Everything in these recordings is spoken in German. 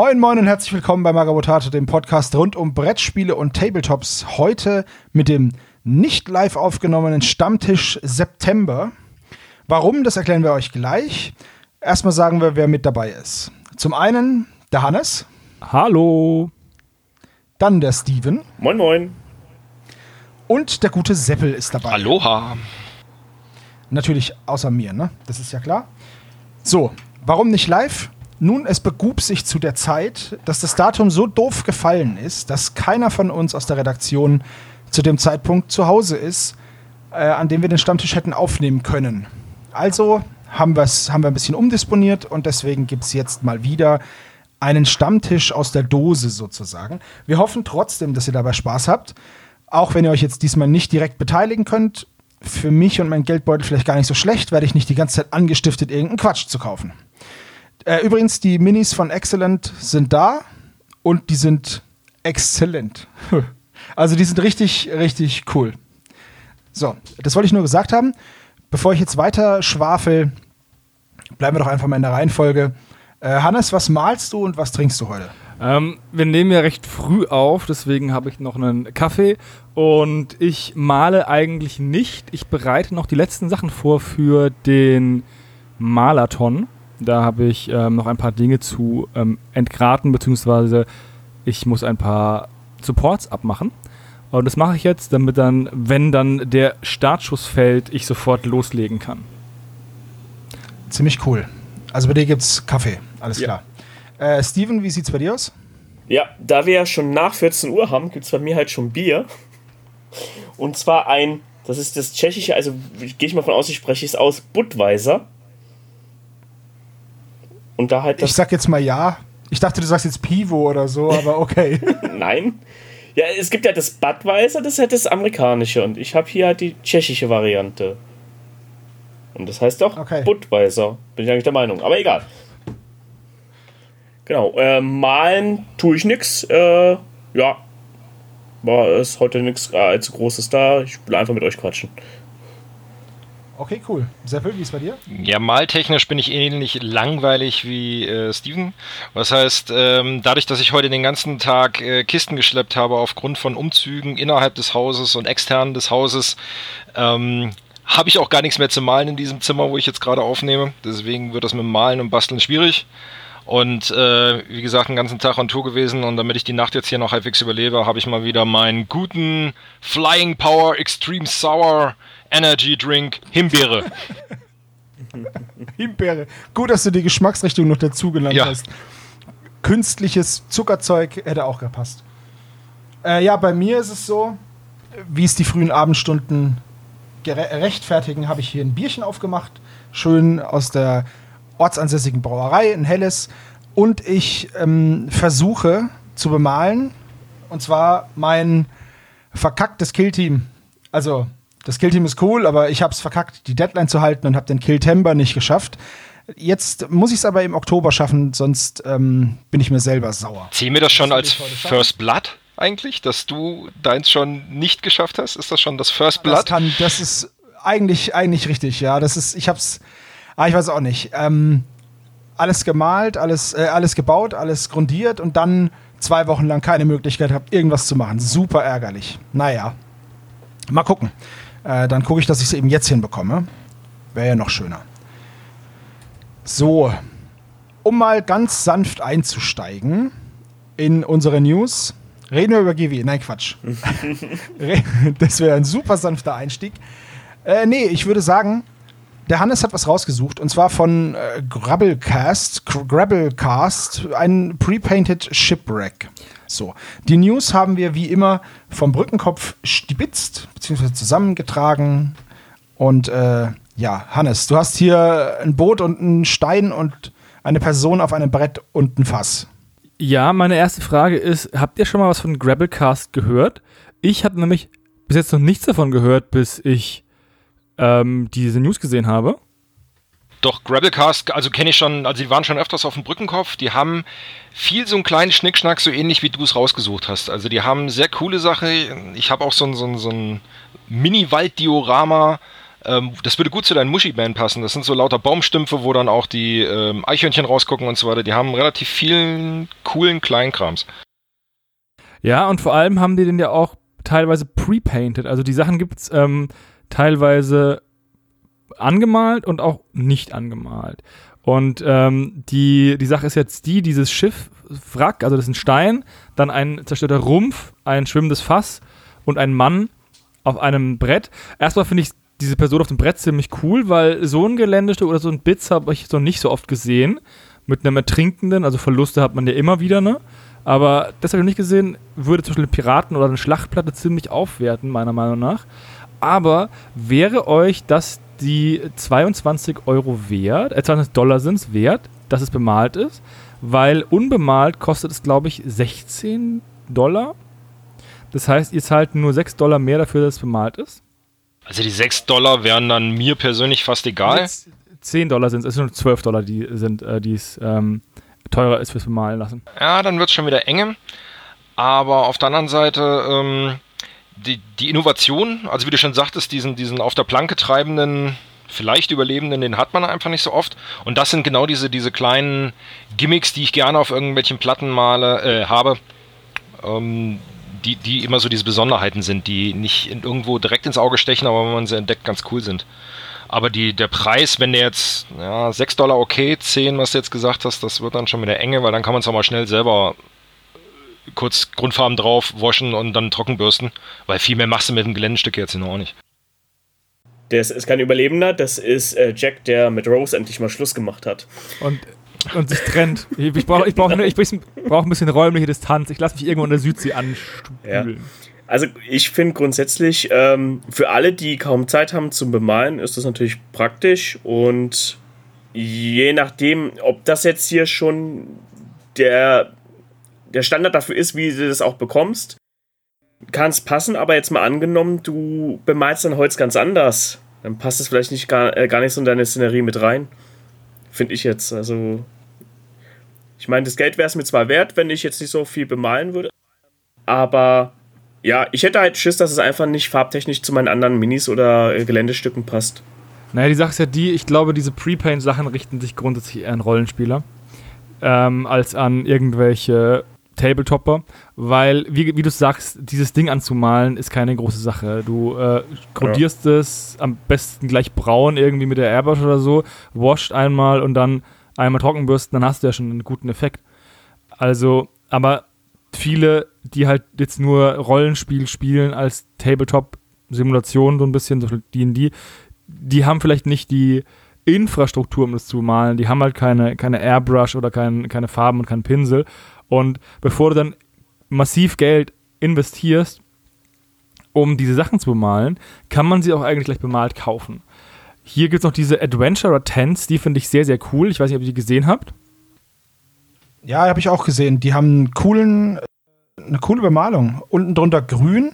Moin, moin und herzlich willkommen bei Magabotate, dem Podcast rund um Brettspiele und Tabletops. Heute mit dem nicht live aufgenommenen Stammtisch September. Warum, das erklären wir euch gleich. Erstmal sagen wir, wer mit dabei ist. Zum einen der Hannes. Hallo. Dann der Steven. Moin, moin. Und der gute Seppel ist dabei. Aloha. Natürlich außer mir, ne? Das ist ja klar. So, warum nicht live? Nun, es begub sich zu der Zeit, dass das Datum so doof gefallen ist, dass keiner von uns aus der Redaktion zu dem Zeitpunkt zu Hause ist, äh, an dem wir den Stammtisch hätten aufnehmen können. Also haben, wir's, haben wir ein bisschen umdisponiert und deswegen gibt es jetzt mal wieder einen Stammtisch aus der Dose sozusagen. Wir hoffen trotzdem, dass ihr dabei Spaß habt, auch wenn ihr euch jetzt diesmal nicht direkt beteiligen könnt. Für mich und mein Geldbeutel vielleicht gar nicht so schlecht, werde ich nicht die ganze Zeit angestiftet, irgendeinen Quatsch zu kaufen. Äh, übrigens, die Minis von Excellent sind da und die sind exzellent. Also die sind richtig, richtig cool. So, das wollte ich nur gesagt haben. Bevor ich jetzt weiter schwafel, bleiben wir doch einfach mal in der Reihenfolge. Äh, Hannes, was malst du und was trinkst du heute? Ähm, wir nehmen ja recht früh auf, deswegen habe ich noch einen Kaffee und ich male eigentlich nicht. Ich bereite noch die letzten Sachen vor für den Malathon. Da habe ich ähm, noch ein paar Dinge zu ähm, entgraten, beziehungsweise ich muss ein paar Supports abmachen. Und das mache ich jetzt, damit dann, wenn dann der Startschuss fällt, ich sofort loslegen kann. Ziemlich cool. Also bei dir gibt es Kaffee, alles Ja. klar. Äh, Steven, wie sieht's bei dir aus? Ja, da wir ja schon nach 14 Uhr haben, gibt es bei mir halt schon Bier. Und zwar ein, das ist das tschechische, also gehe ich mal von aus, ich spreche es aus, Budweiser. Und da halt Ich sag jetzt mal ja. Ich dachte, du sagst jetzt Pivo oder so, aber okay. Nein. Ja, es gibt ja das Budweiser, das ist halt das amerikanische. Und ich habe hier halt die tschechische Variante. Und das heißt doch Okay. Budweiser. Bin ich eigentlich der Meinung. Aber egal. Genau. Äh, malen tue ich nix. Äh, ja. War ist heute nichts äh, allzu Großes da. Ich will einfach mit euch quatschen. Okay, cool. Seppel, wie ist bei dir? Ja, maltechnisch bin ich ähnlich langweilig wie äh, Steven. Was heißt, ähm, dadurch, dass ich heute den ganzen Tag äh, Kisten geschleppt habe aufgrund von Umzügen innerhalb des Hauses und extern des Hauses, ähm, habe ich auch gar nichts mehr zu malen in diesem Zimmer, wo ich jetzt gerade aufnehme. Deswegen wird das mit Malen und Basteln schwierig. Und äh, wie gesagt, den ganzen Tag on Tour gewesen und damit ich die Nacht jetzt hier noch halbwegs überlebe, habe ich mal wieder meinen guten Flying Power Extreme Sour Energy Drink Himbeere. Himbeere. Gut, dass du die Geschmacksrichtung noch dazu genannt Ja. hast. Künstliches Zuckerzeug hätte auch gepasst. Äh, ja, bei mir ist es so, wie es die frühen Abendstunden rechtfertigen, habe ich hier ein Bierchen aufgemacht. Schön aus der ortsansässigen Brauerei, ein helles. Und ich ähm, versuche zu bemalen. Und zwar mein verkacktes Killteam. Also, das Killteam ist cool, aber ich habe es verkackt, die Deadline zu halten und habe den Killtember nicht geschafft. Jetzt muss ich es aber im Oktober schaffen, sonst ähm, bin ich mir selber sauer. Zähl mir das schon Das als. First Blood eigentlich, dass du deins schon nicht geschafft hast? Ist das schon das First Das Blood? kann, das ist eigentlich, eigentlich richtig, ja. Das ist, ich hab's, ah, ich weiß auch nicht. Ähm, alles gemalt, alles, äh, alles gebaut, alles grundiert und dann zwei Wochen lang keine Möglichkeit gehabt, irgendwas zu machen. Super ärgerlich. Naja. Mal gucken. Äh, dann gucke ich, dass ich es eben jetzt hinbekomme. Wäre ja noch schöner. So. Um mal ganz sanft einzusteigen in unsere News, reden wir über GW. Nein, Quatsch. Das wäre ein super sanfter Einstieg. Äh, nee, ich würde sagen, der Hannes hat was rausgesucht und zwar von äh, Grabbelcast, Gr- Grabbelcast, ein pre-painted Shipwreck. So, die News haben wir wie immer vom Brückenkopf stibitzt bzw. zusammengetragen und äh, ja, Hannes, du hast hier ein Boot und einen Stein und eine Person auf einem Brett und ein Fass. Ja, meine erste Frage ist, habt ihr schon mal was von Grabblecast gehört? Ich habe nämlich bis jetzt noch nichts davon gehört, bis ich ähm, diese News gesehen habe. Doch, Grabblecast, also kenne ich schon, also die waren schon öfters auf dem Brückenkopf, die haben viel so einen kleinen Schnickschnack, so ähnlich wie du es rausgesucht hast. Also die haben sehr coole Sache. Ich habe auch so ein, so ein, so ein Mini-Wald-Diorama Ähm, das würde gut zu deinen Muschi-Band passen. Das sind so lauter Baumstümpfe, wo dann auch die ähm, Eichhörnchen rausgucken und so weiter. Die haben relativ vielen coolen Kleinkrams. Ja, und vor allem haben die den ja auch teilweise pre-painted. Also die Sachen gibt es ähm, teilweise angemalt und auch nicht angemalt. Und ähm, die, die Sache ist jetzt die, dieses Schiff, Wrack, also das ist ein Stein, dann ein zerstörter Rumpf, ein schwimmendes Fass und ein Mann auf einem Brett. Erstmal finde ich diese Person auf dem Brett ziemlich cool, weil so ein Geländestück oder so ein Bits habe ich noch nicht so oft gesehen. Mit einem Ertrinkenden, also Verluste hat man ja immer wieder, ne? Aber das habe ich noch nicht gesehen, würde zum Beispiel Piraten- oder eine Schlachtplatte ziemlich aufwerten, meiner Meinung nach. Aber wäre euch das die 22 Euro wert, äh 20 Dollar sind es wert, dass es bemalt ist, weil unbemalt kostet es, glaube ich, 16 Dollar. Das heißt, ihr zahlt nur 6 Dollar mehr dafür, dass es bemalt ist. Also die 6 Dollar wären dann mir persönlich fast egal. 10 Dollar sind es, es sind nur 12 Dollar, die sind, äh, die es ähm, teurer ist fürs Bemalen lassen. Ja, dann wird es schon wieder enge. Aber auf der anderen Seite, ähm, die, die Innovation, also wie du schon sagtest, diesen, diesen auf der Planke treibenden, vielleicht Überlebenden, den hat man einfach nicht so oft. Und das sind genau diese, diese kleinen Gimmicks, die ich gerne auf irgendwelchen Platten male, äh, habe. Ähm, die, die immer so diese Besonderheiten sind, die nicht in, irgendwo direkt ins Auge stechen, aber wenn man sie entdeckt, ganz cool sind. Aber die, der Preis, wenn der jetzt ja, 6 Dollar okay, 10, was du jetzt gesagt hast, das wird dann schon wieder enge, weil dann kann man es auch mal schnell selber kurz Grundfarben drauf waschen und dann trockenbürsten, weil viel mehr machst du mit dem Geländestück jetzt noch auch nicht. Das ist kein Überlebender, das ist äh, Jack, der mit Rose endlich mal Schluss gemacht hat. Und, und sich trennt. Ich, ich brauche ich brauch, ich brauch ein bisschen räumliche Distanz. Ich lasse mich irgendwo in der Südsee anspülen. Ja. Also ich finde grundsätzlich, ähm, für alle, die kaum Zeit haben zum Bemalen, ist das natürlich praktisch und je nachdem, ob das jetzt hier schon der der Standard dafür ist, wie du das auch bekommst, kann es passen, aber jetzt mal angenommen, du bemalst dein Holz ganz anders, dann passt es vielleicht nicht gar, äh, gar nicht so in deine Szenerie mit rein. Finde ich jetzt. Also, ich meine, das Geld wäre es mir zwar wert, wenn ich jetzt nicht so viel bemalen würde, aber ja, ich hätte halt Schiss, dass es einfach nicht farbtechnisch zu meinen anderen Minis oder äh, Geländestücken passt. Naja, die Sache ist ja die, ich glaube, diese Pre-Paint-Sachen richten sich grundsätzlich eher an Rollenspieler ähm, als an irgendwelche Tabletopper, weil, wie, wie du sagst, dieses Ding anzumalen ist keine große Sache. Du äh, kodierst ja. es am besten gleich braun irgendwie mit der Airbrush oder so, wascht einmal und dann einmal trockenbürsten, dann hast du ja schon einen guten Effekt. Also, aber viele, die halt jetzt nur Rollenspiel spielen als Tabletop-Simulation, so ein bisschen, so D&D, die haben vielleicht nicht die Infrastruktur, um das zu malen. Die haben halt keine, keine Airbrush oder kein, keine Farben und keinen Pinsel. Und bevor du dann massiv Geld investierst, um diese Sachen zu bemalen, kann man sie auch eigentlich gleich bemalt kaufen. Hier gibt es noch diese Adventurer Tents, die finde ich sehr, sehr cool. Ich weiß nicht, ob ihr die gesehen habt. Ja, habe ich auch gesehen. Die haben coolen, eine coole Bemalung. Unten drunter grün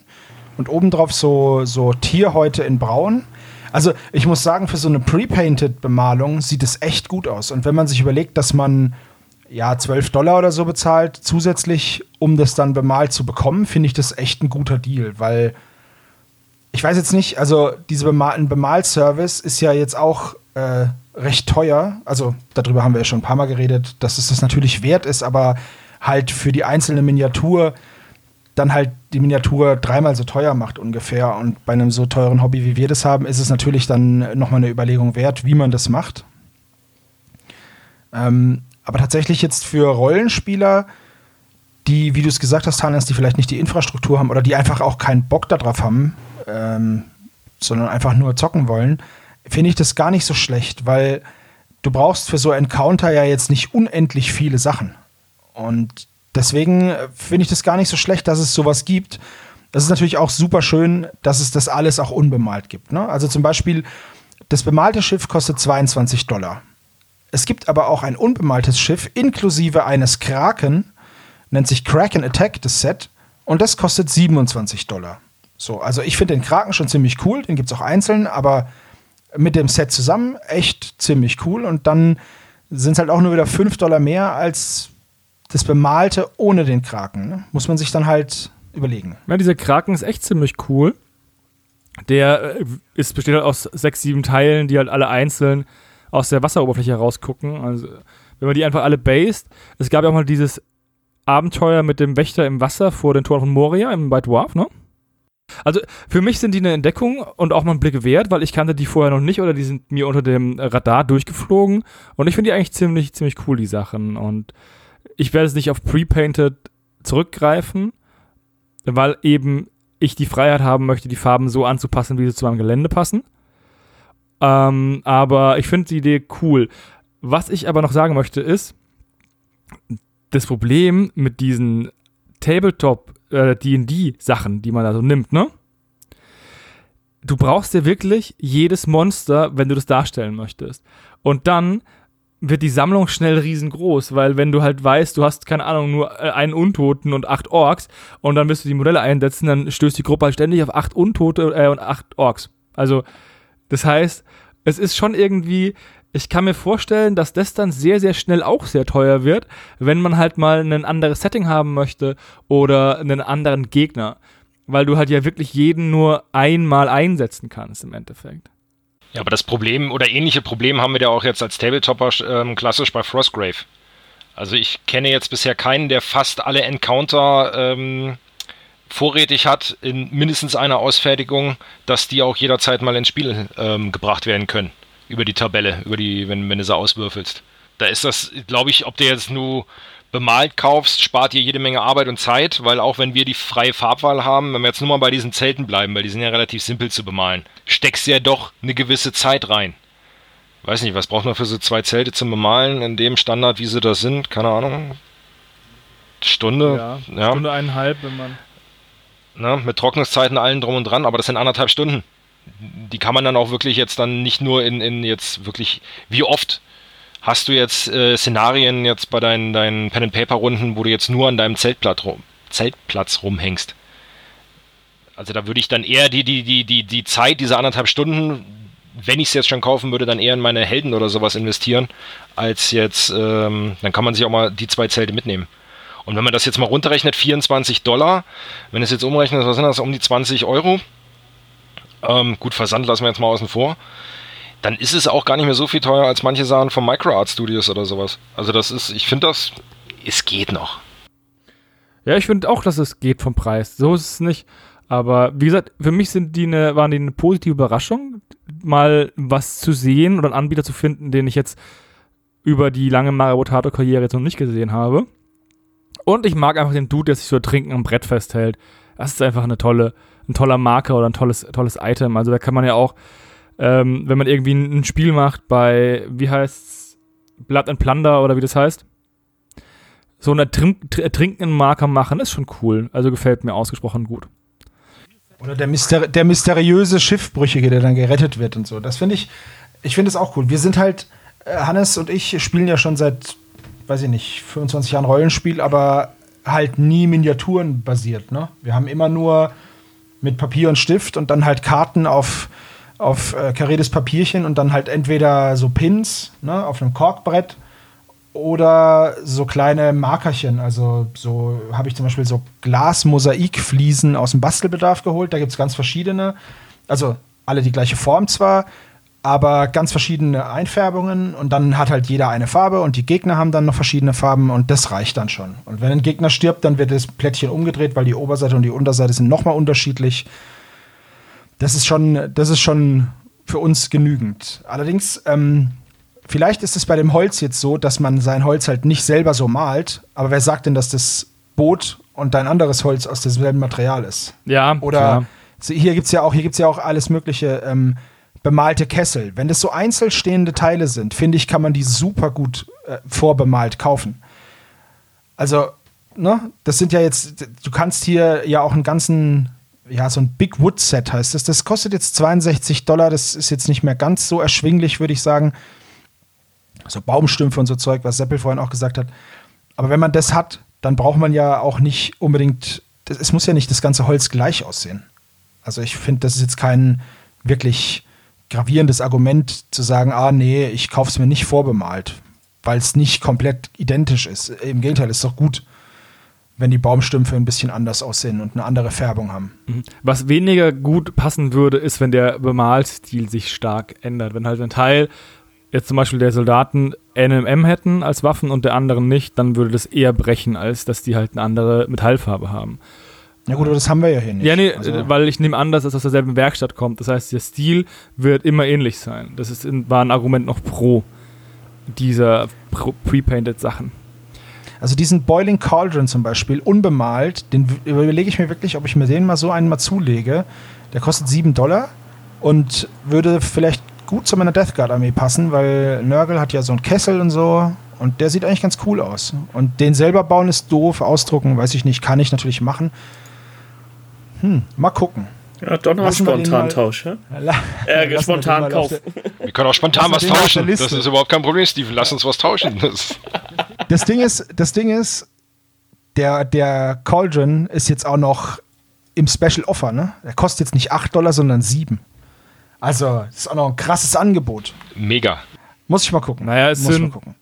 und obendrauf so, so Tierhäute in braun. Also ich muss sagen, für so eine pre-painted Bemalung sieht es echt gut aus. Und wenn man sich überlegt, dass man ja, 12 Dollar oder so bezahlt, zusätzlich, um das dann bemalt zu bekommen, finde ich das echt ein guter Deal, weil ich weiß jetzt nicht, also dieser Bemal Bemalservice ist ja jetzt auch äh, recht teuer. Also darüber haben wir ja schon ein paar Mal geredet, dass es das natürlich wert ist, aber halt für die einzelne Miniatur dann halt die Miniatur dreimal so teuer macht ungefähr. Und bei einem so teuren Hobby, wie wir das haben, ist es natürlich dann nochmal eine Überlegung wert, wie man das macht. Ähm, aber tatsächlich jetzt für Rollenspieler, die, wie du es gesagt hast, Hannes, die vielleicht nicht die Infrastruktur haben oder die einfach auch keinen Bock darauf haben, ähm, sondern einfach nur zocken wollen, finde ich das gar nicht so schlecht, weil du brauchst für so Encounter ja jetzt nicht unendlich viele Sachen. Und deswegen äh, finde ich das gar nicht so schlecht, dass es sowas gibt. Das ist natürlich auch super schön, dass es das alles auch unbemalt gibt. Ne? Also zum Beispiel, das bemalte Schiff kostet 22 Dollar. Es gibt aber auch ein unbemaltes Schiff inklusive eines Kraken, nennt sich Kraken Attack, das Set, und das kostet 27 Dollar. So, also ich finde den Kraken schon ziemlich cool, den gibt es auch einzeln, aber mit dem Set zusammen echt ziemlich cool. Und dann sind es halt auch nur wieder 5 Dollar mehr als das Bemalte ohne den Kraken. Ne? Muss man sich dann halt überlegen. Ja, dieser Kraken ist echt ziemlich cool. Der äh, ist, besteht halt aus sechs, sieben Teilen, die halt alle einzeln aus der Wasseroberfläche herausgucken. Also, wenn man die einfach alle based. Es gab ja auch mal dieses Abenteuer mit dem Wächter im Wasser vor den Toren von Moria im White Dwarf, ne? Also für mich sind die eine Entdeckung und auch mal einen Blick wert, weil ich kannte die vorher noch nicht oder die sind mir unter dem Radar durchgeflogen und ich finde die eigentlich ziemlich, ziemlich cool, die Sachen. Und ich werde es nicht auf Pre-Painted zurückgreifen, weil eben ich die Freiheit haben möchte, die Farben so anzupassen, wie sie zu meinem Gelände passen. Ähm, aber ich finde die Idee cool. Was ich aber noch sagen möchte ist, das Problem mit diesen Tabletop äh, D&D-Sachen, die man da so nimmt, ne? Du brauchst ja wirklich jedes Monster, wenn du das darstellen möchtest. Und dann wird die Sammlung schnell riesengroß, weil wenn du halt weißt, du hast, keine Ahnung, nur äh, einen Untoten und acht Orks und dann wirst du die Modelle einsetzen, dann stößt die Gruppe halt ständig auf acht Untote äh, und acht Orks. Also, das heißt, es ist schon irgendwie, ich kann mir vorstellen, dass das dann sehr, sehr schnell auch sehr teuer wird, wenn man halt mal ein anderes Setting haben möchte oder einen anderen Gegner. Weil du halt ja wirklich jeden nur einmal einsetzen kannst im Endeffekt. Ja, aber das Problem oder ähnliche Problem haben wir ja auch jetzt als Tabletopper ähm, klassisch bei Frostgrave. Also ich kenne jetzt bisher keinen, der fast alle Encounter ähm, vorrätig hat in mindestens einer Ausfertigung, dass die auch jederzeit mal ins Spiel ähm, gebracht werden können über die Tabelle, über die, wenn, wenn du sie auswürfelst. Da ist das, glaube ich, ob du jetzt nur bemalt kaufst, spart dir jede Menge Arbeit und Zeit, weil auch wenn wir die freie Farbwahl haben, wenn wir jetzt nur mal bei diesen Zelten bleiben, weil die sind ja relativ simpel zu bemalen, steckst du ja doch eine gewisse Zeit rein. Weiß nicht, was braucht man für so zwei Zelte zum Bemalen in dem Standard, wie sie da sind? Keine Ahnung. Stunde? Ja, ja. Stunde eineinhalb, wenn man. Na, mit Trocknungszeiten allen drum und dran, aber das sind anderthalb Stunden die kann man dann auch wirklich jetzt dann nicht nur in, in jetzt wirklich, wie oft hast du jetzt äh, Szenarien jetzt bei deinen, deinen Pen-and-Paper-Runden, wo du jetzt nur an deinem Zeltplatz, rum, Zeltplatz rumhängst? Also da würde ich dann eher die, die, die, die, die Zeit, diese anderthalb Stunden, wenn ich es jetzt schon kaufen würde, dann eher in meine Helden oder sowas investieren, als jetzt, ähm, dann kann man sich auch mal die zwei Zelte mitnehmen. Und wenn man das jetzt mal runterrechnet, 24 Dollar, wenn es jetzt umrechnet, was sind das, um die 20 Euro? Ähm, gut, Versand lassen wir jetzt mal außen vor. Dann ist es auch gar nicht mehr so viel teuer als manche Sachen von Microart Studios oder sowas. Also das ist, ich finde das, es geht noch. Ja, ich finde auch, dass es geht vom Preis. So ist es nicht. Aber wie gesagt, für mich sind die eine, waren die eine positive Überraschung, mal was zu sehen oder einen Anbieter zu finden, den ich jetzt über die lange Mario Potato-Karriere jetzt noch nicht gesehen habe. Und ich mag einfach den Dude, der sich so trinken am Brett festhält. Das ist einfach eine tolle, ein toller Marker oder ein tolles, tolles Item. Also da kann man ja auch, ähm, wenn man irgendwie ein Spiel macht bei, wie heißt's, Blood and Plunder oder wie das heißt, so einen ertrinkenden Marker machen, ist schon cool. Also gefällt mir ausgesprochen gut. Oder der, Mysteri der mysteriöse Schiffbrüchige, der dann gerettet wird und so. Das finde ich, ich finde es auch cool. Wir sind halt, äh, Hannes und ich spielen ja schon seit, weiß ich nicht, 25 Jahren Rollenspiel, aber halt nie Miniaturen basiert. Ne? Wir haben immer nur mit Papier und Stift und dann halt Karten auf, auf äh, kariertes Papierchen und dann halt entweder so Pins ne, auf einem Korkbrett oder so kleine Markerchen. Also so habe ich zum Beispiel so Glasmosaikfliesen aus dem Bastelbedarf geholt. Da gibt es ganz verschiedene. Also alle die gleiche Form zwar, aber ganz verschiedene Einfärbungen und dann hat halt jeder eine Farbe und die Gegner haben dann noch verschiedene Farben und das reicht dann schon. Und wenn ein Gegner stirbt, dann wird das Plättchen umgedreht, weil die Oberseite und die Unterseite sind nochmal unterschiedlich. Das ist schon, das ist schon für uns genügend. Allerdings, ähm, vielleicht ist es bei dem Holz jetzt so, dass man sein Holz halt nicht selber so malt, aber wer sagt denn, dass das Boot und dein anderes Holz aus demselben Material ist? Ja. Oder klar. hier gibt es ja auch, ja auch alles mögliche. Ähm, bemalte Kessel. Wenn das so einzelstehende Teile sind, finde ich, kann man die super gut äh, vorbemalt kaufen. Also, ne, das sind ja jetzt, du kannst hier ja auch einen ganzen, ja, so ein Big Wood Set heißt das. Das kostet jetzt 62 Dollar, das ist jetzt nicht mehr ganz so erschwinglich, würde ich sagen. So Baumstümpfe und so Zeug, was Seppel vorhin auch gesagt hat. Aber wenn man das hat, dann braucht man ja auch nicht unbedingt, es muss ja nicht das ganze Holz gleich aussehen. Also ich finde, das ist jetzt kein wirklich gravierendes Argument zu sagen, ah nee, ich kaufe es mir nicht vorbemalt, weil es nicht komplett identisch ist. Im Gegenteil, ist doch gut. wenn die Baumstümpfe ein bisschen anders aussehen und eine andere Färbung haben. Mhm. Was weniger gut passen würde, ist, wenn der Bemalstil sich stark ändert. Wenn halt ein Teil, jetzt zum Beispiel der Soldaten NMM hätten als Waffen und der anderen nicht, dann würde das eher brechen, als dass die halt eine andere Metallfarbe haben. Ja gut, aber das haben wir ja hier nicht. Ja, nee, Also- weil ich nehme an, dass es aus derselben Werkstatt kommt. Das heißt, der Stil wird immer ähnlich sein. Das ist, war ein Argument noch pro dieser pre-painted Sachen. Also diesen Boiling Cauldron zum Beispiel, unbemalt, den überlege ich mir wirklich, ob ich mir den mal so einen mal zulege. Der kostet 7 Dollar und würde vielleicht gut zu meiner Death Guard Armee passen, weil Nurgle hat ja so einen Kessel und so und der sieht eigentlich ganz cool aus. Und den selber bauen ist doof, ausdrucken, weiß ich nicht, kann ich natürlich machen. Hm, mal gucken. Ja, wir den Spontan-Tausch. Ja? Äh, spontan den mal auf kaufen. Wir können auch spontan was tauschen. Das ist überhaupt kein Problem, Steven. Lass uns was tauschen. Das, Das Ding ist, das Ding ist, der, der Cauldron ist jetzt auch noch im Special Offer, ne? Der kostet jetzt nicht 8 Dollar, sondern 7. Also, das ist auch noch ein krasses Angebot. mega. Muss ich mal gucken. Naja, es Muss ich sind- mal gucken.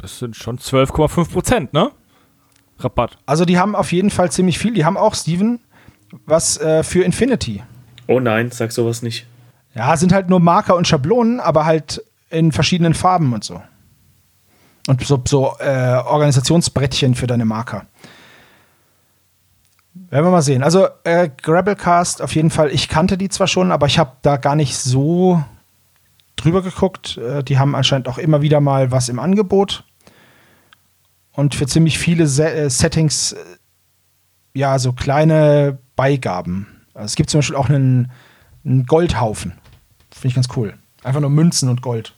Das sind schon 12,5 Prozent, ne? Rabatt. Also, die haben auf jeden Fall ziemlich viel. Die haben auch, Steven, was äh, für Infinity. Oh nein, sag sowas nicht. Ja, sind halt nur Marker und Schablonen, aber halt in verschiedenen Farben und so. Und so, so äh, Organisationsbrettchen für deine Marker. Werden wir mal sehen. Also, äh, Grabblecast auf jeden Fall. Ich kannte die zwar schon, aber ich habe da gar nicht so drüber geguckt. Äh, die haben anscheinend auch immer wieder mal was im Angebot. Und für ziemlich viele Se äh, Settings, äh, ja, so kleine Beigaben. Also es gibt zum Beispiel auch einen, einen Goldhaufen. Finde ich ganz cool. Einfach nur Münzen und Gold.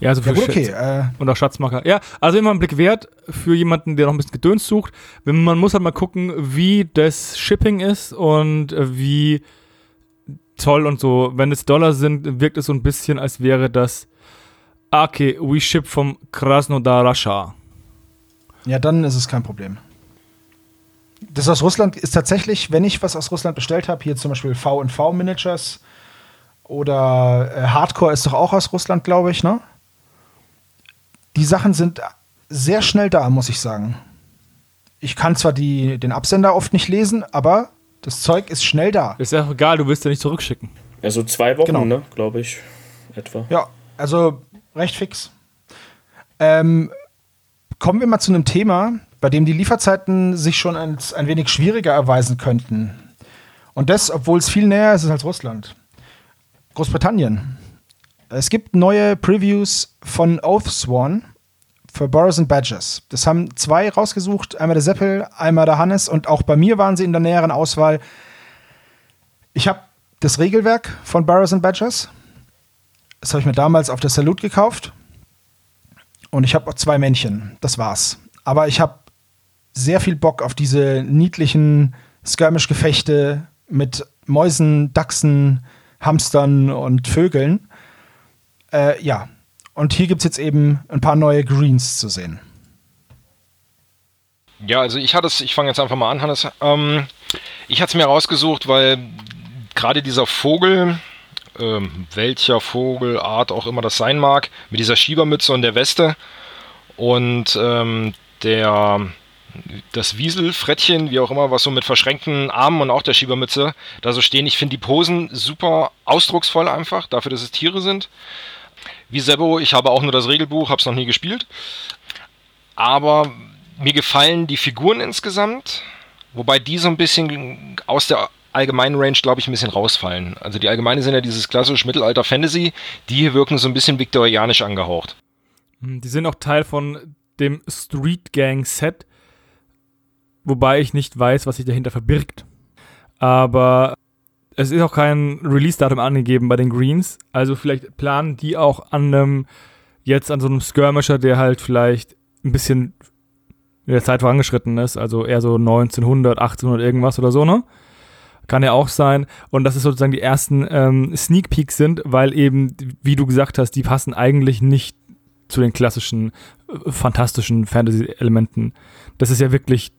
Ja, also Ja, für gut, okay. Äh, Und auch Schatzmarker. Ja, also immer ein Blick wert für jemanden, der noch ein bisschen Gedöns sucht. Wenn- Man muss halt mal gucken, wie das Shipping ist und äh, wie toll und so. Wenn es Dollar sind, wirkt es so ein bisschen, als wäre das ah, okay, we ship vom Krasnodar Rasha. ja, dann ist es kein Problem. Das aus Russland ist tatsächlich, wenn ich was aus Russland bestellt habe, hier zum Beispiel V&V Miniatures oder äh, Hardcore ist doch auch aus Russland, glaube ich, ne? Die Sachen sind sehr schnell da, muss ich sagen. Ich kann zwar die, den Absender oft nicht lesen, aber das Zeug ist schnell da. Ist ja auch egal, du willst ja nicht zurückschicken. Ja, so zwei Wochen, Genau. ne, glaube ich. Etwa. Ja, also recht fix. Ähm, kommen wir mal zu einem Thema, bei dem die Lieferzeiten sich schon ein, ein wenig schwieriger erweisen könnten. Und das, obwohl es viel näher ist als Russland. Großbritannien. Es gibt neue Previews von Oathsworn für Boris and Badgers. Das haben zwei rausgesucht, einmal der Seppel, einmal der Hannes und auch bei mir waren sie in der näheren Auswahl. Ich habe das Regelwerk von Burrows and Badgers. Das habe ich mir damals auf der Salut gekauft. Und ich habe auch zwei Männchen. Das war's. Aber ich habe sehr viel Bock auf diese niedlichen Skirmish-Gefechte mit Mäusen, Dachsen, Hamstern und Vögeln. Äh, ja. Und hier gibt es jetzt eben ein paar neue Greens zu sehen. Ja, also ich hatte es, ich fange jetzt einfach mal an, Hannes. Ähm, ich hatte es mir rausgesucht, weil gerade dieser Vogel, ähm, welcher Vogelart auch immer das sein mag, mit dieser Schiebermütze und der Weste und ähm, der das Wieselfrettchen, wie auch immer, was so mit verschränkten Armen und auch der Schiebermütze da so stehen. Ich finde die Posen super ausdrucksvoll einfach, dafür, dass es Tiere sind. Wie Sebo, ich habe auch nur das Regelbuch, habe es noch nie gespielt. Aber mir gefallen die Figuren insgesamt, wobei die so ein bisschen aus der allgemeinen Range, glaube ich, ein bisschen rausfallen. Also die allgemeine sind ja dieses klassische Mittelalter-Fantasy, die wirken so ein bisschen viktorianisch angehaucht. Die sind auch Teil von dem Street Gang Set, wobei ich nicht weiß, was sich dahinter verbirgt. Aber es ist auch kein Release-Datum angegeben bei den Greens, also vielleicht planen die auch an einem, jetzt an so einem Skirmisher, der halt vielleicht ein bisschen in der Zeit vorangeschritten ist, also eher so 1900, 1800 irgendwas oder so, ne? Kann ja auch sein. Und dass es sozusagen die ersten ähm, Sneak Peeks sind, weil eben, wie du gesagt hast, die passen eigentlich nicht zu den klassischen äh, fantastischen Fantasy-Elementen. Das ist ja wirklich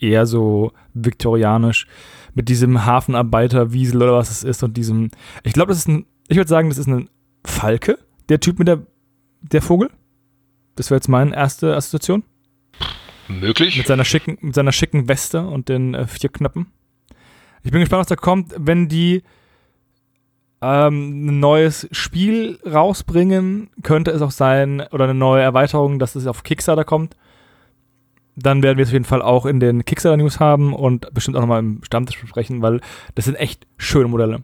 eher so viktorianisch mit diesem Hafenarbeiter-Wiesel oder was es ist und diesem. Ich glaube, das ist ein. Ich würde sagen, das ist ein Falke, der Typ mit der, der Vogel. Das wäre jetzt meine erste Assoziation. Möglich. Mit seiner schicken, mit seiner schicken Weste und den äh, vier Knöpfen. Ich bin gespannt, was da kommt, wenn die ähm, ein neues Spiel rausbringen. Könnte es auch sein, oder eine neue Erweiterung, dass es auf Kickstarter kommt. Dann werden wir es auf jeden Fall auch in den Kickstarter-News haben und bestimmt auch nochmal im Stammtisch besprechen, weil das sind echt schöne Modelle.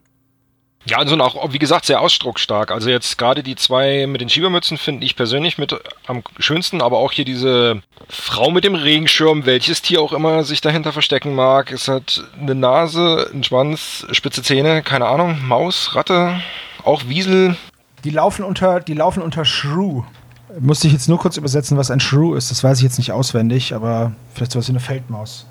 Ja, und sind auch, wie gesagt, sehr ausdrucksstark. Also jetzt gerade die zwei mit den Schiebermützen finde ich persönlich mit am schönsten, aber auch hier diese Frau mit dem Regenschirm, welches Tier auch immer sich dahinter verstecken mag. Es hat eine Nase, einen Schwanz, spitze Zähne, keine Ahnung, Maus, Ratte, auch Wiesel. Die laufen unter, die laufen unter Shrew. Musste ich jetzt nur kurz übersetzen, was ein Shrew ist. Das weiß ich jetzt nicht auswendig, aber vielleicht sowas wie eine Feldmaus.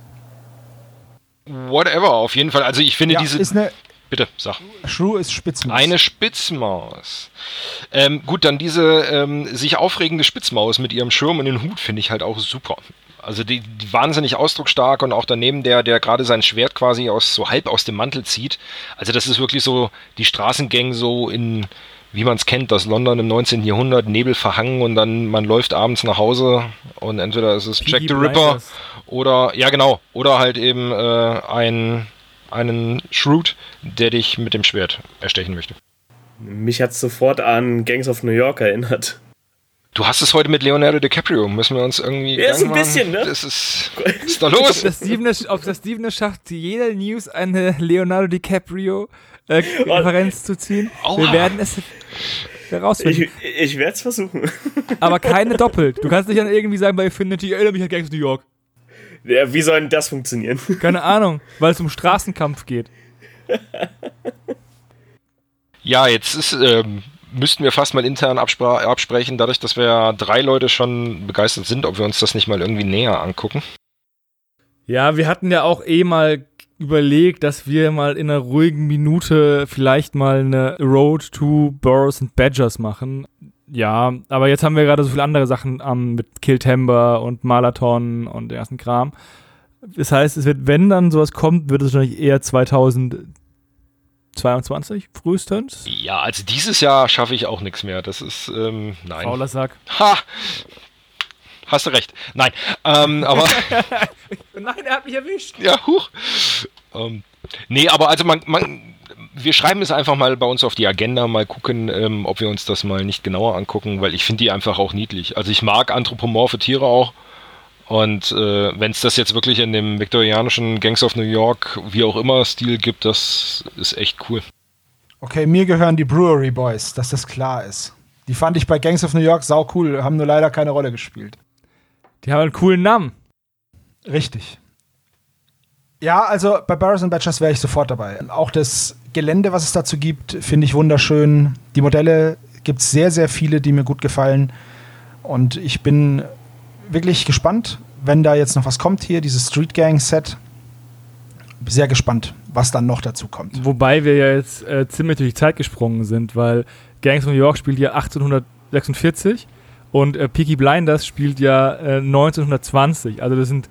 Whatever, auf jeden Fall. Also ich finde Ja, diese. ist eine, Bitte, sag. Shrew ist Spitzmaus. Eine Spitzmaus. Ähm, gut, dann diese ähm, sich aufregende Spitzmaus mit ihrem Schirm und dem Hut finde ich halt auch super. Also die, die wahnsinnig ausdrucksstark und auch daneben der, der gerade sein Schwert quasi aus so halb aus dem Mantel zieht. Also das ist wirklich so die Straßengang so in, wie man es kennt, das London im 19. Jahrhundert, Nebel verhangen und dann man läuft abends nach Hause und entweder ist es Jack the Ripper Blinders. oder, ja genau, oder halt eben äh, ein, einen Shrewd, der dich mit dem Schwert erstechen möchte. Mich hat sofort an Gangs of New York erinnert. Du hast es heute mit Leonardo DiCaprio. Müssen wir uns irgendwie. Ja, so ein bisschen, ne? Das ist. Was ist da los? das Steven es- ob das Steven es schafft, jeder News eine Leonardo DiCaprio äh, Referenz zu ziehen. Aua. Wir werden es herausfinden. Ich, ich werde es versuchen. aber keine doppelt. Du kannst nicht dann irgendwie sagen bei Affinity, erinnere mich an Gangs of New York. Ja, wie soll denn das funktionieren? Keine Ahnung, weil es um Straßenkampf geht. Ja, jetzt ist. Ähm, müssten wir fast mal intern absprechen, dadurch, dass wir drei Leute schon begeistert sind, ob wir uns das nicht mal irgendwie näher angucken. Ja, wir hatten ja auch eh mal überlegt, dass wir mal in einer ruhigen Minute vielleicht mal eine Road to Burrows and Badgers machen. Ja, aber jetzt haben wir gerade so viele andere Sachen am mit Kill Timber und Malathon und den ersten Kram. Das heißt, es wird, wenn dann sowas kommt, wird es wahrscheinlich eher 2022 frühestens. Ja, also dieses Jahr schaffe ich auch nichts mehr. Das ist. Ähm, nein. Fauler Sack. Ha! Hast du recht. Nein. Ähm, aber. Nein, er hat mich erwischt. Ja, huch. Ähm, nee, aber also man, man, wir schreiben es einfach mal bei uns auf die Agenda, mal gucken, ähm, ob wir uns das mal nicht genauer angucken, weil ich finde die einfach auch niedlich. Also ich mag anthropomorphe Tiere auch. Und äh, wenn es das jetzt wirklich in dem viktorianischen Gangs of New York, wie auch immer, Stil gibt, das ist echt cool. Okay, mir gehören die Brewery Boys, dass das klar ist. Die fand ich bei Gangs of New York sau cool, haben nur leider keine Rolle gespielt. Die haben einen coolen Namen. Richtig. Ja, also bei Barrows and Badgers wäre ich sofort dabei. Auch das Gelände, was es dazu gibt, finde ich wunderschön. Die Modelle gibt es sehr, sehr viele, die mir gut gefallen. Und ich bin wirklich gespannt, wenn da jetzt noch was kommt hier, dieses Street Gang Set. Sehr gespannt, was dann noch dazu kommt. Wobei wir ja jetzt äh, ziemlich durch die Zeit gesprungen sind, weil Gangs of New York spielt ja 1846 und äh, Peaky Blinders spielt ja äh, 1920. Also das sind,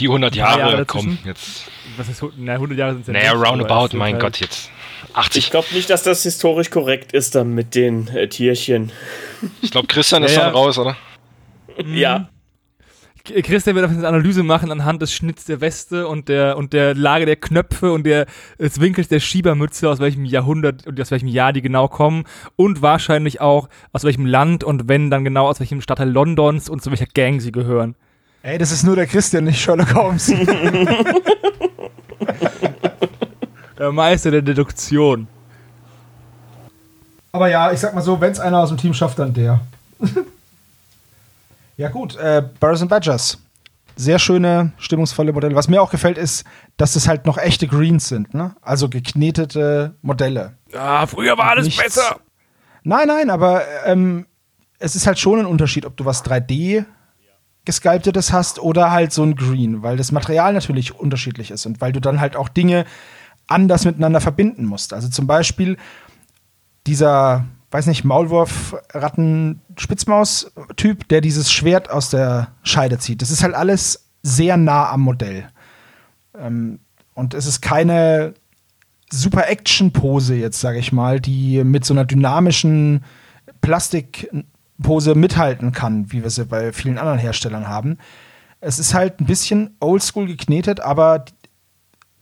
Die 100 Ein paar Jahre, Jahre komm, dazwischen. jetzt. was ist, na, 100 Jahre sind es ja Naja, roundabout, mein halt- Gott, jetzt. Ich 80. glaube nicht, dass das historisch korrekt ist dann mit den äh, Tierchen. Ich glaube, Christian ist Ja, dann ja. raus, oder? Ja. Christian wird auf eine Analyse machen anhand des Schnitts der Weste und der und der Lage der Knöpfe und der, des Winkels der Schiebermütze, aus welchem Jahrhundert und aus welchem Jahr die genau kommen und wahrscheinlich auch aus welchem Land und wenn dann genau aus welchem Stadtteil Londons und zu welcher Gang sie gehören. Ey, das ist nur der Christian, nicht Sherlock Holmes. Der Meister der Deduktion. Aber ja, ich sag mal so, wenn es einer aus dem Team schafft, dann der. ja gut, äh, Burrs and Badgers. Sehr schöne, stimmungsvolle Modelle. Was mir auch gefällt, ist, dass es halt noch echte Greens sind, ne? Also geknetete Modelle. Ah, früher war alles Nichts. besser. Nein, nein, aber ähm, es ist halt schon ein Unterschied, ob du was 3D gesculptetes hast oder halt so ein Green, weil das Material natürlich unterschiedlich ist und weil du dann halt auch Dinge anders miteinander verbinden musst. Also zum Beispiel dieser, weiß nicht, Maulwurf-Ratten-Spitzmaus-Typ, der dieses Schwert aus der Scheide zieht. Das ist halt alles sehr nah am Modell. Ähm, und es ist keine super Action-Pose jetzt, sage ich mal, die mit so einer dynamischen Plastik Pose mithalten kann, wie wir sie bei vielen anderen Herstellern haben. Es ist halt ein bisschen oldschool geknetet, aber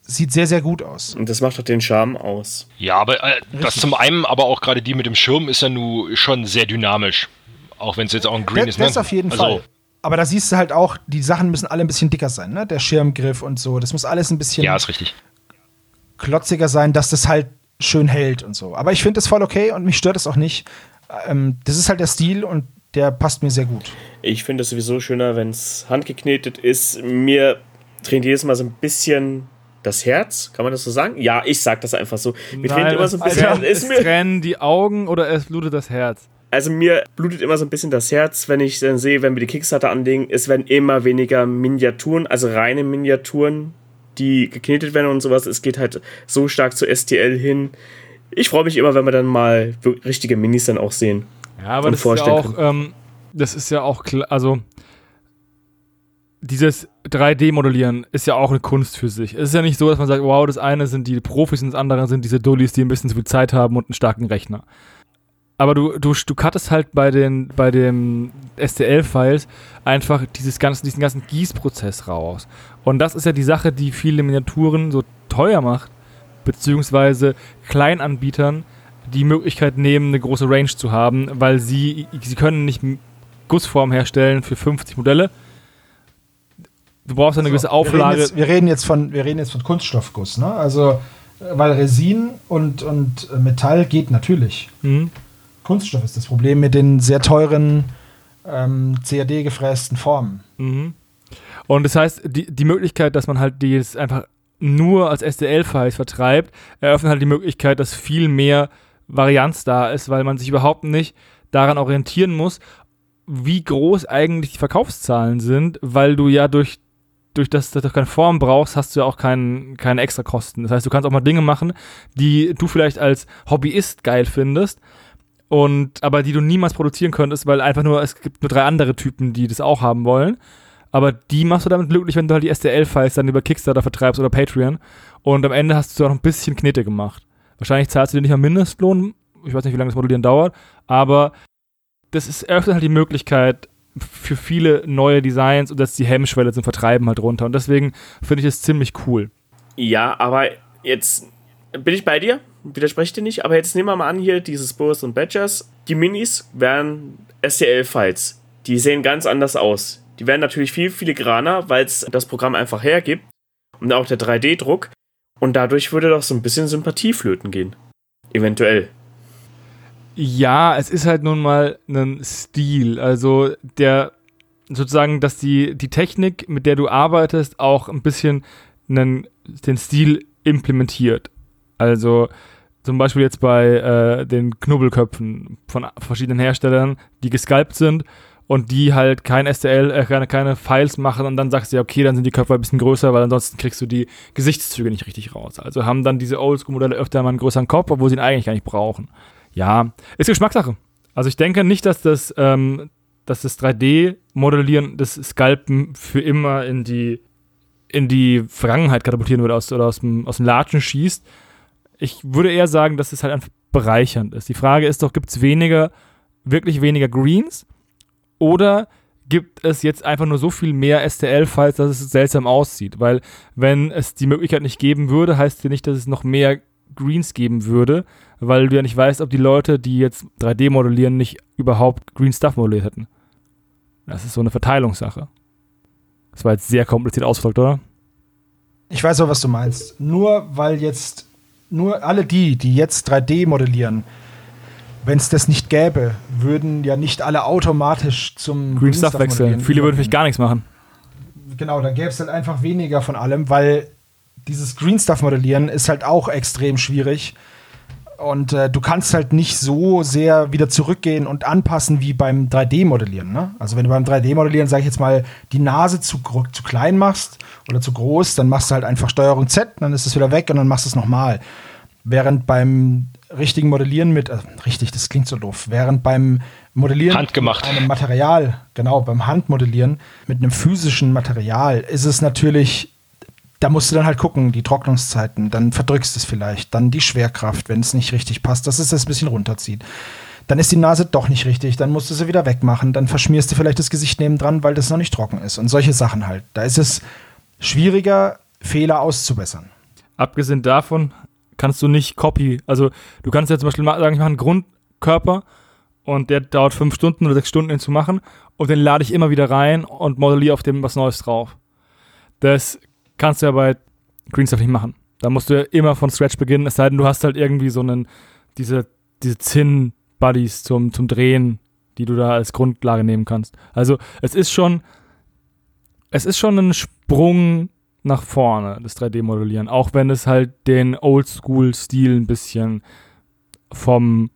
sieht sehr, sehr gut aus. Und das macht doch den Charme aus. Ja, aber äh, das zum einen, aber auch gerade die mit dem Schirm ist ja nun schon sehr dynamisch. Auch wenn es jetzt auch ein Green das, ist. Ne? Das auf jeden also, Fall. Aber da siehst du halt auch, die Sachen müssen alle ein bisschen dicker sein, ne? Der Schirmgriff und so. Das muss alles ein bisschen Ja, ist richtig. klotziger sein, dass das halt schön hält und so. Aber ich finde das voll okay und mich stört es auch nicht. Ähm, das ist halt der Stil und der passt mir sehr gut. Ich finde es sowieso schöner, wenn es handgeknetet ist. Mir tränt jedes Mal so ein bisschen das Herz, kann man das so sagen? Ja, ich sag das einfach so. Mir tränt immer so ein bisschen. Ist es mir, trennen die Augen oder es blutet das Herz. also mir blutet immer so ein bisschen das Herz, wenn ich dann sehe, wenn wir die Kickstarter anlegen, es werden immer weniger Miniaturen, also reine Miniaturen, die geknetet werden und sowas. Es geht halt so stark zu STL hin. Ich freue mich immer, wenn wir dann mal richtige Minis dann auch sehen. Ja, aber das ist ja auch, ähm, das ist ja auch klar, also dieses 3D-Modellieren ist ja auch eine Kunst für sich. Es ist ja nicht so, dass man sagt, wow, das eine sind die Profis und das andere sind diese Dullis, die ein bisschen zu viel Zeit haben und einen starken Rechner. Aber du, du, du cuttest halt bei den, bei den STL-Files einfach dieses ganzen, diesen ganzen Gießprozess raus. Und das ist ja die Sache, die viele Miniaturen so teuer macht, beziehungsweise Kleinanbietern die Möglichkeit nehmen, eine große Range zu haben, weil sie, sie können nicht Gussform herstellen für 50 Modelle. Du brauchst eine gewisse Wir reden, Auflage. jetzt, wir, reden jetzt von, wir reden jetzt von Kunststoffguss, ne? Also, weil Resin und, und Metall geht natürlich. Mhm. Kunststoff ist das Problem mit den sehr teuren ähm, CAD-gefrästen Formen. Mhm. Und das heißt, die, die Möglichkeit, dass man halt die jetzt einfach nur als STL-Files vertreibt, eröffnet halt die Möglichkeit, dass viel mehr Varianz da ist, weil man sich überhaupt nicht daran orientieren muss, wie groß eigentlich die Verkaufszahlen sind, weil du ja durch, durch das, dass du keine Form brauchst, hast du ja auch kein, keine extra Kosten. Das heißt, du kannst auch mal Dinge machen, die du vielleicht als Hobbyist geil findest, und aber die du niemals produzieren könntest, weil einfach nur, es gibt nur drei andere Typen, die das auch haben wollen. Aber die machst du damit glücklich, wenn du halt die STL-Files dann über Kickstarter vertreibst oder Patreon. Und am Ende hast du auch noch ein bisschen Knete gemacht. Wahrscheinlich zahlst du dir nicht mal Mindestlohn. Ich weiß nicht, wie lange das Modellieren dauert. Aber das ist, eröffnet halt die Möglichkeit für viele neue Designs und dass die Hemmschwelle zum Vertreiben halt runter. Und deswegen finde ich es ziemlich cool. Ja, aber jetzt bin ich bei dir, widerspreche dir nicht, aber jetzt nehmen wir mal an hier dieses Boris und Badgers. Die Minis wären STL-Files. Die sehen ganz anders aus. Die werden natürlich viel filigraner, weil es das Programm einfach hergibt und auch der 3D-Druck. Und dadurch würde doch so ein bisschen Sympathie flöten gehen. Eventuell. Ja, es ist halt nun mal ein Stil. Also der sozusagen, dass die, die Technik, mit der du arbeitest, auch ein bisschen einen, den Stil implementiert. Also zum Beispiel jetzt bei äh, den Knubbelköpfen von verschiedenen Herstellern, die gesculpt sind und die halt kein STL, äh, keine, keine Files machen und dann sagst du ja, okay, dann sind die Köpfe ein bisschen größer, weil ansonsten kriegst du die Gesichtszüge nicht richtig raus. Also haben dann diese Oldschool-Modelle öfter mal einen größeren Kopf, obwohl sie ihn eigentlich gar nicht brauchen. Ja, ist Geschmackssache. Also ich denke nicht, dass das, ähm, dass das 3D-Modellieren, das Sculpen für immer in die, in die Vergangenheit katapultieren würde aus, oder aus dem, aus dem Latschen schießt. Ich würde eher sagen, dass es halt einfach bereichernd ist. Die Frage ist doch, gibt es weniger, wirklich weniger Greens? Oder gibt es jetzt einfach nur so viel mehr STL-Files, dass es seltsam aussieht? Weil, wenn es die Möglichkeit nicht geben würde, heißt ja nicht, dass es noch mehr Greens geben würde, weil du ja nicht weißt, ob die Leute, die jetzt 3D modellieren, nicht überhaupt Green Stuff modelliert hätten. Das ist so eine Verteilungssache. Das war jetzt sehr kompliziert ausgedrückt, oder? Ich weiß auch, was du meinst. Nur weil jetzt, nur alle die, die jetzt 3D modellieren, wenn es das nicht gäbe, würden ja nicht alle automatisch zum Green Stuff wechseln. Viele würden vielleicht gar nichts machen. Genau, dann gäbe es halt einfach weniger von allem, weil dieses Green Stuff modellieren ist halt auch extrem schwierig. Und äh, du kannst halt nicht so sehr wieder zurückgehen und anpassen wie beim 3D-Modellieren. Ne? Also wenn du beim 3D-Modellieren, sag ich jetzt mal, die Nase zu, zu klein machst oder zu groß, dann machst du halt einfach Steuerung Z, dann ist es wieder weg und dann machst du es nochmal. Während beim richtigen Modellieren mit, äh, richtig, das klingt so doof, während beim Modellieren Handgemacht. mit einem Material, genau, beim Handmodellieren mit einem physischen Material ist es natürlich, da musst du dann halt gucken, die Trocknungszeiten, dann verdrückst es vielleicht, dann die Schwerkraft, wenn es nicht richtig passt, dass es das ein bisschen runterzieht. dann ist die Nase doch nicht richtig, dann musst du sie wieder wegmachen, dann verschmierst du vielleicht das Gesicht nebendran, weil das noch nicht trocken ist und solche Sachen halt. Da ist es schwieriger, Fehler auszubessern. Abgesehen davon kannst du nicht Copy, also du kannst ja zum Beispiel sagen, ich mache einen Grundkörper und der dauert fünf Stunden oder sechs Stunden ihn zu machen und den lade ich immer wieder rein und modelliere auf dem was Neues drauf. Das kannst du ja bei Greenstuff nicht machen. Da musst du ja immer von Scratch beginnen, es sei denn, du hast halt irgendwie so einen, diese, diese Zinn-Buddies zum, zum Drehen, die du da als Grundlage nehmen kannst. Also es ist schon, es ist schon ein Sprung nach vorne, das 3D-Modellieren, auch wenn es halt den Oldschool-Stil ein bisschen vom,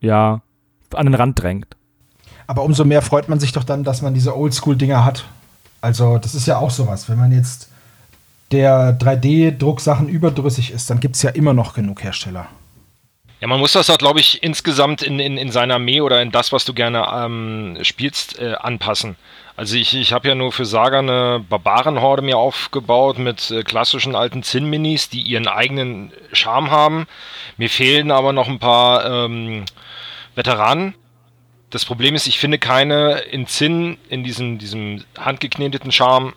ja, an den Rand drängt. Aber umso mehr freut man sich doch dann, dass man diese Oldschool-Dinger hat. Also, das ist ja auch sowas. Wenn man jetzt der 3D-Drucksachen überdrüssig ist, dann gibt es ja immer noch genug Hersteller. Ja, man muss das auch, glaube ich, insgesamt in, in, in seiner Armee oder in das, was du gerne ähm, spielst, äh, anpassen. Also ich, ich habe ja nur für Saga eine Barbarenhorde mir aufgebaut mit äh, klassischen alten Zinn-Minis, die ihren eigenen Charme haben. Mir fehlen aber noch ein paar ähm, Veteranen. Das Problem ist, ich finde keine in Zinn, in diesem, diesem handgekneteten Charme,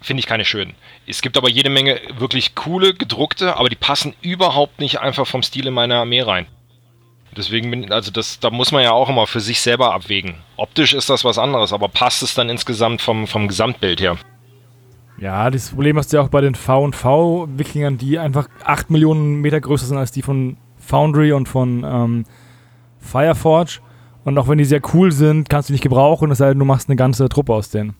finde ich keine schönen. Es gibt aber jede Menge wirklich coole, gedruckte, aber die passen überhaupt nicht einfach vom Stil in meine Armee rein. Deswegen bin, also das, da muss man ja auch immer für sich selber abwägen. Optisch ist das was anderes, aber passt es dann insgesamt vom, vom Gesamtbild her? Ja, das Problem hast du ja auch bei den V&V-Wikingern, die einfach 8 Millionen Meter größer sind als die von Foundry und von ähm, Fireforge. Und auch wenn die sehr cool sind, kannst du nicht gebrauchen, es sei denn, du machst eine ganze Truppe aus denen.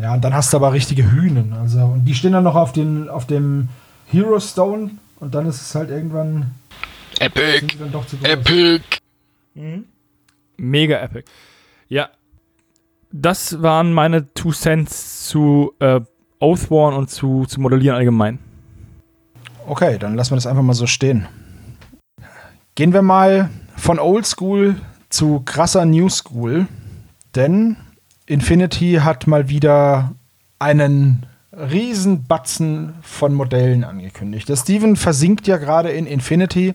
Ja, und dann hast du aber richtige Hühnen. Also, und die stehen dann noch auf, den, auf dem Hero Stone und dann ist es halt irgendwann. Epic! Epic! Mhm. Mega epic. Ja. Das waren meine Two Cents zu äh, Oathworn und zu, zu Modellieren allgemein. Okay, dann lassen wir das einfach mal so stehen. Gehen wir mal von Old School zu krasser New School. Denn Infinity hat mal wieder einen riesen Batzen von Modellen angekündigt. Der Steven versinkt ja gerade in Infinity,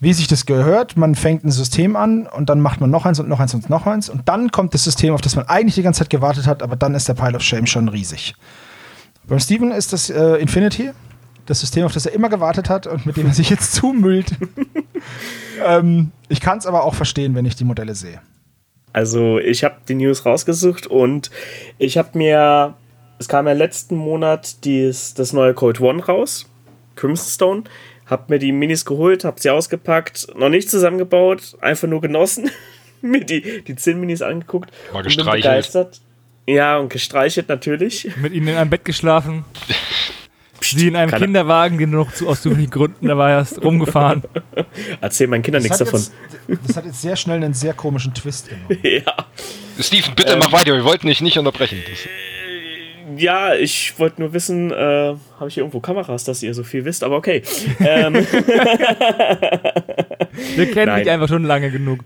wie sich das gehört. Man fängt ein System an und dann macht man noch eins und noch eins und noch eins. Und dann kommt das System, auf das man eigentlich die ganze Zeit gewartet hat, aber dann ist der Pile of Shame schon riesig. Beim Steven ist das äh, Infinity, das System, auf das er immer gewartet hat und mit dem er sich jetzt zumüllt. ähm, ich kann es aber auch verstehen, wenn ich die Modelle sehe. Also ich habe die News rausgesucht und ich habe mir, es kam ja letzten Monat dies, das neue Code One raus, Crimson Stone, habe mir die Minis geholt, habe sie ausgepackt, noch nicht zusammengebaut, einfach nur genossen, mir die, die 10 Minis angeguckt Mal und bin gestreichelt. begeistert. Ja, und gestreichelt natürlich. Mit ihnen in einem Bett geschlafen. Sie in einem Keine- Kinderwagen, den du noch zu ausdrücklichen Gründen dabei hast, rumgefahren. Erzähl meinen Kindern nichts davon. Jetzt, das hat jetzt sehr schnell einen sehr komischen Twist genommen. ja. Steven, bitte Ähm. mach weiter, wir wollten dich nicht unterbrechen. ja, ich wollte nur wissen, äh, habe ich hier irgendwo Kameras, dass ihr so viel wisst, aber okay. ähm, Wir kennen Nein. dich einfach schon lange genug.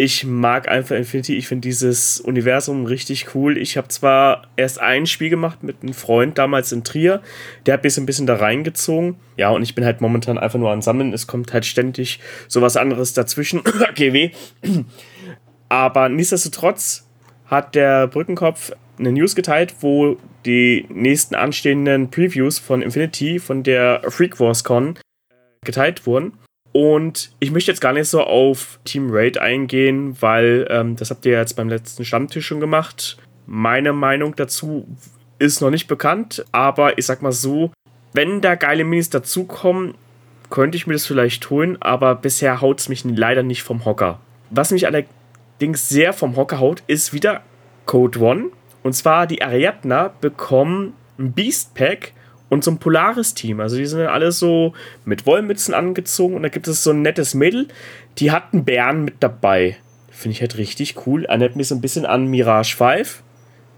Ich mag einfach Infinity. Ich finde dieses Universum richtig cool. Ich habe zwar erst ein Spiel gemacht mit einem Freund damals in Trier. Der hat mich so ein bisschen da reingezogen. Ja, und ich bin halt momentan einfach nur am Sammeln. Es kommt halt ständig sowas anderes dazwischen. GW. Aber nichtsdestotrotz hat der Brückenkopf eine News geteilt, wo die nächsten anstehenden Previews von Infinity von der Freak Wars Con geteilt wurden. Und ich möchte jetzt gar nicht so auf Team Raid eingehen, weil ähm, das habt ihr jetzt beim letzten Stammtisch schon gemacht. Meine Meinung dazu ist noch nicht bekannt, aber ich sag mal so, wenn da geile Minis dazukommen, könnte ich mir das vielleicht holen, aber bisher haut es mich leider nicht vom Hocker. Was mich allerdings sehr vom Hocker haut, ist wieder Code One. Und zwar die Ariadna bekommen ein Beast Pack und so ein Polaris-Team. Also die sind dann alle so mit Wollmützen angezogen und da gibt es so ein nettes Mädel, die hat einen Bären mit dabei. Finde ich halt richtig cool. Erinnert mich so ein bisschen an Mirage 5,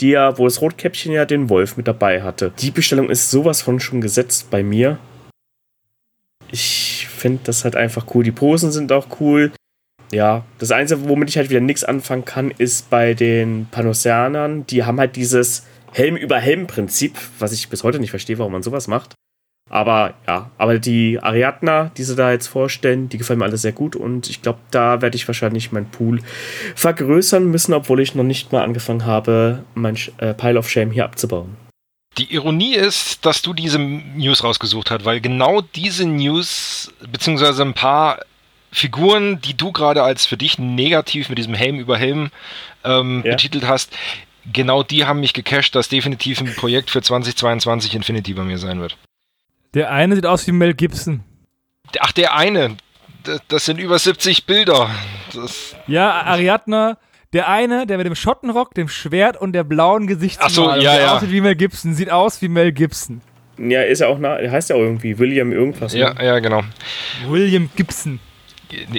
die ja, wo das Rotkäppchen ja den Wolf mit dabei hatte. Die Bestellung ist sowas von schon gesetzt bei mir. Ich finde das halt einfach cool. Die Posen sind auch cool. Ja, das Einzige, womit ich halt wieder nichts anfangen kann, ist bei den Panosianern. Die haben halt dieses Helm über Helm-Prinzip, was ich bis heute nicht verstehe, warum man sowas macht. Aber ja, aber die Ariadna, die sie da jetzt vorstellen, die gefallen mir alle sehr gut und ich glaube, da werde ich wahrscheinlich meinen Pool vergrößern müssen, obwohl ich noch nicht mal angefangen habe, mein äh, Pile of Shame hier abzubauen. Die Ironie ist, dass du diese News rausgesucht hast, weil genau diese News, beziehungsweise ein paar Figuren, die du gerade als für dich negativ mit diesem Helm über Helm ähm, ja. betitelt hast, genau die haben mich gecached, dass definitiv ein Projekt für 2022 Infinity bei mir sein wird. Der eine sieht aus wie Mel Gibson. Ach, der eine. Das sind über 70 Bilder. Das ja, Ariadna, der eine, der mit dem Schottenrock, dem Schwert und der blauen Gesichtsmalung, Ach so, ja, ja. aussieht wie Mel Gibson, sieht aus wie Mel Gibson. Ja, ist ja auch nah, heißt ja auch irgendwie William irgendwas. Ja, ne? ja, genau. William Gibson.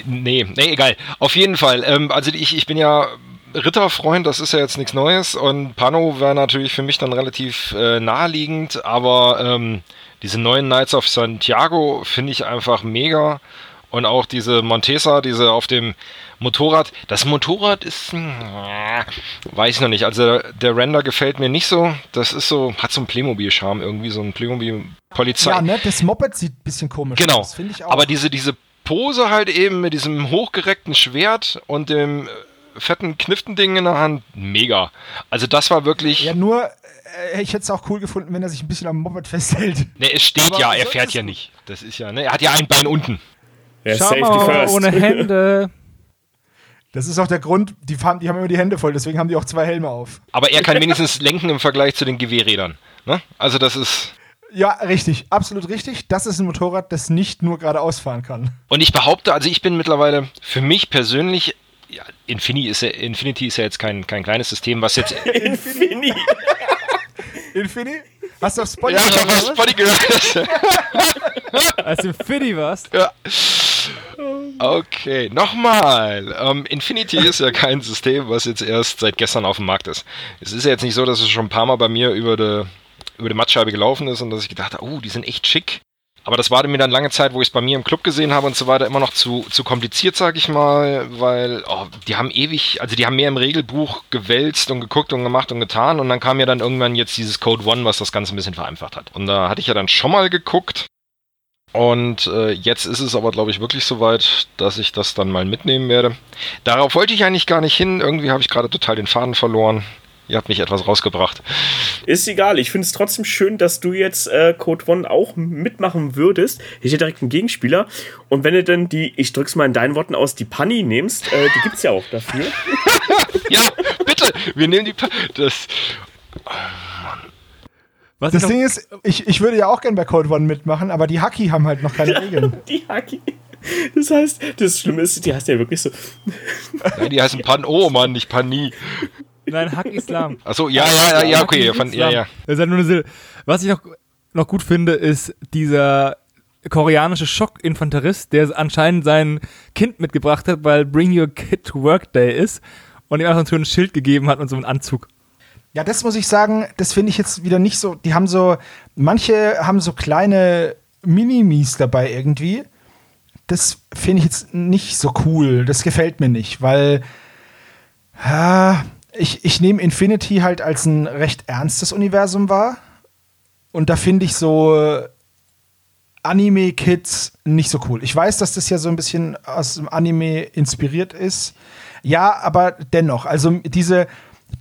Nee, nee, egal. Auf jeden Fall. Ähm, also ich, ich bin ja Ritterfreund, das ist ja jetzt nichts Neues und Pano wäre natürlich für mich dann relativ äh, naheliegend, aber ähm, diese neuen Knights of Santiago finde ich einfach mega. Und auch diese Montesa, diese auf dem Motorrad. Das Motorrad ist, äh, weiß ich noch nicht. Also der Render gefällt mir nicht so. Das ist so, hat so einen Playmobil-Charme irgendwie, so ein Playmobil-Polizei. Ja, ne, das Moped sieht ein bisschen komisch genau. aus, auch. Aber diese, diese Pose halt eben mit diesem hochgereckten Schwert und dem fetten Kniftending in der Hand, mega. Also das war wirklich. Ja, nur, äh, ich hätte es auch cool gefunden, wenn er sich ein bisschen am Moped festhält. Ne, es steht Aber ja, er fährt ja nicht. Das ist ja, ne, er hat ja ein Bein unten. Ja, Schau mal, first. ohne Hände. Das ist auch der Grund, die, fahren, die haben immer die Hände voll, deswegen haben die auch zwei Helme auf. Aber er kann wenigstens lenken im Vergleich zu den Gewehrrädern. Ne? Also das ist. Ja, richtig, absolut richtig. Das ist ein Motorrad, das nicht nur geradeaus fahren kann. Und ich behaupte, also ich bin mittlerweile für mich persönlich, ja, Infinity ist ja, Infinity ist ja jetzt kein, kein kleines System, was jetzt. Infinity. Infini? Hast du auf Spotify? ja, ich was was? Spotty gehört. Als Fiddy warst. ja. Okay, nochmal. Ähm, Infinity ist ja kein System, was jetzt erst seit gestern auf dem Markt ist. Es ist ja jetzt nicht so, dass es schon ein paar Mal bei mir über die, über die Mattscheibe gelaufen ist und dass ich gedacht habe, oh, die sind echt schick. Aber das war mir dann lange Zeit, wo ich es bei mir im Club gesehen habe und so weiter, immer noch zu, zu kompliziert, sag ich mal, weil oh, die haben ewig, also die haben mehr im Regelbuch gewälzt und geguckt und gemacht und getan und dann kam ja dann irgendwann jetzt dieses Code One, was das Ganze ein bisschen vereinfacht hat. Und da hatte ich ja dann schon mal geguckt und äh, jetzt ist es aber, glaube ich, wirklich soweit, dass ich das dann mal mitnehmen werde. Darauf wollte ich eigentlich gar nicht hin, irgendwie habe ich gerade total den Faden verloren. Ihr habt mich etwas rausgebracht. Ist egal, ich finde es trotzdem schön, dass du jetzt äh, Code One auch mitmachen würdest. Ich hätte direkt einen Gegenspieler. Und wenn du dann die, ich drück's mal in deinen Worten aus, die Panni nimmst, äh, die gibt's ja auch dafür. Ja, bitte, wir nehmen die. Pa das, Was Das Ding ist, ich, ich würde ja auch gern bei Code One mitmachen, aber die Haki haben halt noch keine Regeln. Die Haki. Das heißt, das Schlimme ist, die heißt ja wirklich so. nein, die heißen Pan Oh, Mann, nicht Pani. Nein, Hack Islam. Achso, ja, ja, ja, ja, okay. Von, ja, ja. Das ist halt nur eine Sil Was ich noch, noch gut finde, ist dieser koreanische Schockinfanterist, der anscheinend sein Kind mitgebracht hat, weil Bring Your Kid to Work Day ist und ihm einfach so ein Schild gegeben hat und so einen Anzug. Ja, das muss ich sagen, das finde ich jetzt wieder nicht so. Die haben so, manche haben so kleine Minimis dabei irgendwie. Das finde ich jetzt nicht so cool. Das gefällt mir nicht, weil ja, ich, ich nehme Infinity halt als ein recht ernstes Universum wahr. Und da finde ich so Anime-Kids nicht so cool. Ich weiß, dass das ja so ein bisschen aus dem Anime inspiriert ist. Ja, aber dennoch, also diese,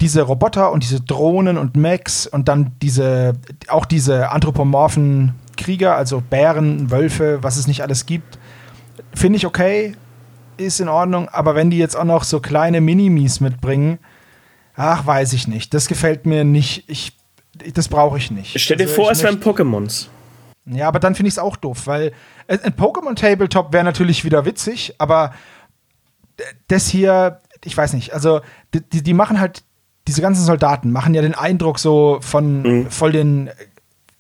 diese Roboter und diese Drohnen und Mechs und dann diese, auch diese anthropomorphen Krieger, also Bären, Wölfe, was es nicht alles gibt, finde ich okay, ist in Ordnung, aber wenn die jetzt auch noch so kleine Minimis mitbringen, ach, weiß ich nicht. Das gefällt mir nicht. Ich, das brauche ich nicht. Stell dir Also vor, es wären Pokémons. ja, aber dann finde ich es auch doof, weil ein Pokémon Tabletop wäre natürlich wieder witzig, aber das hier, ich weiß nicht, also die, die, machen halt, diese ganzen Soldaten machen ja den Eindruck so von Mhm. voll den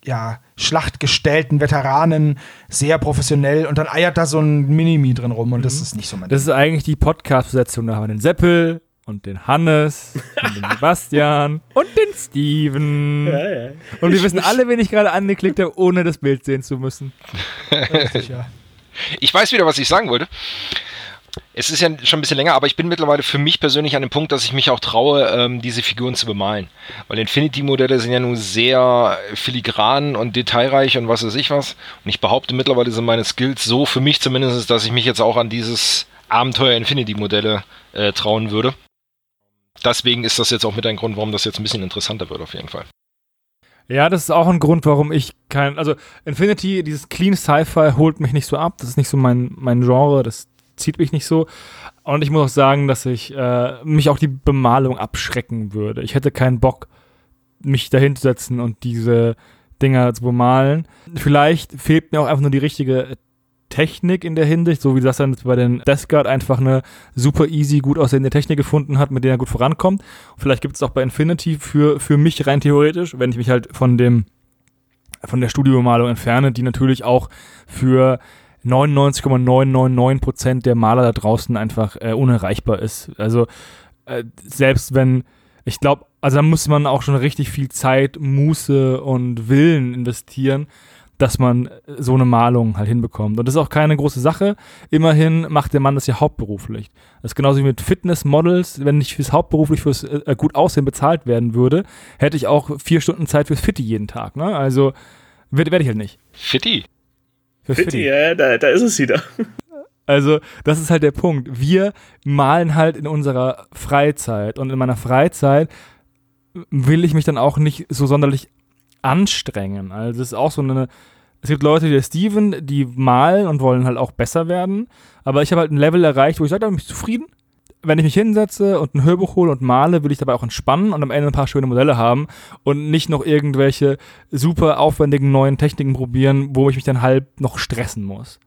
ja, schlachtgestellten Veteranen, sehr professionell und dann eiert da so ein Minimi drin rum und das ist nicht so mein Das ist eigentlich die Podcast-Besetzung. Da haben wir den Seppel und den Hannes und den Sebastian und den Steven. Ja, ja. Und wir wissen alle, wen ich gerade angeklickt habe, ohne das Bild sehen zu müssen. Ja. Ich weiß wieder, was ich sagen wollte. Es ist ja schon ein bisschen länger, aber ich bin mittlerweile für mich persönlich an dem Punkt, dass ich mich auch traue, ähm, diese Figuren zu bemalen. Weil Infinity-Modelle sind ja nun sehr filigran und detailreich und was weiß ich was. Und ich behaupte mittlerweile sind meine Skills so für mich zumindest, dass ich mich jetzt auch an dieses Abenteuer Infinity-Modelle äh, trauen würde. Deswegen ist das jetzt auch mit ein Grund, warum das jetzt ein bisschen interessanter wird, auf jeden Fall. Ja, das ist auch ein Grund, warum ich kein. Also, Infinity, dieses Clean Sci-Fi holt mich nicht so ab. Das ist nicht so mein, mein Genre. Das zieht mich nicht so. Und ich muss auch sagen, dass ich äh, mich auch die Bemalung abschrecken würde. Ich hätte keinen Bock, mich dahin zu setzen und diese Dinger zu bemalen. Vielleicht fehlt mir auch einfach nur die richtige Technik in der Hinsicht, so wie das dann bei den Death Guard einfach eine super easy, gut aussehende Technik gefunden hat, mit der er gut vorankommt. Vielleicht gibt es auch bei Infinity für, für mich rein theoretisch, wenn ich mich halt von dem von der Studiobemalung entferne, die natürlich auch für 99,999% der Maler da draußen einfach äh, unerreichbar ist. Also äh, selbst wenn, ich glaube, also da muss man auch schon richtig viel Zeit, Muße und Willen investieren, dass man so eine Malung halt hinbekommt. Und das ist auch keine große Sache. Immerhin macht der Mann das ja hauptberuflich. Das ist genauso wie mit Fitnessmodels. Wenn ich fürs hauptberuflich fürs äh, gut aussehen bezahlt werden würde, hätte ich auch vier Stunden Zeit fürs Fitti jeden Tag. Ne? Also werde werd ich halt nicht. Fitti? Für Fitti, ja, da, da ist es wieder. Also, das ist halt der Punkt. Wir malen halt in unserer Freizeit. Und in meiner Freizeit will ich mich dann auch nicht so sonderlich anstrengen. Also, es ist auch so eine. Es gibt Leute wie der Steven, die malen und wollen halt auch besser werden. Aber ich habe halt ein Level erreicht, wo ich sage, da bin ich zufrieden. Wenn ich mich hinsetze und ein Hörbuch hole und male, will ich dabei auch entspannen und am Ende ein paar schöne Modelle haben und nicht noch irgendwelche super aufwendigen neuen Techniken probieren, wo ich mich dann halb noch stressen muss.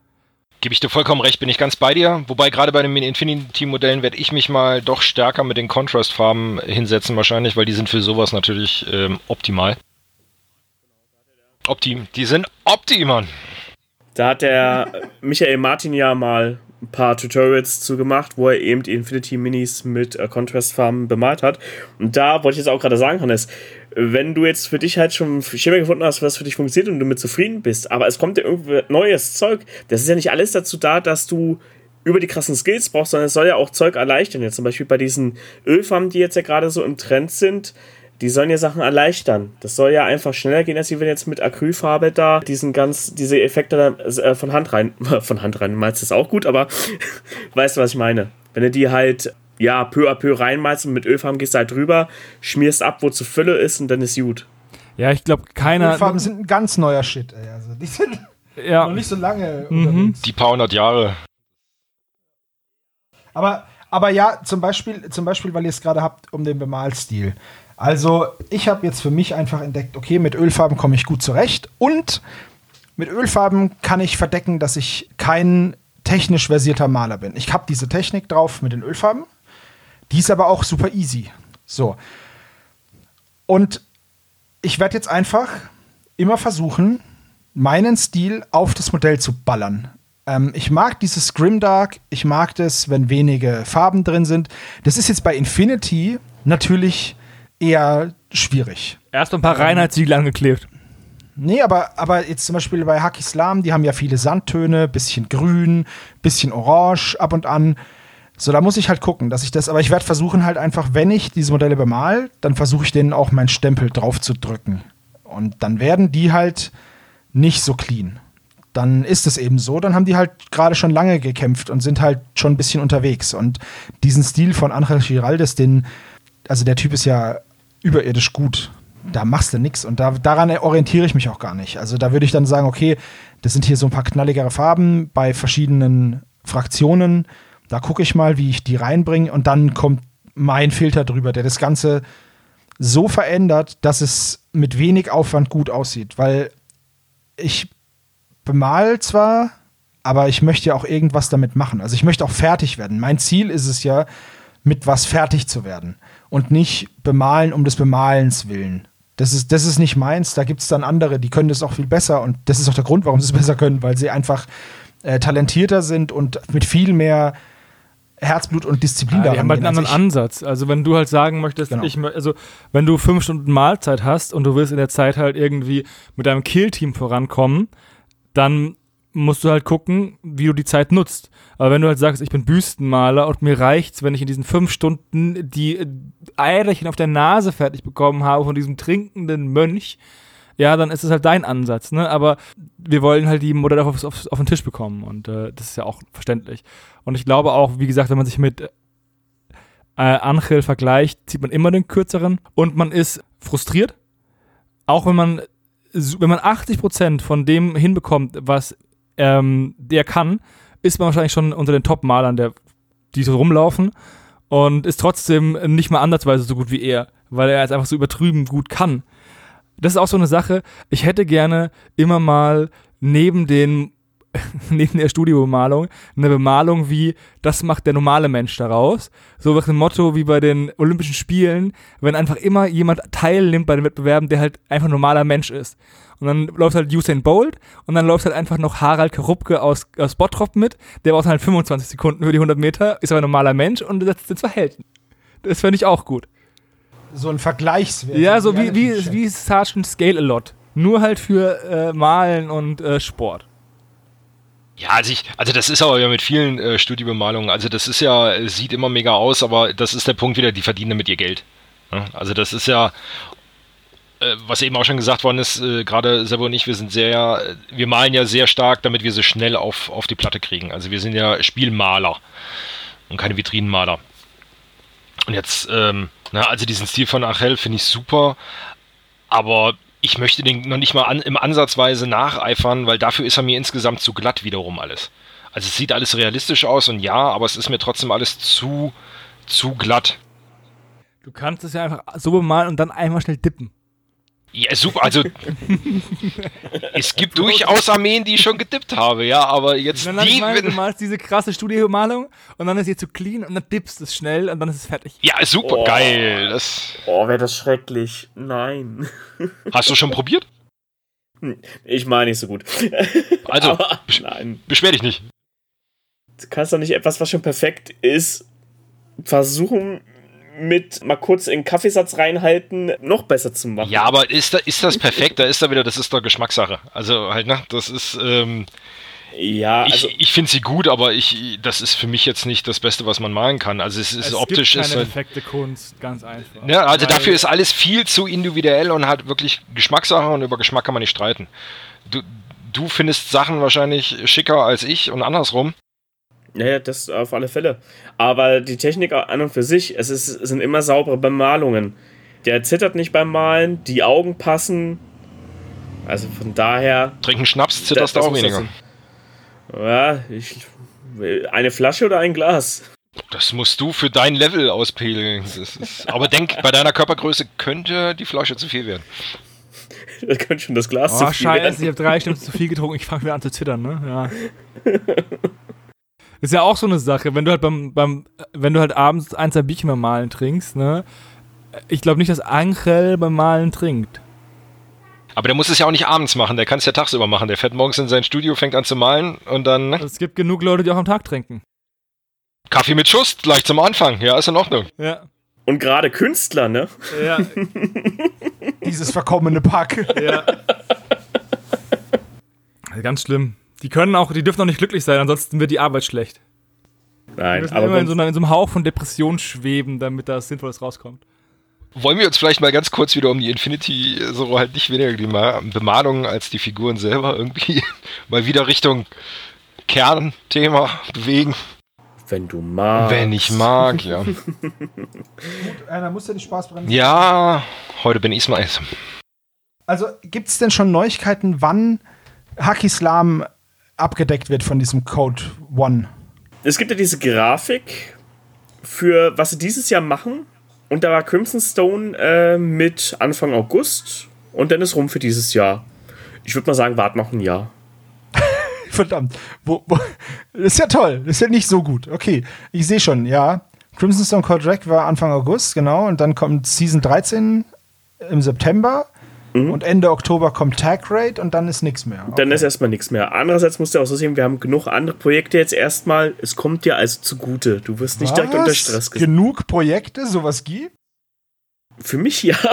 Gebe ich dir vollkommen recht, bin ich ganz bei dir. Wobei gerade bei den Infinity-Modellen werde ich mich mal doch stärker mit den Contrast-Farben hinsetzen wahrscheinlich, weil die sind für sowas natürlich ähm, optimal. Optim, die sind optimal. Da hat der Michael Martin ja mal ein paar Tutorials zu gemacht, wo er eben die Infinity Minis mit äh, Contrast-Farben bemalt hat. Und da wollte ich jetzt auch gerade sagen, Hannes, wenn du jetzt für dich halt schon Schema gefunden hast, was für dich funktioniert und du mit zufrieden bist, aber es kommt ja irgendwie neues Zeug, das ist ja nicht alles dazu da, dass du über die krassen Skills brauchst, sondern es soll ja auch Zeug erleichtern. Jetzt zum Beispiel bei diesen Ölfarben, die jetzt ja gerade so im Trend sind, die sollen ja Sachen erleichtern. Das soll ja einfach schneller gehen, als wenn jetzt mit Acrylfarbe da diesen ganz, diese Effekte dann, äh, von Hand rein, von Hand rein, du das auch gut, aber weißt du, was ich meine? Wenn du die halt, ja, peu à peu reinmalst und mit Ölfarben gehst du halt drüber, schmierst ab, wo zu Fülle ist und dann ist gut. Ja, ich glaube, keiner. Ölfarben sind ein ganz neuer Shit, ey. Also, die sind ja. noch nicht so lange Mhm. unterwegs. Die paar hundert Jahre. Aber, aber ja, zum Beispiel, zum Beispiel, weil ihr es gerade habt, um den Bemalstil. Also, ich habe jetzt für mich einfach entdeckt, okay, mit Ölfarben komme ich gut zurecht und mit Ölfarben kann ich verdecken, dass ich kein technisch versierter Maler bin. Ich habe diese Technik drauf mit den Ölfarben, die ist aber auch super easy. So. Und ich werde jetzt einfach immer versuchen, meinen Stil auf das Modell zu ballern. Ähm, ich mag dieses Grimdark, ich mag das, wenn wenige Farben drin sind. Das ist jetzt bei Infinity natürlich eher schwierig. Erst ein paar Reinheitssiegel angeklebt. Nee, aber, aber jetzt zum Beispiel bei Hack Islam, die haben ja viele Sandtöne, bisschen grün, bisschen orange ab und an. So, da muss ich halt gucken, dass ich das, aber ich werde versuchen halt einfach, wenn ich diese Modelle bemal, dann versuche ich denen auch meinen Stempel drauf zu drücken. Und dann werden die halt nicht so clean. Dann ist es eben so, dann haben die halt gerade schon lange gekämpft und sind halt schon ein bisschen unterwegs. Und diesen Stil von Angel Giraldes, den, also der Typ ist ja überirdisch gut. Da machst du nichts und da, daran orientiere ich mich auch gar nicht. Also da würde ich dann sagen, okay, das sind hier so ein paar knalligere Farben bei verschiedenen Fraktionen. Da gucke ich mal, wie ich die reinbringe und dann kommt mein Filter drüber, der das Ganze so verändert, dass es mit wenig Aufwand gut aussieht. Weil ich bemal zwar, aber ich möchte ja auch irgendwas damit machen. Also ich möchte auch fertig werden. Mein Ziel ist es ja, mit was fertig zu werden und nicht bemalen um des Bemalens willen. Das ist, das ist nicht meins. Da gibt es dann andere, die können das auch viel besser. Und das ist auch der Grund, warum sie es besser können, weil sie einfach äh, talentierter sind und mit viel mehr Herzblut und Disziplin Ja, die haben halt einen anderen. Ansatz. Also wenn du halt sagen möchtest, Genau. ich, also wenn du fünf Stunden Mahlzeit hast und du willst in der Zeit halt irgendwie mit deinem Kill-Team vorankommen, dann musst du halt gucken, wie du die Zeit nutzt. Aber wenn du halt sagst, ich bin Büstenmaler und mir reicht's, wenn ich in diesen fünf Stunden die Eierchen auf der Nase fertig bekommen habe von diesem trinkenden Mönch, ja, dann ist es halt dein Ansatz, ne? Aber wir wollen halt die Modelle auf, auf, auf den Tisch bekommen und äh, das ist ja auch verständlich. Und ich glaube auch, wie gesagt, wenn man sich mit äh, Angel vergleicht, zieht man immer den kürzeren und man ist frustriert, auch wenn man wenn man 80% von dem hinbekommt, was ähm, der kann, ist man wahrscheinlich schon unter den Top-Malern, der, die so rumlaufen und ist trotzdem nicht mal ansatzweise so gut wie er, weil er es einfach so übertrieben gut kann. Das ist auch so eine Sache. Ich hätte gerne immer mal neben den neben der Studiobemalung eine Bemalung wie, das macht der normale Mensch daraus. So nach dem Motto wie bei den Olympischen Spielen, wenn einfach immer jemand teilnimmt bei den Wettbewerben, der halt einfach ein normaler Mensch ist. Und dann läuft halt Usain Bolt und dann läuft halt einfach noch Harald Karupke aus, aus Bottrop mit, der braucht halt 25 Sekunden für die 100 Meter, ist aber ein normaler Mensch und setzt ins Verhältnis. Das fände ich auch gut. So ein Vergleichswert. Ja, so wie, wie, wie Sergeant Scale a Lot. Nur halt für äh, Malen und äh, Sport. Ja, also, ich, also das ist aber ja mit vielen äh, Studiobemalungen, also das ist ja, sieht immer mega aus, aber das ist der Punkt wieder, die verdienen damit ihr Geld. Also das ist ja, äh, was eben auch schon gesagt worden ist, äh, gerade Sebo und ich, wir sind sehr, wir malen ja sehr stark, damit wir sie schnell auf, auf die Platte kriegen. Also wir sind ja Spielmaler und keine Vitrinenmaler. Und jetzt, ähm, na, also diesen Stil von Achel finde ich super, aber ich möchte den noch nicht mal an, im Ansatzweise nacheifern, weil dafür ist er mir insgesamt zu glatt wiederum alles. Also es sieht alles realistisch aus und ja, aber es ist mir trotzdem alles zu, zu glatt. Du kannst es ja einfach so bemalen und dann einmal schnell dippen. Ja, super. Also, es gibt durchaus Armeen, die ich schon getippt habe, ja, aber jetzt dann die. Meine, du malst diese krasse Studiomalung und dann ist sie zu clean und dann dippst es schnell und dann ist es fertig. Ja, super Oh. geil. Das, Oh, wäre das schrecklich. Nein. hast du schon probiert? Ich meine nicht so gut. Also, Aber, besch- nein. beschwer dich nicht. Du kannst doch nicht etwas, was schon perfekt ist, versuchen, mit mal kurz in den Kaffeesatz reinhalten, noch besser zu machen. Ja, aber ist, da, ist das perfekt? Da ist da wieder, das ist doch Geschmackssache. Also halt, ne, das ist, ähm, Ja, also. ich, ich finde sie gut, aber ich, das ist für mich jetzt nicht das Beste, was man malen kann. Also es ist optisch gibt ist keine halt, perfekte Kunst, ganz einfach. Ne, also Weil- dafür ist alles viel zu individuell und hat wirklich Geschmackssache und über Geschmack kann man nicht streiten. Du, du findest Sachen wahrscheinlich schicker als ich und andersrum. Ja, ja, das auf alle Fälle. Aber die Technik an und für sich, es, ist, es sind immer saubere Bemalungen. Der zittert nicht beim Malen, die Augen passen. Also von daher. Trinken Schnaps zitterst du das auch weniger. Ja, ich. Eine Flasche oder ein Glas? Das musst du für dein Level auspegeln. Aber denk, bei deiner Körpergröße könnte die Flasche zu viel werden. Das könnte schon das Glas Oh, zu viel scheiße, werden. ich habe drei Stunden zu viel getrunken, ich fange wieder an zu zittern, ne? Ja. Ist ja auch so eine Sache, wenn du halt beim, beim wenn du halt abends ein, zwei Bierchen beim Malen trinkst, ne? Ich glaube nicht, dass Angel beim Malen trinkt. Aber der muss es ja auch nicht abends machen, der kann es ja tagsüber machen. Der fährt morgens in sein Studio, fängt an zu malen und dann ne? Es gibt genug Leute, die auch am Tag trinken. Kaffee mit Schuss, gleich zum Anfang. Ja, ist in Ordnung. Ja. Und gerade Künstler, ne? Ja, Dieses verkommene Pack. ja. Ganz schlimm. Die können auch, die dürfen auch nicht glücklich sein, ansonsten wird die Arbeit schlecht. Die Nein, müssen aber immer in so, einer, in so einem Hauch von Depression schweben, damit da Sinnvolles rauskommt. Wollen wir uns vielleicht mal ganz kurz wieder um die Infinity, so halt nicht weniger die Ma- Bemalungen als die Figuren selber irgendwie mal wieder Richtung Kernthema bewegen? wenn du magst. Wenn ich mag, ja. Äh, da muss ja die Spaßbremse. Ja, heute bin ich mal. Also gibt es denn schon Neuigkeiten, wann Hackislam abgedeckt wird von diesem Code One? Es gibt ja diese Grafik für, was sie dieses Jahr machen. Und da war Crimson Stone äh, mit Anfang August. Und dann ist rum für dieses Jahr. Ich würde mal sagen, wart noch ein Jahr. Verdammt. Wo, wo, das ist ja toll. Das ist ja nicht so gut. Okay, ich sehe schon, ja. Crimson Stone Code Red war Anfang August, genau. Und dann kommt Season 13 im September. Und Ende Oktober kommt Tag Raid und dann ist nichts mehr. Dann ist erstmal nichts mehr. Andererseits musst du auch so sehen, wir haben genug andere Projekte jetzt erstmal. Es kommt dir also zugute. Du wirst nicht direkt Was? unter Stress gesetzt. Genug Projekte, sowas gibt? Für mich ja.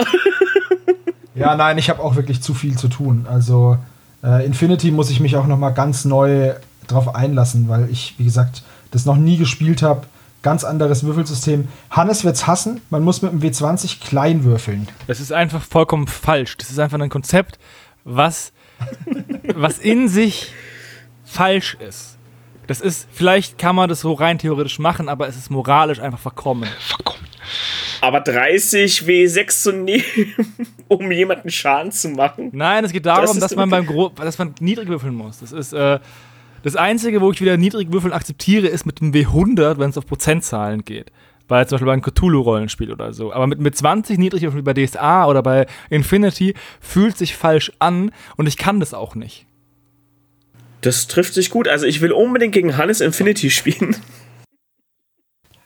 Ja, nein, ich habe auch wirklich zu viel zu tun. Also Äh, Infinity muss ich mich auch noch mal ganz neu drauf einlassen, weil ich, wie gesagt, das noch nie gespielt habe. Ganz anderes Würfelsystem. Hannes wird's hassen. Man muss mit dem W20 klein würfeln. Das ist einfach vollkommen falsch. Das ist einfach ein Konzept, was, was in sich falsch ist. Das ist, vielleicht kann man das so rein theoretisch machen, aber es ist moralisch einfach verkommen. Verkommen. Aber 30 W6 zu nehmen, um jemanden Schaden zu machen. Nein, es geht darum, Das dass man beim Gro dass man niedrig würfeln muss. Das ist äh, das Einzige, wo ich wieder niedrig würfeln akzeptiere, ist mit dem W100, wenn es auf Prozentzahlen geht. Bei zum Beispiel bei einem Cthulhu-Rollenspiel oder so. Aber mit, mit 20 niedrig würfeln wie bei DSA oder bei Infinity fühlt sich falsch an und ich kann das auch nicht. Das trifft sich gut. Also ich will unbedingt gegen Hannes Infinity spielen.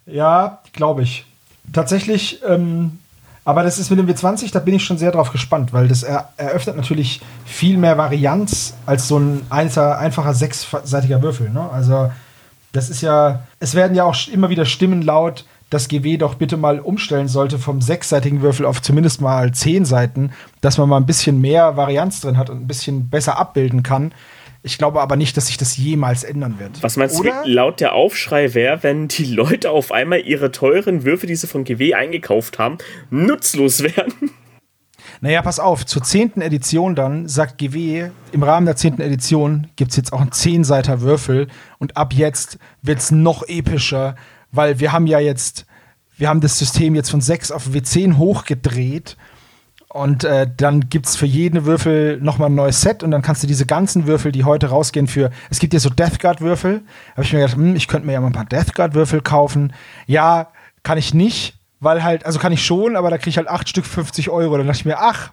Ja, glaube ich. Tatsächlich, ähm, aber das ist mit dem W20, da bin ich schon sehr drauf gespannt, weil das er eröffnet natürlich viel mehr Varianz als so ein einfacher sechsseitiger Würfel. Ne? Also, das ist ja, es werden ja auch immer wieder Stimmen laut, dass GW doch bitte mal umstellen sollte vom sechsseitigen Würfel auf zumindest mal zehn Seiten, dass man mal ein bisschen mehr Varianz drin hat und ein bisschen besser abbilden kann. Ich glaube aber nicht, dass sich das jemals ändern wird. Was meinst Oder? du, laut der Aufschrei wäre, wenn die Leute auf einmal ihre teuren Würfe, die sie von GW eingekauft haben, nutzlos werden? Naja, pass auf, zur 10. Edition dann sagt GW, im Rahmen der 10. Edition gibt es jetzt auch einen 10-Seiter Würfel und ab jetzt wird es noch epischer, weil wir haben ja jetzt, wir haben das System jetzt von 6 auf W10 hochgedreht und äh, dann gibt es für jeden Würfel nochmal ein neues Set und dann kannst du diese ganzen Würfel, die heute rausgehen für, es gibt ja so Death Guard Würfel, habe ich mir gedacht, hm, ich könnte mir ja mal ein paar Death Guard Würfel kaufen. Ja, kann ich nicht, weil halt, also kann ich schon, aber da kriege ich halt acht Stück 50 Euro. Dann dachte ich mir, ach,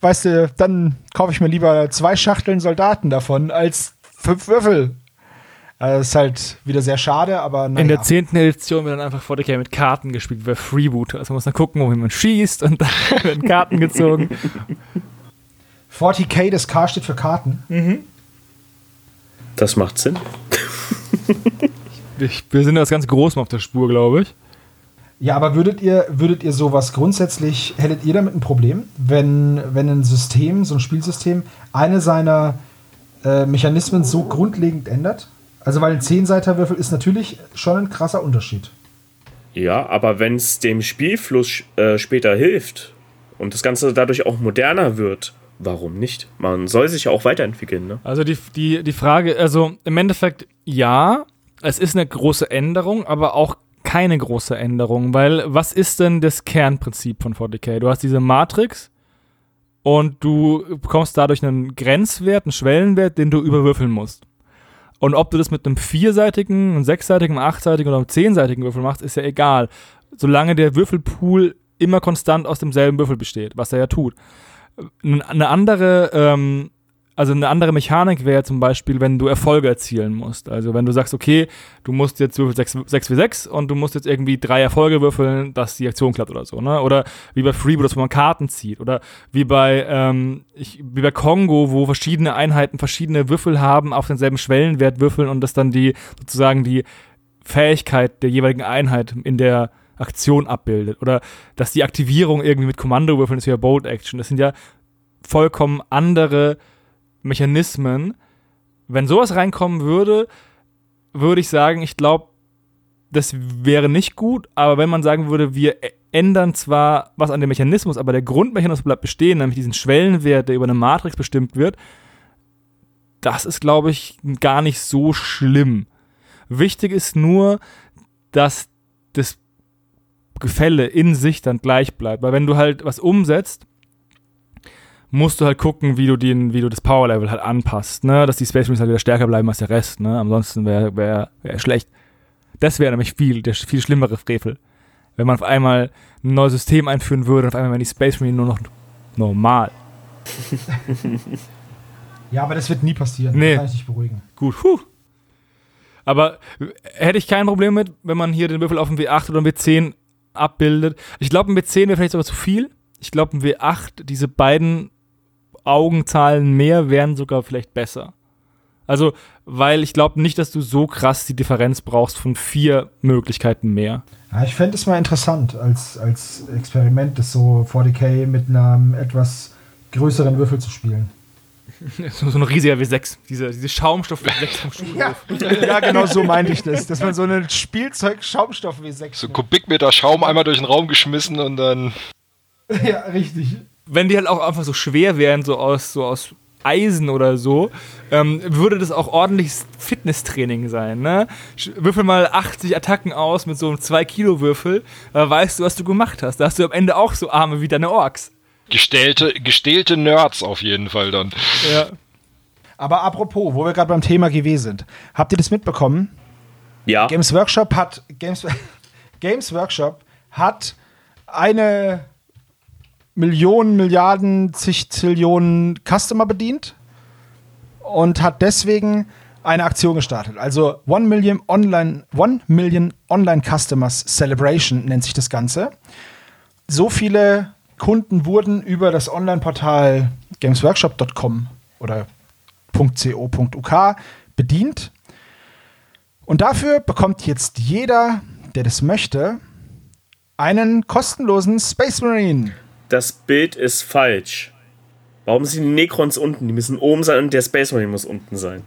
weißt du, dann kaufe ich mir lieber zwei Schachteln Soldaten davon als fünf Würfel. Also das ist halt wieder sehr schade, aber naja. In der 10. Edition wird dann einfach 40k mit Karten gespielt, wer Freeboot. Also man muss dann gucken, wohin man schießt und dann werden Karten gezogen. 40k, das K steht für Karten. Das macht Sinn. Ich, wir sind das ganz groß mal auf der Spur, glaube ich. Ja, aber würdet ihr, würdet ihr sowas grundsätzlich, hättet ihr damit ein Problem, wenn, wenn ein System, so ein Spielsystem, eine seiner äh, Mechanismen so grundlegend ändert? Also, weil ein 10-Seiter-Würfel ist natürlich schon ein krasser Unterschied. Ja, aber wenn es dem Spielfluss äh, später hilft und das Ganze dadurch auch moderner wird, warum nicht? Man soll sich ja auch weiterentwickeln, ne? Also die, die, die Frage, also im Endeffekt ja, es ist eine große Änderung, aber auch keine große Änderung, weil was ist denn das Kernprinzip von 40k? Du hast diese Matrix und du bekommst dadurch einen Grenzwert, einen Schwellenwert, den du überwürfeln musst. Und ob du das mit einem vierseitigen, einem sechsseitigen, einem achtseitigen oder einem zehnseitigen Würfel machst, ist ja egal. Solange der Würfelpool immer konstant aus demselben Würfel besteht, was er ja tut. Eine andere, ähm, also eine andere Mechanik wäre zum Beispiel, wenn du Erfolge erzielen musst. Also wenn du sagst, okay, du musst jetzt würfeln 6, 6 wie 6 und du musst jetzt irgendwie drei Erfolge würfeln, dass die Aktion klappt oder so, ne? Oder wie bei Freeboot, dass man Karten zieht. Oder wie bei, ähm, ich, wie bei Kongo, wo verschiedene Einheiten verschiedene Würfel haben, auf denselben Schwellenwert würfeln und das dann die, sozusagen die Fähigkeit der jeweiligen Einheit in der Aktion abbildet. Oder dass die Aktivierung irgendwie mit Kommandowürfeln ist ja Bold Action. Das sind ja vollkommen andere Mechanismen. Wenn sowas reinkommen würde, würde ich sagen, ich glaube, das wäre nicht gut, aber wenn man sagen würde, wir ändern zwar was an dem Mechanismus, aber der Grundmechanismus bleibt bestehen, nämlich diesen Schwellenwert, der über eine Matrix bestimmt wird, das ist, glaube ich, gar nicht so schlimm. Wichtig ist nur, dass das Gefälle in sich dann gleich bleibt. Weil wenn du halt was umsetzt, musst du halt gucken, wie du, den, wie du das Power-Level halt anpasst, ne? Dass die Space Marines halt wieder stärker bleiben als der Rest, ne? Ansonsten wäre wär, wär schlecht. Das wäre nämlich viel, der viel schlimmere Frevel. Wenn man auf einmal ein neues System einführen würde und auf einmal wären die Space Marines nur noch normal. Ja, aber das wird nie passieren. Nee. Da kann ich dich beruhigen. Gut, puh. Aber hätte ich kein Problem mit, wenn man hier den Würfel auf dem W8 oder dem W10 abbildet. Ich glaube, ein W10 wäre vielleicht sogar zu viel. Ich glaube, ein W8, diese beiden Augenzahlen mehr wären sogar vielleicht besser. Also, weil ich glaube nicht, dass du so krass die Differenz brauchst von vier Möglichkeiten mehr. Ja, ich fände es mal interessant als, als Experiment, das so 40k mit einem etwas größeren Würfel zu spielen. so, so ein riesiger W6, diese, diese Schaumstoff W6 vom Schulhof. Ja, ja, genau so meinte ich das. Dass man so einen Spielzeug-Schaumstoff W6. So Kubikmeter Schaum einmal durch den Raum geschmissen und dann. Ja, richtig. Wenn die halt auch einfach so schwer wären, so aus, so aus Eisen oder so, ähm, würde das auch ordentliches Fitnesstraining sein. Ne? Würfel mal 80 Attacken aus mit so einem 2-Kilo-Würfel, äh, weißt du, was du gemacht hast. Da hast du am Ende auch so Arme wie deine Orks. Gestellte, gestählte Nerds auf jeden Fall dann. Ja. Aber apropos, wo wir gerade beim Thema GW sind. Habt ihr das mitbekommen? Ja. Games Workshop hat Games, Games Workshop hat eine Million, Milliarden, zig Customer bedient und hat deswegen eine Aktion gestartet. Also One Million Online, One Million Online Customers Celebration nennt sich das Ganze. So viele Kunden wurden über das Online-Portal gamesworkshop.com oder .co.uk bedient. Und dafür bekommt jetzt jeder, der das möchte, einen kostenlosen Space Marine. Das Bild ist falsch. Warum sind die Necrons unten? Die müssen oben sein und der Space Marine muss unten sein.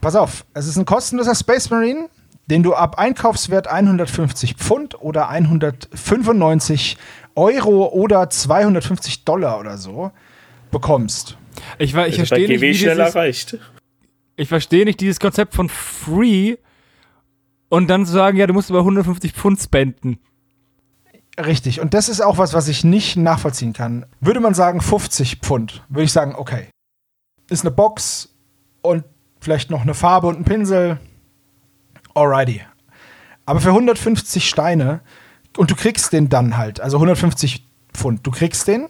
Pass auf, es ist ein kostenloser Space Marine, den du ab Einkaufswert 150 Pfund oder 195 Euro oder 250 Dollar oder so bekommst. Ich, war- ich Das bei verstehe nicht, wie schnell dieses, erreicht. ich verstehe nicht dieses Konzept von Free und dann zu sagen, ja, du musst aber 150 Pfund spenden. Richtig, und das ist auch was, was ich nicht nachvollziehen kann. Würde man sagen 50 Pfund, würde ich sagen, okay. Ist eine Box und vielleicht noch eine Farbe und ein Pinsel. Alrighty. Aber für 150 Steine und du kriegst den dann halt, also 150 Pfund, du kriegst den.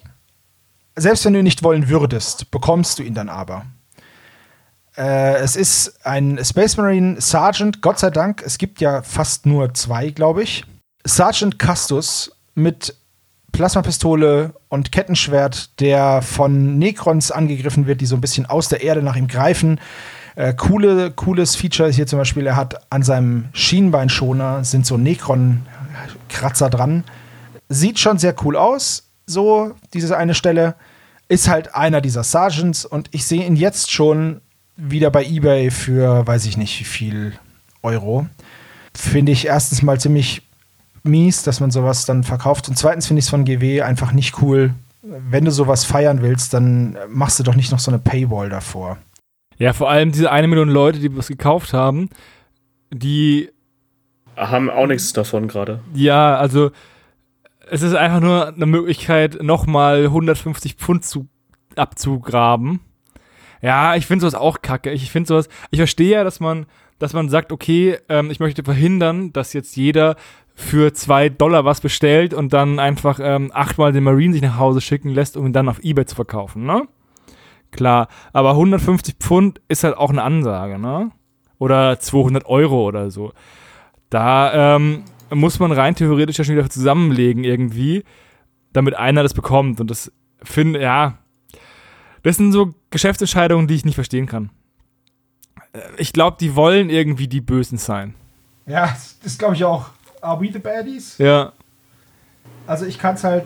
Selbst wenn du ihn nicht wollen würdest, bekommst du ihn dann aber. Äh, es ist ein Space Marine Sergeant, Gott sei Dank. Es gibt ja fast nur zwei, glaube ich. Sergeant Castus mit Plasmapistole und Kettenschwert, der von Necrons angegriffen wird, die so ein bisschen aus der Erde nach ihm greifen. Äh, coole, cooles Feature ist hier zum Beispiel, er hat an seinem Schienbeinschoner sind so Necron-Kratzer dran. Sieht schon sehr cool aus, so diese eine Stelle. Ist halt einer dieser Sergeants und ich sehe ihn jetzt schon wieder bei eBay für, weiß ich nicht, wie viel Euro. Finde ich erstens mal ziemlich mies, dass man sowas dann verkauft. Und zweitens finde ich es von GW einfach nicht cool. Wenn du sowas feiern willst, dann machst du doch nicht noch so eine Paywall davor. Ja, vor allem diese eine Million Leute, die was gekauft haben, die, Haben auch nichts davon gerade. ja, also es ist einfach nur eine Möglichkeit, nochmal 150 Pfund zu, abzugraben. Ja, ich finde sowas auch kacke. Ich finde sowas, ich verstehe ja, dass man, dass man sagt, okay, ähm, ich möchte verhindern, dass jetzt jeder für zwei Dollar was bestellt und dann einfach ähm, achtmal den Marine sich nach Hause schicken lässt, um ihn dann auf Ebay zu verkaufen, ne? Klar, aber 150 Pfund ist halt auch eine Ansage, ne? Oder 200 Euro oder so. Da ähm, muss man rein theoretisch ja schon wieder zusammenlegen irgendwie, damit einer das bekommt. Und das finde, ja, das sind so Geschäftsentscheidungen, die ich nicht verstehen kann. Äh, Ich glaube, die wollen irgendwie die Bösen sein. Ja, das glaube ich auch. Are we the baddies? Ja. Also ich kann es halt,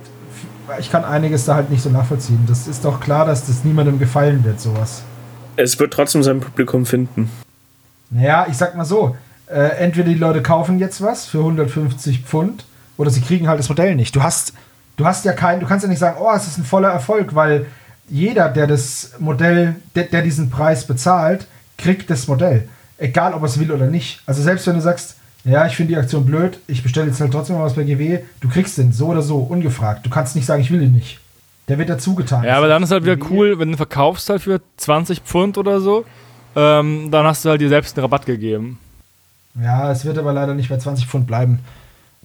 ich kann einiges da halt nicht so nachvollziehen. Das ist doch klar, dass das niemandem gefallen wird, sowas. Es wird trotzdem sein Publikum finden. Naja, ich sag mal so, äh, entweder die Leute kaufen jetzt was für 150 Pfund oder sie kriegen halt das Modell nicht. Du hast, du hast ja keinen, du kannst ja nicht sagen, oh, es ist ein voller Erfolg, weil jeder, der das Modell, der, der diesen Preis bezahlt, kriegt das Modell. Egal, ob er es will oder nicht. Also selbst wenn du sagst, ja, ich finde die Aktion blöd, ich bestelle jetzt halt trotzdem mal was bei GW, du kriegst den so oder so, ungefragt. Du kannst nicht sagen, ich will ihn nicht. Der wird dazu getan. Ja, aber dann ist halt wieder cool, wenn du verkaufst halt für 20 Pfund oder so, ähm, dann hast du halt dir selbst einen Rabatt gegeben. Ja, es wird aber leider nicht bei 20 Pfund bleiben.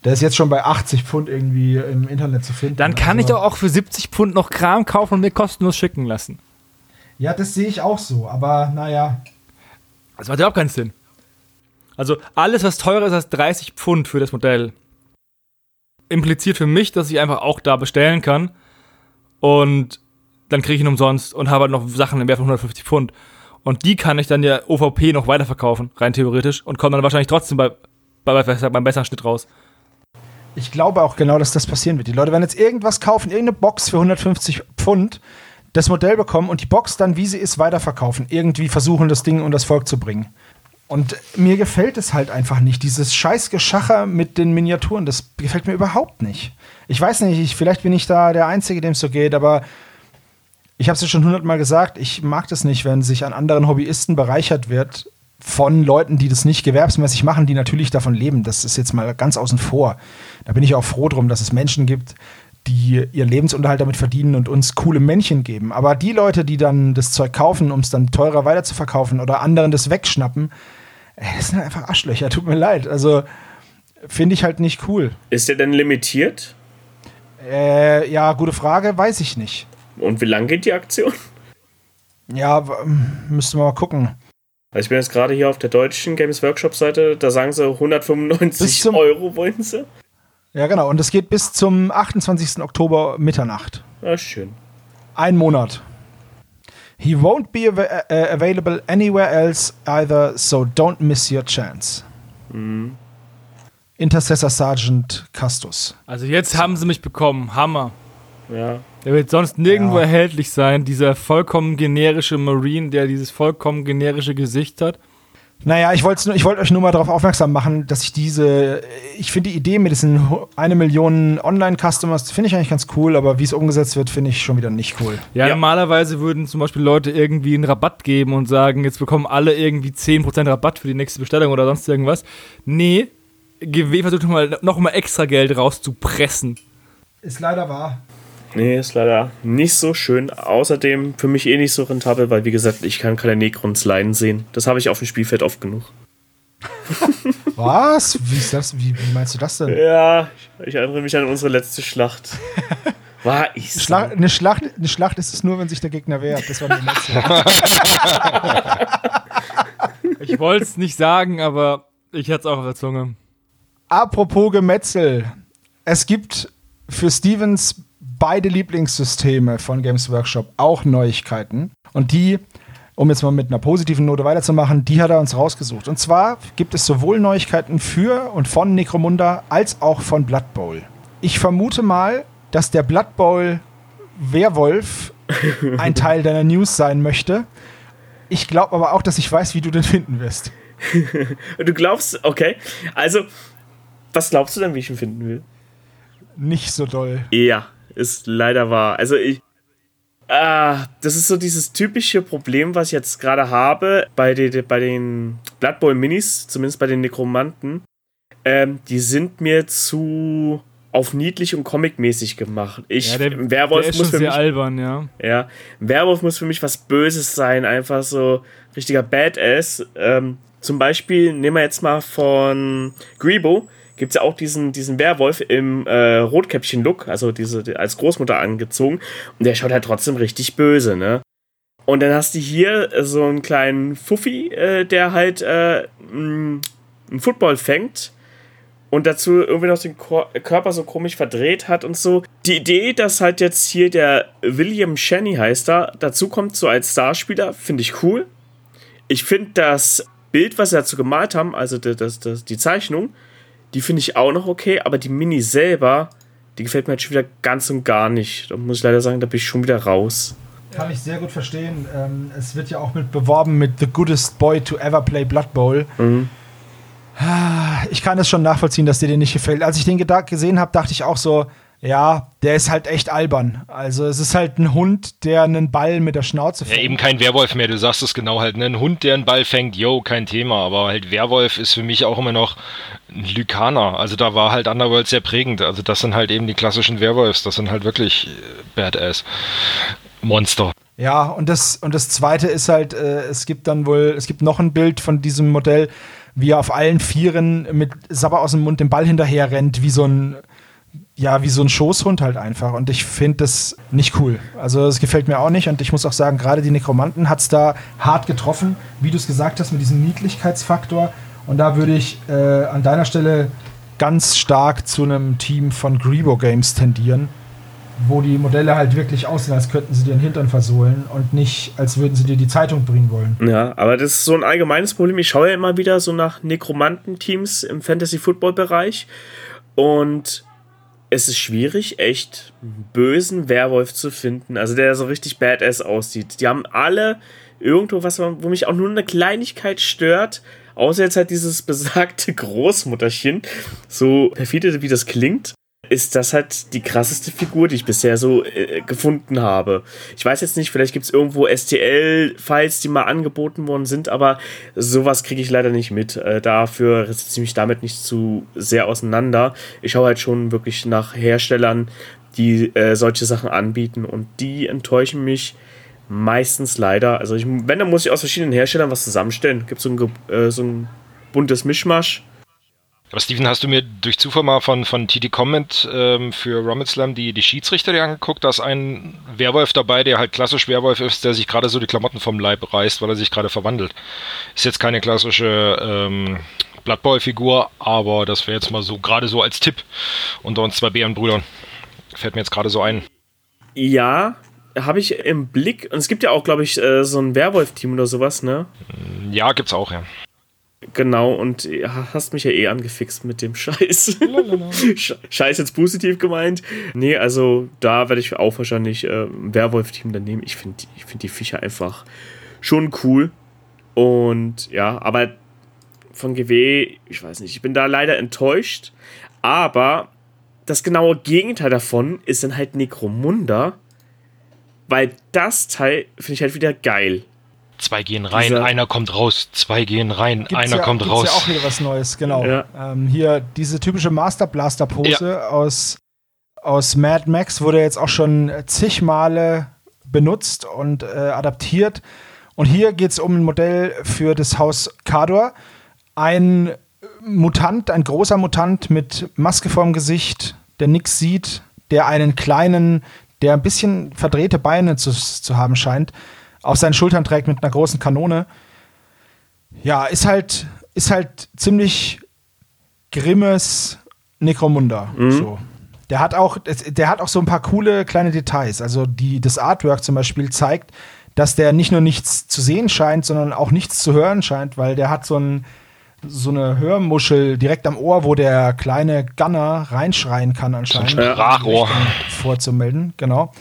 Der ist jetzt schon bei 80 Pfund irgendwie im Internet zu finden. Dann kann ich Also- doch auch für 70 Pfund noch Kram kaufen und mir kostenlos schicken lassen. Ja, das sehe ich auch so, aber naja. Das macht überhaupt keinen Sinn. Also alles, was teurer ist als 30 Pfund für das Modell, impliziert für mich, dass ich einfach auch da bestellen kann und dann kriege ich ihn umsonst und habe halt noch Sachen im Wert von 150 Pfund. Und die kann ich dann ja OVP noch weiterverkaufen, rein theoretisch, und komme dann wahrscheinlich trotzdem bei, bei, bei, beim besseren Schnitt raus. Ich glaube auch genau, dass das passieren wird. Die Leute werden jetzt irgendwas kaufen, irgendeine Box für 150 Pfund, das Modell bekommen und die Box dann, wie sie ist, weiterverkaufen. Irgendwie versuchen, das Ding unter das Volk zu bringen. Und mir gefällt es halt einfach nicht. Dieses scheiß Geschacher mit den Miniaturen, das gefällt mir überhaupt nicht. Ich weiß nicht, ich, vielleicht bin ich da der Einzige, dem es so geht, aber ich habe es ja schon hundertmal gesagt, ich mag das nicht, wenn sich an anderen Hobbyisten bereichert wird von Leuten, die das nicht gewerbsmäßig machen, die natürlich davon leben. Das ist jetzt mal ganz außen vor. Da bin ich auch froh drum, dass es Menschen gibt, die ihren Lebensunterhalt damit verdienen und uns coole Männchen geben. Aber die Leute, die dann das Zeug kaufen, um es dann teurer weiterzuverkaufen oder anderen das wegschnappen, ey, das sind einfach Arschlöcher, tut mir leid. Also finde ich halt nicht cool. Ist der denn limitiert? Äh, ja, gute Frage, weiß ich nicht. Und wie lang geht die Aktion? Ja, müssten wir mal gucken. Also ich bin jetzt gerade hier auf der deutschen Games Workshop Seite, da sagen sie 195 Euro wollen sie. Ja, genau. Und es geht bis zum 28. Oktober Mitternacht. Ah, schön. Ein Monat. He won't be av uh, available anywhere else either, so don't miss your chance. Mhm. Intercessor Sergeant Castus. Also jetzt haben sie mich bekommen. Hammer. Ja. Der wird sonst nirgendwo ja. erhältlich sein. Dieser vollkommen generische Marine, der dieses vollkommen generische Gesicht hat. Naja, ich wollte ich wollt euch nur mal darauf aufmerksam machen, dass ich diese, ich finde die Idee mit diesen eine Million Online-Customers, finde ich eigentlich ganz cool, aber wie es umgesetzt wird, finde ich schon wieder nicht cool. Ja, ja, normalerweise würden zum Beispiel Leute irgendwie einen Rabatt geben und sagen, jetzt bekommen alle irgendwie 10% Rabatt für die nächste Bestellung oder sonst irgendwas. Nee, GW versucht nochmal noch mal extra Geld rauszupressen. Ist leider wahr. Nee, ist leider nicht so schön. Außerdem für mich eh nicht so rentabel, weil wie gesagt, ich kann keine Necrons leiden sehen. Das habe ich auf dem Spielfeld oft genug. Was? Wie ist das? Wie, wie, meinst du das denn? Ja, ich erinnere mich an unsere letzte Schlacht. War ich Schla eine, Schlacht, eine Schlacht ist es nur, wenn sich der Gegner wehrt. Das war die letzte. ich wollte es nicht sagen, aber ich hatte es auch auf der Zunge. Apropos Gemetzel. Es gibt für Stevens beide Lieblingssysteme von Games Workshop auch Neuigkeiten. Und die, um jetzt mal mit einer positiven Note weiterzumachen, die hat er uns rausgesucht. Und zwar gibt es sowohl Neuigkeiten für und von Necromunda als auch von Blood Bowl. Ich vermute mal, dass der Blood Bowl Werwolf ein Teil deiner News sein möchte. Ich glaube aber auch, dass ich weiß, wie du den finden wirst. du glaubst, okay. Also, was glaubst du denn, wie ich ihn finden will? Nicht so doll. Ja, ist leider wahr. Also ich. Ah, das ist so dieses typische Problem, was ich jetzt gerade habe bei, den, bei den Blood Bowl Minis, zumindest bei den Nekromanten. Ähm, die sind mir zu auf niedlich und comicmäßig gemacht. Ich, ja, der, Werwolf der ist muss für mich, albern, ja. Ja, Werwolf muss für mich was Böses sein, einfach so richtiger Badass. Ähm, zum Beispiel nehmen wir jetzt mal von Grebo gibt es ja auch diesen, diesen Werwolf im äh, Rotkäppchen-Look, also diese als Großmutter angezogen. Und der schaut halt trotzdem richtig böse, ne? Und dann hast du hier so einen kleinen Fuffi, äh, der halt äh, einen Football fängt und dazu irgendwie noch den Körper so komisch verdreht hat und so. Die Idee, dass halt jetzt hier der William Shanny heißt da, dazu kommt so als Starspieler, finde ich cool. Ich finde das Bild, was sie dazu gemalt haben, also das, das, die Zeichnung, die finde ich auch noch okay, aber die Mini selber, die gefällt mir halt schon wieder ganz und gar nicht. Da muss ich leider sagen, da bin ich schon wieder raus. Kann ich sehr gut verstehen. Ähm, es wird ja auch mit beworben mit The Goodest Boy to Ever Play Blood Bowl. Mhm. Ich kann es schon nachvollziehen, dass dir den nicht gefällt. Als ich den gesehen habe, dachte ich auch so, ja, der ist halt echt albern. Also es ist halt ein Hund, der einen Ball mit der Schnauze fängt. Ja, eben kein Werwolf mehr, du sagst es genau halt. Ne? Ein Hund, der einen Ball fängt, yo, kein Thema. Aber halt Werwolf ist für mich auch immer noch ein Lykaner. Also da war halt Underworld sehr prägend. Also das sind halt eben die klassischen Werwolfs. Das sind halt wirklich äh, Badass. Monster. Ja, und das, und das zweite ist halt, äh, es gibt dann wohl, es gibt noch ein Bild von diesem Modell, wie er auf allen Vieren mit Sabber aus dem Mund den Ball hinterher rennt, wie so ein ja, wie so ein Schoßhund halt einfach. Und ich finde das nicht cool. Also es gefällt mir auch nicht. Und ich muss auch sagen, gerade die Nekromanten hat es da hart getroffen, wie du es gesagt hast, mit diesem Niedlichkeitsfaktor. Und da würde ich äh, an deiner Stelle ganz stark zu einem Team von Grebo Games tendieren, wo die Modelle halt wirklich aussehen, als könnten sie dir den Hintern versohlen und nicht, als würden sie dir die Zeitung bringen wollen. Ja, aber das ist so ein allgemeines Problem. Ich schaue ja immer wieder so nach Nekromanten-Teams im Fantasy-Football-Bereich und es ist schwierig, echt bösen Werwolf zu finden, also der so richtig badass aussieht. Die haben alle irgendwo was, wo mich auch nur eine Kleinigkeit stört, außer jetzt halt dieses besagte Großmutterchen, so perfide wie das klingt ist das halt die krasseste Figur, die ich bisher so äh, gefunden habe. Ich weiß jetzt nicht, vielleicht gibt es irgendwo STL-Files, die mal angeboten worden sind, aber sowas kriege ich leider nicht mit. Äh, dafür setze ich mich damit nicht zu sehr auseinander. Ich schaue halt schon wirklich nach Herstellern, die äh, solche Sachen anbieten und die enttäuschen mich meistens leider. Also ich, wenn, dann muss ich aus verschiedenen Herstellern was zusammenstellen. Gibt so ein, äh, so ein buntes Mischmasch aber Steven, hast du mir durch Zufall mal von, von TD Comment ähm, für Rummelslam die, die Schiedsrichter angeguckt? Da ist ein Werwolf dabei, der halt klassisch Werwolf ist, der sich gerade so die Klamotten vom Leib reißt, weil er sich gerade verwandelt. Ist jetzt keine klassische ähm, Blood Bowl-Figur, aber das wäre jetzt mal so gerade so als Tipp unter uns zwei Bärenbrüdern. Fällt mir jetzt gerade so ein. Ja, habe ich im Blick. Und es gibt ja auch, glaube ich, äh, so ein Werwolf-Team oder sowas, ne? Ja, gibt's auch, ja. Genau, und hast mich ja eh angefixt mit dem Scheiß. Scheiß jetzt positiv gemeint. Nee, also da werde ich auch wahrscheinlich äh, ein Werwolf-Team dann nehmen. Ich finde ich find die Viecher einfach schon cool. Und ja, aber von GW, ich weiß nicht, ich bin da leider enttäuscht. Aber das genaue Gegenteil davon ist dann halt Necromunda. Weil das Teil finde ich halt wieder geil. Zwei gehen rein, Dieser einer kommt raus, zwei gehen rein, einer ja, kommt raus. ja auch wieder was Neues, genau. Ja. Ähm, hier diese typische Master Blaster Pose ja. aus, aus Mad Max wurde jetzt auch schon zig Male benutzt und äh, adaptiert. Und hier geht es um ein Modell für das Haus Kador. Ein Mutant, ein großer Mutant mit Maske vorm Gesicht, der nichts sieht, der einen kleinen, der ein bisschen verdrehte Beine zu, zu haben scheint, auf seinen Schultern trägt mit einer großen Kanone. Ja, ist halt, ist halt ziemlich grimmes Necromunda. Mhm. So. Der hat, auch, der hat auch so ein paar coole kleine Details. Also die, das Artwork zum Beispiel zeigt, dass der nicht nur nichts zu sehen scheint, sondern auch nichts zu hören scheint, weil der hat so, ein, so eine Hörmuschel direkt am Ohr, wo der kleine Gunner reinschreien kann anscheinend. So ein Sprachrohr. Vorzumelden, genau.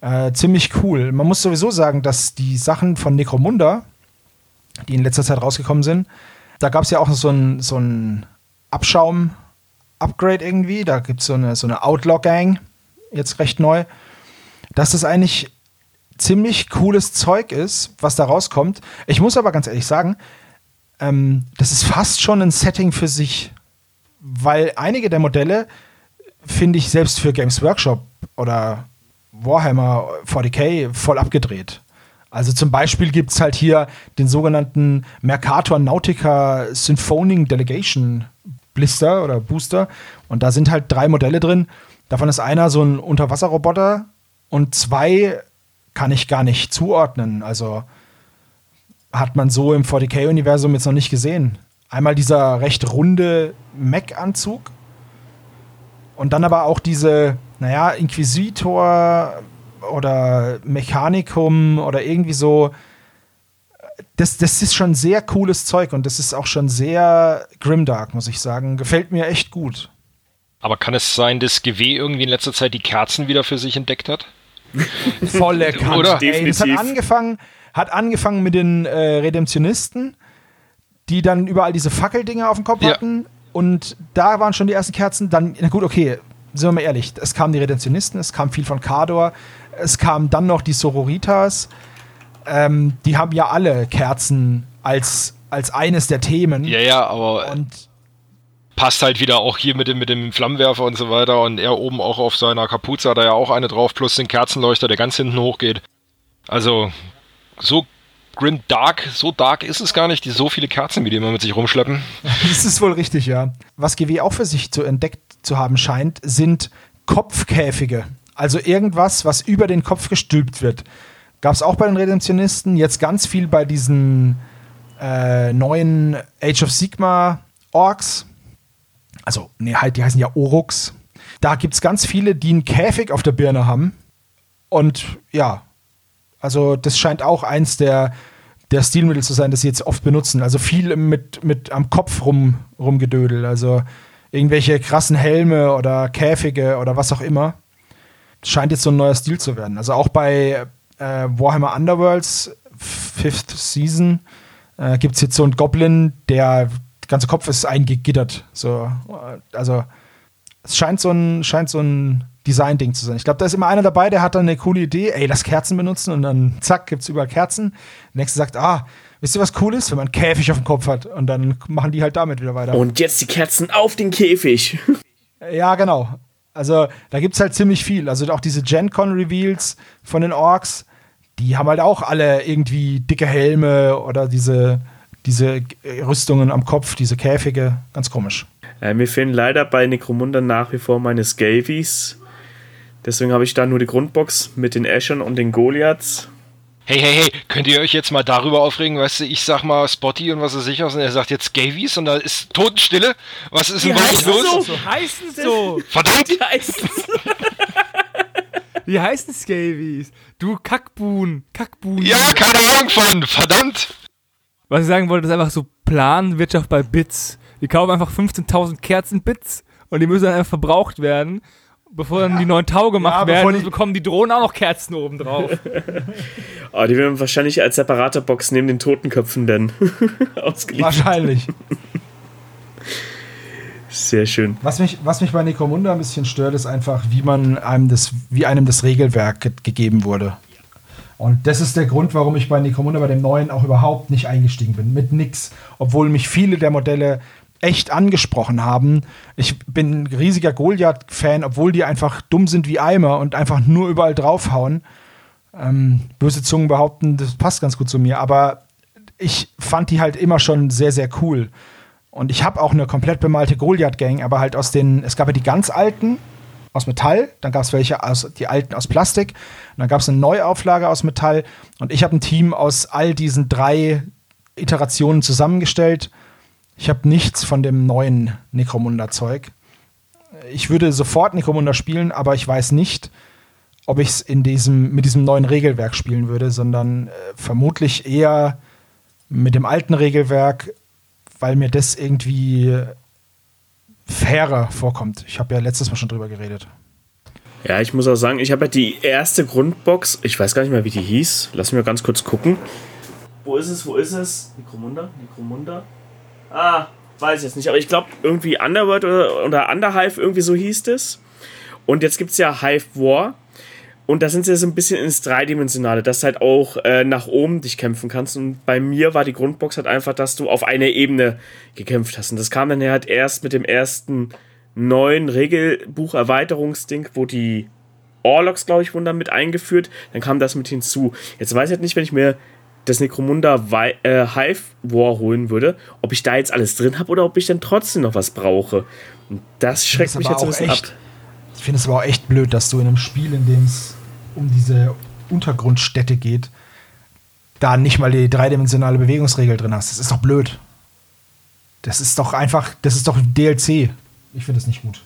Äh, ziemlich cool. Man muss sowieso sagen, dass die Sachen von Necromunda, die in letzter Zeit rausgekommen sind, da gab es ja auch so ein, so ein Abschaum-Upgrade irgendwie. Da gibt so es eine, so eine Outlaw-Gang, jetzt recht neu. Dass das eigentlich ziemlich cooles Zeug ist, was da rauskommt. Ich muss aber ganz ehrlich sagen, ähm, das ist fast schon ein Setting für sich. Weil einige der Modelle finde ich selbst für Games Workshop oder Warhammer 40k voll abgedreht. Also zum Beispiel gibt es halt hier den sogenannten Mercator Nautica Symphoning Delegation Blister oder Booster. Und da sind halt drei Modelle drin. Davon ist einer so ein Unterwasserroboter und zwei kann ich gar nicht zuordnen. Also hat man so im 40k-Universum jetzt noch nicht gesehen. Einmal dieser recht runde Mech-Anzug und dann aber auch diese naja, Inquisitor oder Mechanikum oder irgendwie so. Das, das ist schon sehr cooles Zeug und das ist auch schon sehr grimdark, muss ich sagen. Gefällt mir echt gut. Aber kann es sein, dass GW irgendwie in letzter Zeit die Kerzen wieder für sich entdeckt hat? Volle Kante. Oder? Ey, das hat angefangen, hat angefangen mit den äh, Redemptionisten, die dann überall diese Fackeldinger auf dem Kopf ja. hatten. Und da waren schon die ersten Kerzen. Dann, na gut, okay, sind wir mal ehrlich, es kamen die Redemptionisten, es kam viel von Kador, es kamen dann noch die Sororitas. Ähm, die haben ja alle Kerzen als, als eines der Themen. Ja, ja, aber und passt halt wieder auch hier mit dem, mit dem Flammenwerfer und so weiter und er oben auch auf seiner Kapuze hat er ja auch eine drauf, plus den Kerzenleuchter, der ganz hinten hochgeht. Also, so grim dark, so dark ist es gar nicht, die so viele Kerzen, wie die immer mit sich rumschleppen. das ist wohl richtig, ja. Was GW auch für sich zu entdeckt zu haben scheint, sind Kopfkäfige. Also irgendwas, was über den Kopf gestülpt wird. Gab es auch bei den Redemptionisten, jetzt ganz viel bei diesen äh, neuen Age of Sigma Orks. Also, nee, halt, die heißen ja Oruks. Da gibt es ganz viele, die einen Käfig auf der Birne haben. Und ja, also das scheint auch eins der, der Stilmittel zu sein, das sie jetzt oft benutzen. Also viel mit, mit am Kopf rum, rumgedödel. Also irgendwelche krassen Helme oder Käfige oder was auch immer. Scheint jetzt so ein neuer Stil zu werden. Also auch bei äh, Warhammer Underworlds Fifth Season äh, gibt es jetzt so einen Goblin, der der ganze Kopf ist eingegittert. So, äh, also es scheint so ein, scheint so ein Design-Ding zu sein. Ich glaube, da ist immer einer dabei, der hat dann eine coole Idee, ey, lass Kerzen benutzen und dann zack, gibt es überall Kerzen. Der nächste sagt, ah, wisst ihr, was cool ist, wenn man einen Käfig auf dem Kopf hat und dann machen die halt damit wieder weiter. Und jetzt die Kerzen auf den Käfig. Ja, genau. Also da gibt es halt ziemlich viel. Also auch diese GenCon-Reveals von den Orks, die haben halt auch alle irgendwie dicke Helme oder diese, diese Rüstungen am Kopf, diese Käfige. Ganz komisch. Äh, mir fehlen leider bei Necromunda nach wie vor meine Scavies. Deswegen habe ich da nur die Grundbox mit den Eschern und den Goliaths. Hey, hey, hey, könnt ihr euch jetzt mal darüber aufregen, weißt du, ich sag mal Spotty und was er sich aus und er sagt jetzt Gavies und da ist Totenstille. Was ist denn wirklich los? So heißen so. Verdammt! Die heißen Wie heißen Scavies? Du Kackbuhn. Kackbuhn. Ja, keine Ahnung von, verdammt! Was ich sagen wollte, ist einfach so Planwirtschaft bei Bits. Die kaufen einfach 15.000 Kerzenbits und die müssen dann einfach verbraucht werden. Bevor dann die neuen Tau gemacht Ja, werden, bevor die- bekommen die Drohnen auch noch Kerzen oben drauf. Oh, die werden wahrscheinlich als separate Box neben den Totenköpfen dann ausgeliefert. Wahrscheinlich. Sehr schön. Was mich, was mich bei Necromunda ein bisschen stört, ist einfach, wie man einem das, wie einem das Regelwerk ge gegeben wurde. Und das ist der Grund, warum ich bei Necromunda bei dem neuen auch überhaupt nicht eingestiegen bin. Mit nix. Obwohl mich viele der Modelle echt angesprochen haben. Ich bin ein riesiger Goliath-Fan, obwohl die einfach dumm sind wie Eimer und einfach nur überall draufhauen. Ähm, böse Zungen behaupten, das passt ganz gut zu mir, aber ich fand die halt immer schon sehr, sehr cool. Und ich habe auch eine komplett bemalte Goliath-Gang, aber halt aus den, es gab ja die ganz alten aus Metall, dann gab es welche aus, die alten aus Plastik, dann gab es eine Neuauflage aus Metall und ich habe ein Team aus all diesen drei Iterationen zusammengestellt. Ich habe nichts von dem neuen Necromunda-Zeug. Ich würde sofort Necromunda spielen, aber ich weiß nicht, ob ich es diesem, mit diesem neuen Regelwerk spielen würde, sondern äh, vermutlich eher mit dem alten Regelwerk, weil mir das irgendwie fairer vorkommt. Ich habe ja letztes Mal schon drüber geredet. Ja, ich muss auch sagen, ich habe ja die erste Grundbox, ich weiß gar nicht mehr, wie die hieß. Lass mich mal ganz kurz gucken. Wo ist es? Wo ist es? Necromunda? Necromunda? Ah, weiß ich jetzt nicht, aber ich glaube irgendwie Underworld oder, oder Underhive, irgendwie so hieß es. Und jetzt gibt es ja Hive War. Und da sind sie so ein bisschen ins Dreidimensionale, dass du halt auch äh, nach oben dich kämpfen kannst. Und bei mir war die Grundbox halt einfach, dass du auf einer Ebene gekämpft hast. Und das kam dann halt erst mit dem ersten neuen Regelbuch-Erweiterungsding, wo die Orlocks, glaube ich, wurden dann mit eingeführt. Dann kam das mit hinzu. Jetzt weiß ich halt nicht, wenn ich mir das Necromunda äh, Hive War holen würde, ob ich da jetzt alles drin habe oder ob ich dann trotzdem noch was brauche. Und das schreckt Das mich jetzt ein auch bisschen echt- ab. Ich finde es aber auch echt blöd, dass du in einem Spiel, in dem es um diese Untergrundstädte geht, da nicht mal die dreidimensionale Bewegungsregel drin hast. Das ist doch blöd. Das ist doch einfach, das ist doch ein DLC. Ich finde es nicht gut.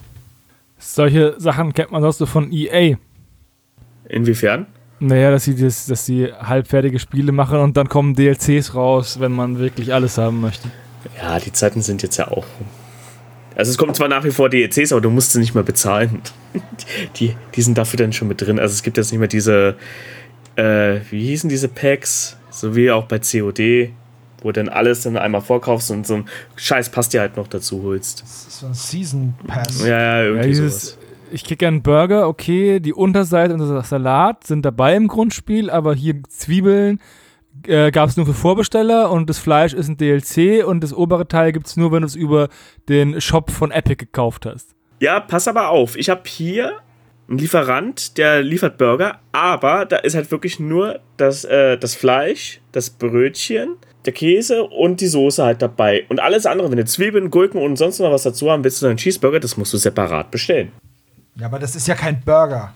Solche Sachen kennt man sonst so von EA. Inwiefern? Naja, dass sie, das, dass sie halbfertige Spiele machen und dann kommen DLCs raus, wenn man wirklich alles haben möchte. Ja, die Zeiten sind jetzt ja auch rum. Also es kommen zwar nach wie vor DLCs, aber du musst sie nicht mehr bezahlen. Die, die sind dafür dann schon mit drin. Also es gibt jetzt nicht mehr diese, äh, wie hießen diese Packs, so wie auch bei COD, wo du dann alles dann einmal vorkaufst und so ein Scheiß passt dir halt noch dazu holst. Das ist so ein Season Pass. Ja, ja, irgendwie Ja, dieses, sowas. Ich krieg einen Burger, okay, die Unterseite und der Salat sind dabei im Grundspiel, aber hier Zwiebeln äh, gab es nur für Vorbesteller und das Fleisch ist ein DLC und das obere Teil gibt es nur, wenn du es über den Shop von Epic gekauft hast. Ja, pass aber auf. Ich habe hier einen Lieferant, der liefert Burger, aber da ist halt wirklich nur das, äh, das Fleisch, das Brötchen, der Käse und die Soße halt dabei. Und alles andere, wenn du Zwiebeln, Gurken und sonst noch was dazu haben willst, du einen Cheeseburger, das musst du separat bestellen. Ja, aber das ist ja kein Burger.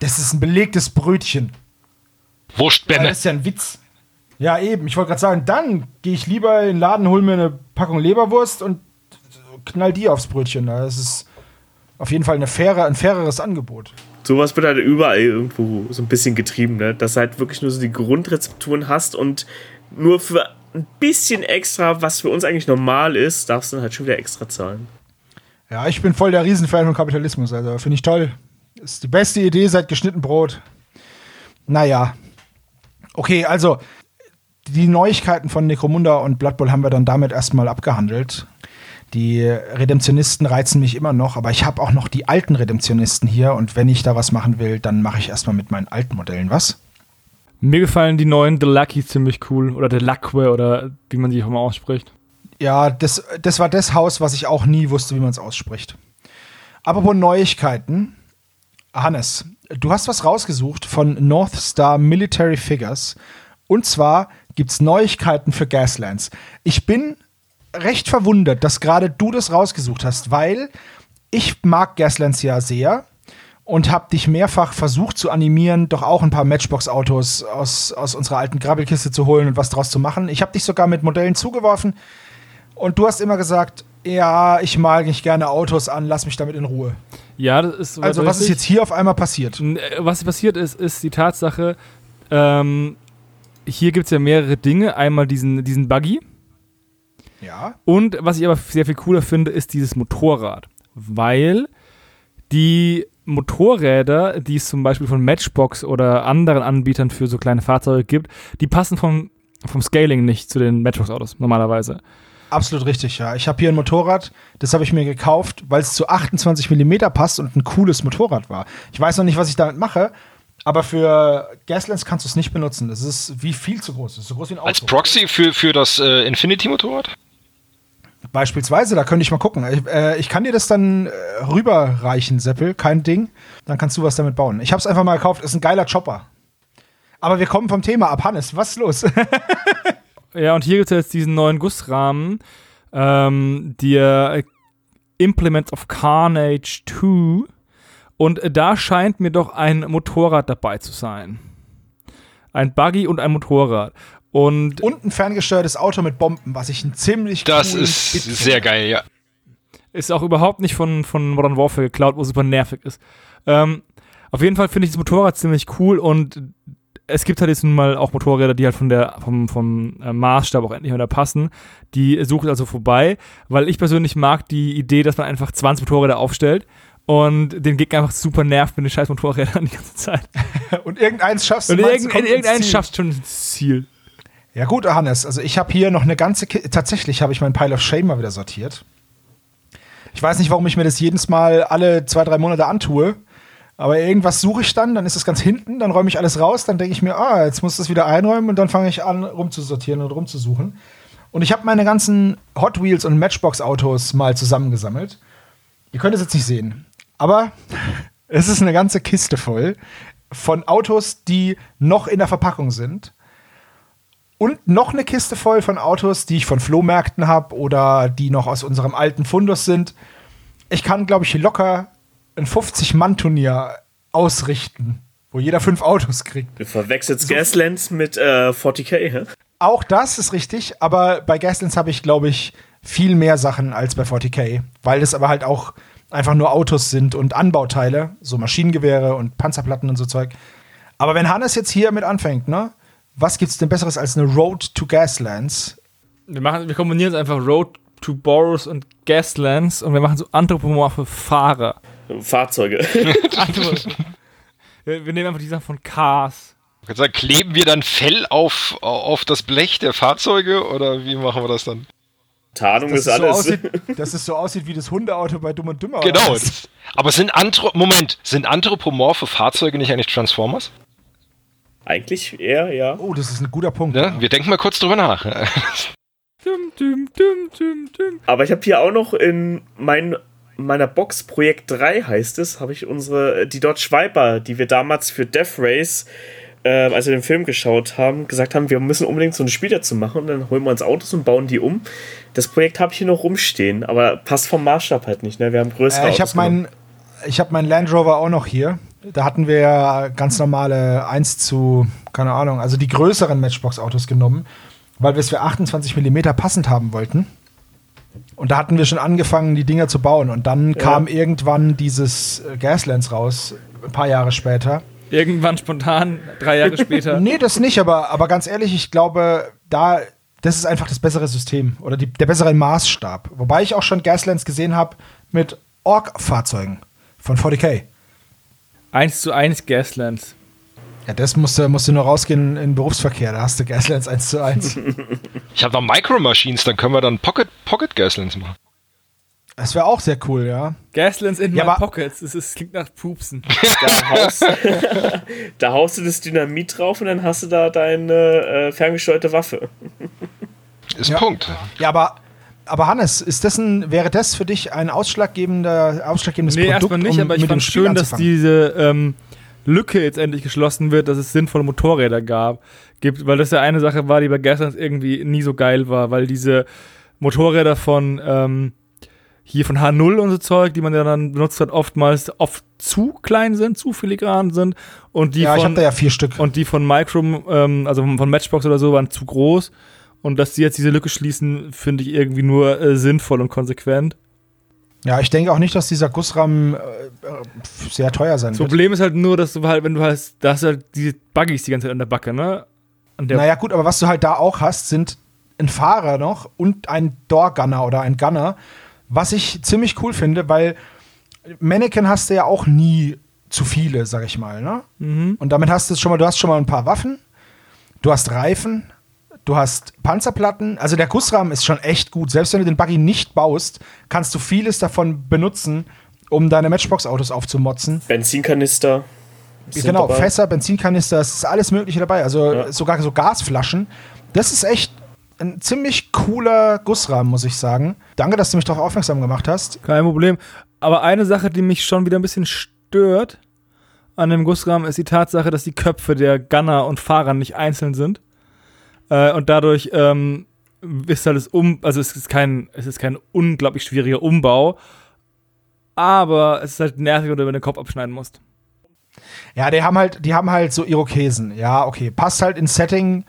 Das ist ein belegtes Brötchen. Ja, Wurstbämme. das ist ja ein Witz. Ja, eben. Ich wollte gerade sagen, dann gehe ich lieber in den Laden, hol mir eine Packung Leberwurst und knall die aufs Brötchen. Das ist auf jeden Fall eine faire, ein faireres Angebot. Sowas wird halt überall irgendwo so ein bisschen getrieben, ne? dass du halt wirklich nur so die Grundrezepturen hast und nur für ein bisschen extra, was für uns eigentlich normal ist, darfst du dann halt schon wieder extra zahlen. Ja, ich bin voll der Riesenfan von Kapitalismus. Also finde ich toll. Ist die beste Idee seit geschnitten Brot. Naja. Okay, also die Neuigkeiten von Necromunda und Blood Bowl haben wir dann damit erstmal abgehandelt. Die Redemptionisten reizen mich immer noch, aber ich habe auch noch die alten Redemptionisten hier und wenn ich da was machen will, dann mache ich erstmal mit meinen alten Modellen was. Mir gefallen die neuen Delucky ziemlich cool oder Delacque oder wie man sie auch immer ausspricht. Ja, das, das war das Haus, was ich auch nie wusste, wie man es ausspricht. Apropos Neuigkeiten. Hannes, du hast was rausgesucht von North Star Military Figures. Und zwar gibt es Neuigkeiten für Gaslands. Ich bin recht verwundert, dass gerade du das rausgesucht hast, weil ich mag Gaslands ja sehr und habe dich mehrfach versucht zu animieren, doch auch ein paar Matchbox-Autos aus, aus unserer alten Grabbelkiste zu holen und was draus zu machen. Ich habe dich sogar mit Modellen zugeworfen und du hast immer gesagt, ja, ich mag nicht gerne Autos an, lass mich damit in Ruhe. Ja, das ist Also, was ist jetzt hier auf einmal passiert? Äh, Was passiert ist, ist die Tatsache, ähm, hier gibt es ja mehrere Dinge. Einmal diesen, diesen Buggy. Ja. Und was ich aber sehr viel cooler finde, ist dieses Motorrad. Weil die Motorräder, die es zum Beispiel von Matchbox oder anderen Anbietern für so kleine Fahrzeuge gibt, die passen vom, vom Scaling nicht zu den Matchbox-Autos normalerweise. Absolut richtig, ja. Ich habe hier ein Motorrad, das habe ich mir gekauft, weil es zu 28 mm passt und ein cooles Motorrad war. Ich weiß noch nicht, was ich damit mache, aber für Gaslands kannst du es nicht benutzen. Das ist wie viel zu groß. Das ist so groß wie ein Auto. Als Proxy für, für das äh, Infinity-Motorrad? Beispielsweise, da könnte ich mal gucken. Ich, äh, ich kann dir das dann äh, rüberreichen, Seppel, kein Ding. Dann kannst du was damit bauen. Ich habe es einfach mal gekauft, ist ein geiler Chopper. Aber wir kommen vom Thema ab. Hannes, was ist los? Ja, und hier gibt es jetzt diesen neuen Gussrahmen, ähm, der Implements of Carnage 2. Und da scheint mir doch ein Motorrad dabei zu sein. Ein Buggy und ein Motorrad. Und Und ein ferngesteuertes Auto mit Bomben, was ich ein ziemlich Das ist Bit finde. sehr geil, ja. ist auch überhaupt nicht von, von Modern Warfare geklaut, wo super nervig ist. Ähm, auf jeden Fall finde ich das Motorrad ziemlich cool und es gibt halt jetzt nun mal auch Motorräder, die halt von der, vom, vom äh, Maßstab auch endlich wieder passen. Die suche ich also vorbei, weil ich persönlich mag die Idee, dass man einfach 20 Motorräder aufstellt und den Gegner einfach super nervt mit den scheiß Motorrädern die ganze Zeit. Und irgendeins schaffst du. Und meinst du, irgend, kommt ins irgendeinen Ziel. schafft schon ins Ziel. Ja gut, Hannes, also ich habe hier noch eine ganze Ki tatsächlich habe ich meinen Pile of Shame mal wieder sortiert. Ich weiß nicht, warum ich mir das jedes Mal alle zwei, drei Monate antue. Aber irgendwas suche ich dann, dann ist es ganz hinten, dann räume ich alles raus, dann denke ich mir, ah, jetzt muss das wieder einräumen und dann fange ich an, rumzusortieren und rumzusuchen. Und ich habe meine ganzen Hot Wheels und Matchbox-Autos mal zusammengesammelt. Ihr könnt es jetzt nicht sehen, aber es ist eine ganze Kiste voll von Autos, die noch in der Verpackung sind. Und noch eine Kiste voll von Autos, die ich von Flohmärkten habe oder die noch aus unserem alten Fundus sind. Ich kann, glaube ich, locker ein 50-Mann-Turnier ausrichten, wo jeder fünf Autos kriegt. Du verwechselst Gaslands mit äh, 40k, hä? Auch das ist richtig, aber bei Gaslands habe ich, glaube ich, viel mehr Sachen als bei 40k, weil das aber halt auch einfach nur Autos sind und Anbauteile, so Maschinengewehre und Panzerplatten und so Zeug. Aber wenn Hannes jetzt hier mit anfängt, ne? Was gibt's denn besseres als eine Road to Gaslands? Wir, machen, wir kombinieren jetzt einfach Road to Boros und Gaslands und wir machen so anthropomorphe Fahrer. Fahrzeuge. Anthropo- wir, wir nehmen einfach die Sachen von Cars. Sagen, kleben wir dann Fell auf, auf das Blech der Fahrzeuge oder wie machen wir das dann? Tarnung Dass ist es, so alles. aussieht, dass es so aussieht wie das Hundeauto bei Dumm und Dümmer. Genau. aber sind Anthro Moment, sind anthropomorphe Fahrzeuge nicht eigentlich Transformers? Eigentlich eher, ja. Oh, das ist ein guter Punkt. Ja? Wir denken mal kurz drüber nach. Dum, dum, dum, dum, dum. Aber ich habe hier auch noch in mein, meiner Box Projekt 3 heißt es, habe ich unsere, die Dodge Viper, die wir damals für Death Race, äh, als wir den Film geschaut haben, gesagt haben, wir müssen unbedingt so ein Spiel dazu machen und dann holen wir uns Autos und bauen die um. Das Projekt habe ich hier noch rumstehen, aber passt vom Maßstab halt nicht, ne? Wir haben größere Äh, ich habe Autos genommen. meinen ich hab meinen Land Rover auch noch hier. Da hatten wir ja ganz normale 1 zu, keine Ahnung, also die größeren Matchbox-Autos genommen, weil wir es für 28 mm passend haben wollten. Und da hatten wir schon angefangen, die Dinger zu bauen. Und dann kam irgendwann dieses äh, Gaslands raus, ein paar Jahre später. Irgendwann spontan, drei Jahre später. Nee, das nicht, aber, aber ganz ehrlich, ich glaube, da das ist einfach das bessere System oder die, der bessere Maßstab. Wobei ich auch schon Gaslands gesehen habe mit Org-Fahrzeugen von 40k. 1 zu 1 Gaslands. Ja, das musst du, musst du nur rausgehen in den Berufsverkehr. Da hast du Gaslands 1 zu 1. Ich habe noch Micro Machines, dann können wir dann Pocket, Pocket Gaslands machen. Das wäre auch sehr cool, ja. Gaslands in Ja, my pockets. Es ist, klingt nach Pupsen. Da haust, da haust du das Dynamit drauf und dann hast du da deine äh, ferngesteuerte Waffe. Ist Ja. Punkt. Ja, aber, aber Hannes, ist das ein, wäre das für dich ein ausschlaggebender, ausschlaggebendes nee, Produkt, erstmal nicht, um aber ich mit dem fand schön, dass diese ähm, Lücke jetzt endlich geschlossen wird, dass es sinnvolle Motorräder gab, gibt, weil das ja eine Sache war, die bei Gaslands irgendwie nie so geil war, weil diese Motorräder von ähm, hier von H0 und so Zeug, die man ja dann benutzt hat, oftmals oft zu klein sind, zu filigran sind und die ja, ich von habe da ja vier Stück. und die von Micro, ähm, also von Matchbox oder so, waren zu groß. Und dass die jetzt diese Lücke schließen, finde ich irgendwie nur äh, sinnvoll und konsequent. Ja, ich denke auch nicht, dass dieser Gussrahmen äh, äh, sehr teuer sein Das wird. Problem ist halt nur, dass du halt, wenn du hast, da hast du halt diese Buggies die ganze Zeit an der Backe, ne? An der Naja, gut, aber was du halt da auch hast, sind ein Fahrer noch und ein Door-Gunner oder ein Gunner, was ich ziemlich cool finde, weil Mannequin hast du ja auch nie zu viele, sag ich mal, ne? Mhm. Und damit hast du schon mal, du hast schon mal ein paar Waffen, du hast Reifen, du hast Panzerplatten, also der Gussrahmen ist schon echt gut. Selbst wenn du den Buggy nicht baust, kannst du vieles davon benutzen, um deine Matchbox-Autos aufzumotzen. Benzinkanister. sind genau, dabei. Fässer, Benzinkanister, es ist alles Mögliche dabei. Also Ja. sogar so Gasflaschen. Das ist echt ein ziemlich cooler Gussrahmen, muss ich sagen. Danke, dass du mich darauf aufmerksam gemacht hast. Kein Problem. Aber eine Sache, die mich schon wieder ein bisschen stört an dem Gussrahmen, ist die Tatsache, dass die Köpfe der Gunner und Fahrer nicht einzeln sind. Äh, und dadurch ähm, ist halt das um, also es ist kein, es ist kein unglaublich schwieriger Umbau, aber es ist halt nervig, wenn du den Kopf abschneiden musst. Ja, die haben halt, die haben halt so Irokesen. Ja, okay, passt halt ins Setting.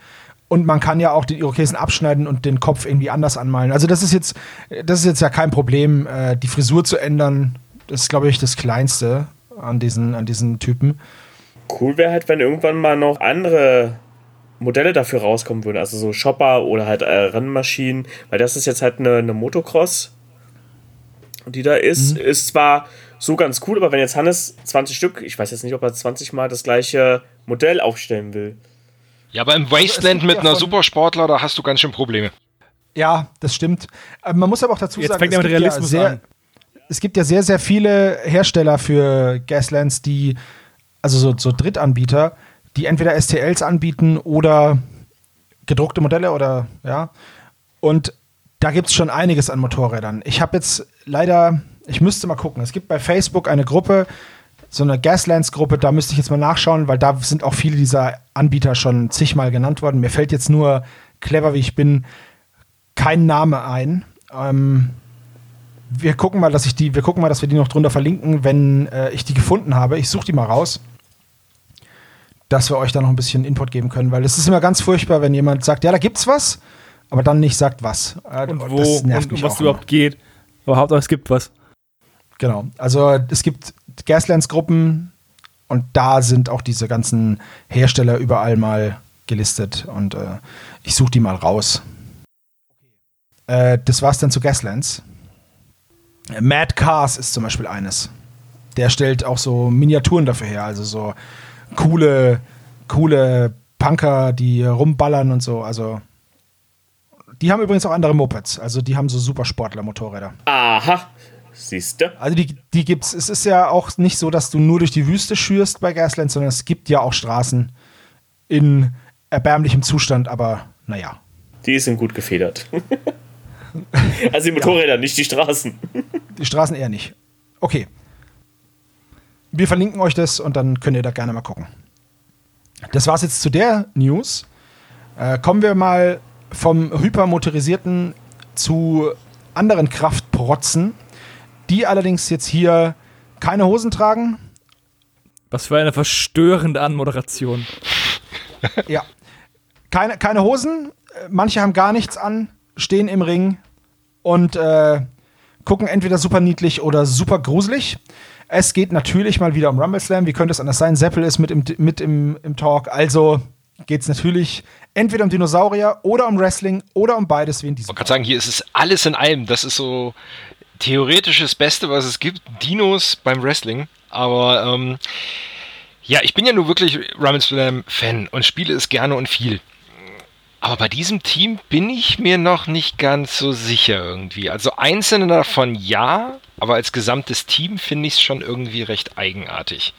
Und man kann ja auch den Irokesen abschneiden und den Kopf irgendwie anders anmalen. Also das ist jetzt, das ist jetzt ja kein Problem, äh, die Frisur zu ändern. Das ist, glaube ich, das Kleinste an diesen, an diesen Typen. Cool wäre halt, wenn irgendwann mal noch andere Modelle dafür rauskommen würden. Also so Shopper oder halt äh, Rennmaschinen. Weil das ist jetzt halt eine, eine Motocross, die da ist. Ist zwar so ganz cool, aber wenn jetzt Hannes 20 Stück, ich weiß jetzt nicht, ob er 20 Mal das gleiche Modell aufstellen will. Ja, aber im Wasteland gibt mit ja einer Supersportler, da hast du ganz schön Probleme. Ja, das stimmt. Äh, man muss aber auch dazu Jetzt sagen, fängt er mit gibt Realismus ja sehr, an. es gibt ja sehr, sehr viele Hersteller für Gaslands, die, also so, so Drittanbieter, die entweder STLs anbieten oder gedruckte Modelle oder ja. Und da gibt es schon einiges an Motorrädern. Ich habe jetzt leider, ich müsste mal gucken. Es gibt bei Facebook eine Gruppe, so eine Gaslands-Gruppe, da müsste ich jetzt mal nachschauen, weil da sind auch viele dieser Anbieter schon zigmal genannt worden. Mir fällt jetzt nur, clever wie ich bin, kein Name ein. Ähm, wir gucken mal, dass ich die, wir gucken mal, dass wir die noch drunter verlinken, wenn äh, ich die gefunden habe. Ich suche die mal raus, dass wir euch da noch ein bisschen Input geben können, weil es ist immer ganz furchtbar, wenn jemand sagt, ja, da gibt's was, aber dann nicht sagt was. Äh, Und wo das nervt und um was überhaupt geht. Aber Hauptsache es gibt was. Genau. Also es gibt Gaslands-Gruppen und da sind auch diese ganzen Hersteller überall mal gelistet und äh, ich suche die mal raus. Äh, das war's dann zu Gaslands. Mad Cars ist zum Beispiel eines. Der stellt auch so Miniaturen dafür her, also so coole, coole Punker, die rumballern und so. Also die haben übrigens auch andere Mopeds. Also die haben so Supersportler-Motorräder. Aha, siehst du? Also die, die gibt's. Es ist ja auch nicht so, dass du nur durch die Wüste schürst bei Gasland, sondern es gibt ja auch Straßen in erbärmlichem Zustand, aber naja. Die sind gut gefedert. also die Motorräder, nicht die Straßen. Die Straßen eher nicht. Okay. Wir verlinken euch das und dann könnt ihr da gerne mal gucken. Das war's jetzt zu der News. Äh, kommen wir mal vom hypermotorisierten zu anderen Kraftprotzen, die allerdings jetzt hier keine Hosen tragen. Was für eine verstörende Anmoderation. Ja. Keine, keine Hosen, manche haben gar nichts an, stehen im Ring und äh, gucken entweder super niedlich oder super gruselig. Es geht natürlich mal wieder um Rumble Slam. Wie könnte es anders sein? Seppel ist mit im, mit im, im Talk. Also geht es natürlich entweder um Dinosaurier oder um Wrestling oder um beides wie in diesem. Ich kann sagen, hier ist es alles in einem. Das ist so theoretisch das Beste, was es gibt. Dinos beim Wrestling. Aber ähm, ja, ich bin ja nur wirklich Ramen Slam Fan und spiele es gerne und viel. Aber bei diesem Team bin ich mir noch nicht ganz so sicher irgendwie. Also einzelne davon ja, aber als gesamtes Team finde ich es schon irgendwie recht eigenartig.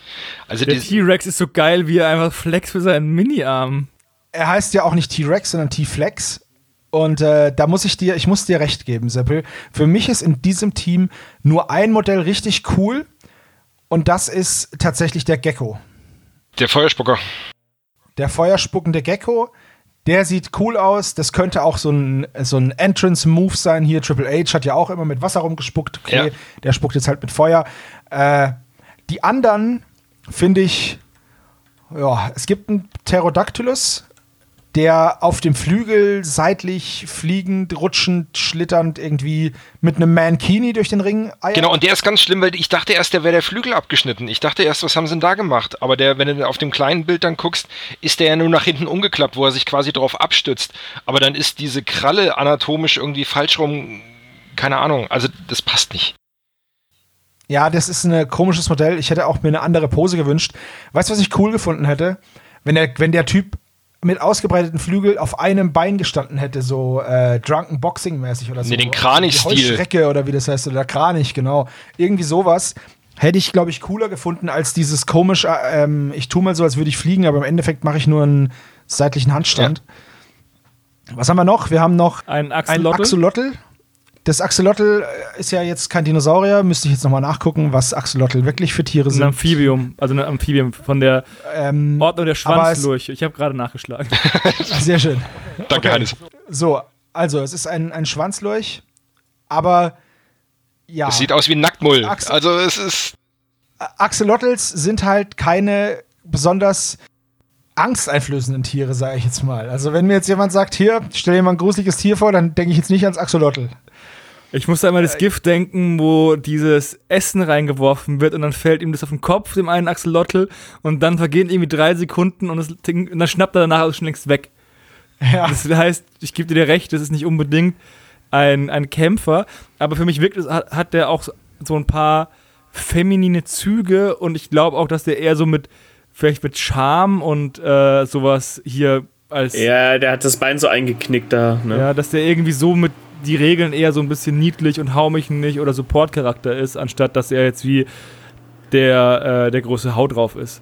Also Der T-Rex ist so geil, wie er einfach flex für seinen Mini-Arm. Er heißt ja auch nicht T-Rex, sondern T-Flex. Und äh, da muss ich dir, ich muss dir recht geben, Seppel. Für mich ist in diesem Team nur ein Modell richtig cool. Und das ist tatsächlich der Gecko. Der Feuerspucker. Der feuerspuckende Gecko der sieht cool aus. Das könnte auch so ein, so ein Entrance-Move sein. Hier, Triple H hat ja auch immer mit Wasser rumgespuckt. Okay, ja. der spuckt jetzt halt mit Feuer. Äh, die anderen finde ich, ja, es gibt einen Pterodactylus, der auf dem Flügel seitlich fliegend, rutschend, schlitternd irgendwie mit einem Mankini durch den Ring eiert. Genau, und der ist ganz schlimm, weil ich dachte erst, der wäre der Flügel abgeschnitten. Ich dachte erst, was haben sie denn da gemacht? Aber der, wenn du auf dem kleinen Bild dann guckst, ist der ja nur nach hinten umgeklappt, wo er sich quasi drauf abstützt. Aber dann ist diese Kralle anatomisch irgendwie falsch rum. Keine Ahnung, also das passt nicht. Ja, das ist ein komisches Modell. Ich hätte auch mir eine andere Pose gewünscht. Weißt du, was ich cool gefunden hätte? Wenn der, wenn der Typ mit ausgebreiteten Flügel auf einem Bein gestanden hätte, so äh, Drunken Boxing mäßig oder so. Nee, den Kranich-Stil. Strecke oder wie das heißt, oder Kranich, genau. Irgendwie sowas. Hätte ich, glaube ich, cooler gefunden als dieses komische, ähm, ich tue mal so, als würde ich fliegen, aber im Endeffekt mache ich nur einen seitlichen Handstand. Ja. Was haben wir noch? Wir haben noch ein Axolotl. Ein Axolotl. Das Axolotl äh, ist ja jetzt kein Dinosaurier, müsste ich jetzt nochmal nachgucken, was Axolotl wirklich für Tiere sind. Ein Amphibium, also ein Amphibium von der ähm, Ordnung der Schwanzlurche. Ich habe gerade nachgeschlagen. Sehr schön. Danke, okay. Hannes. So, also es ist ein, ein Schwanzlurch, aber ja. Es sieht aus wie ein Nacktmull. Ax also es ist. Axolotls sind halt keine besonders angsteinflößenden Tiere, sage ich jetzt mal. Also wenn mir jetzt jemand sagt, hier, stell dir mal ein gruseliges Tier vor, dann denke ich jetzt nicht ans Axolotl. Ich muss da immer das Gift denken, wo dieses Essen reingeworfen wird und dann fällt ihm das auf den Kopf, dem einen Axolotl, und dann vergehen irgendwie drei Sekunden und, das und dann schnappt er danach schon längst weg. Ja. Das heißt, ich gebe dir recht, das ist nicht unbedingt ein, ein Kämpfer, aber für mich wirkt es, hat, hat der auch so ein paar feminine Züge und ich glaube auch, dass der eher so mit, vielleicht mit Charme und äh, sowas hier als. Ja, der hat das Bein so eingeknickt da. Ne? Ja, dass der irgendwie so mit die Regeln eher so ein bisschen niedlich und hau mich nicht oder Support-Charakter ist, anstatt dass er jetzt wie der, äh, der große Hau drauf ist.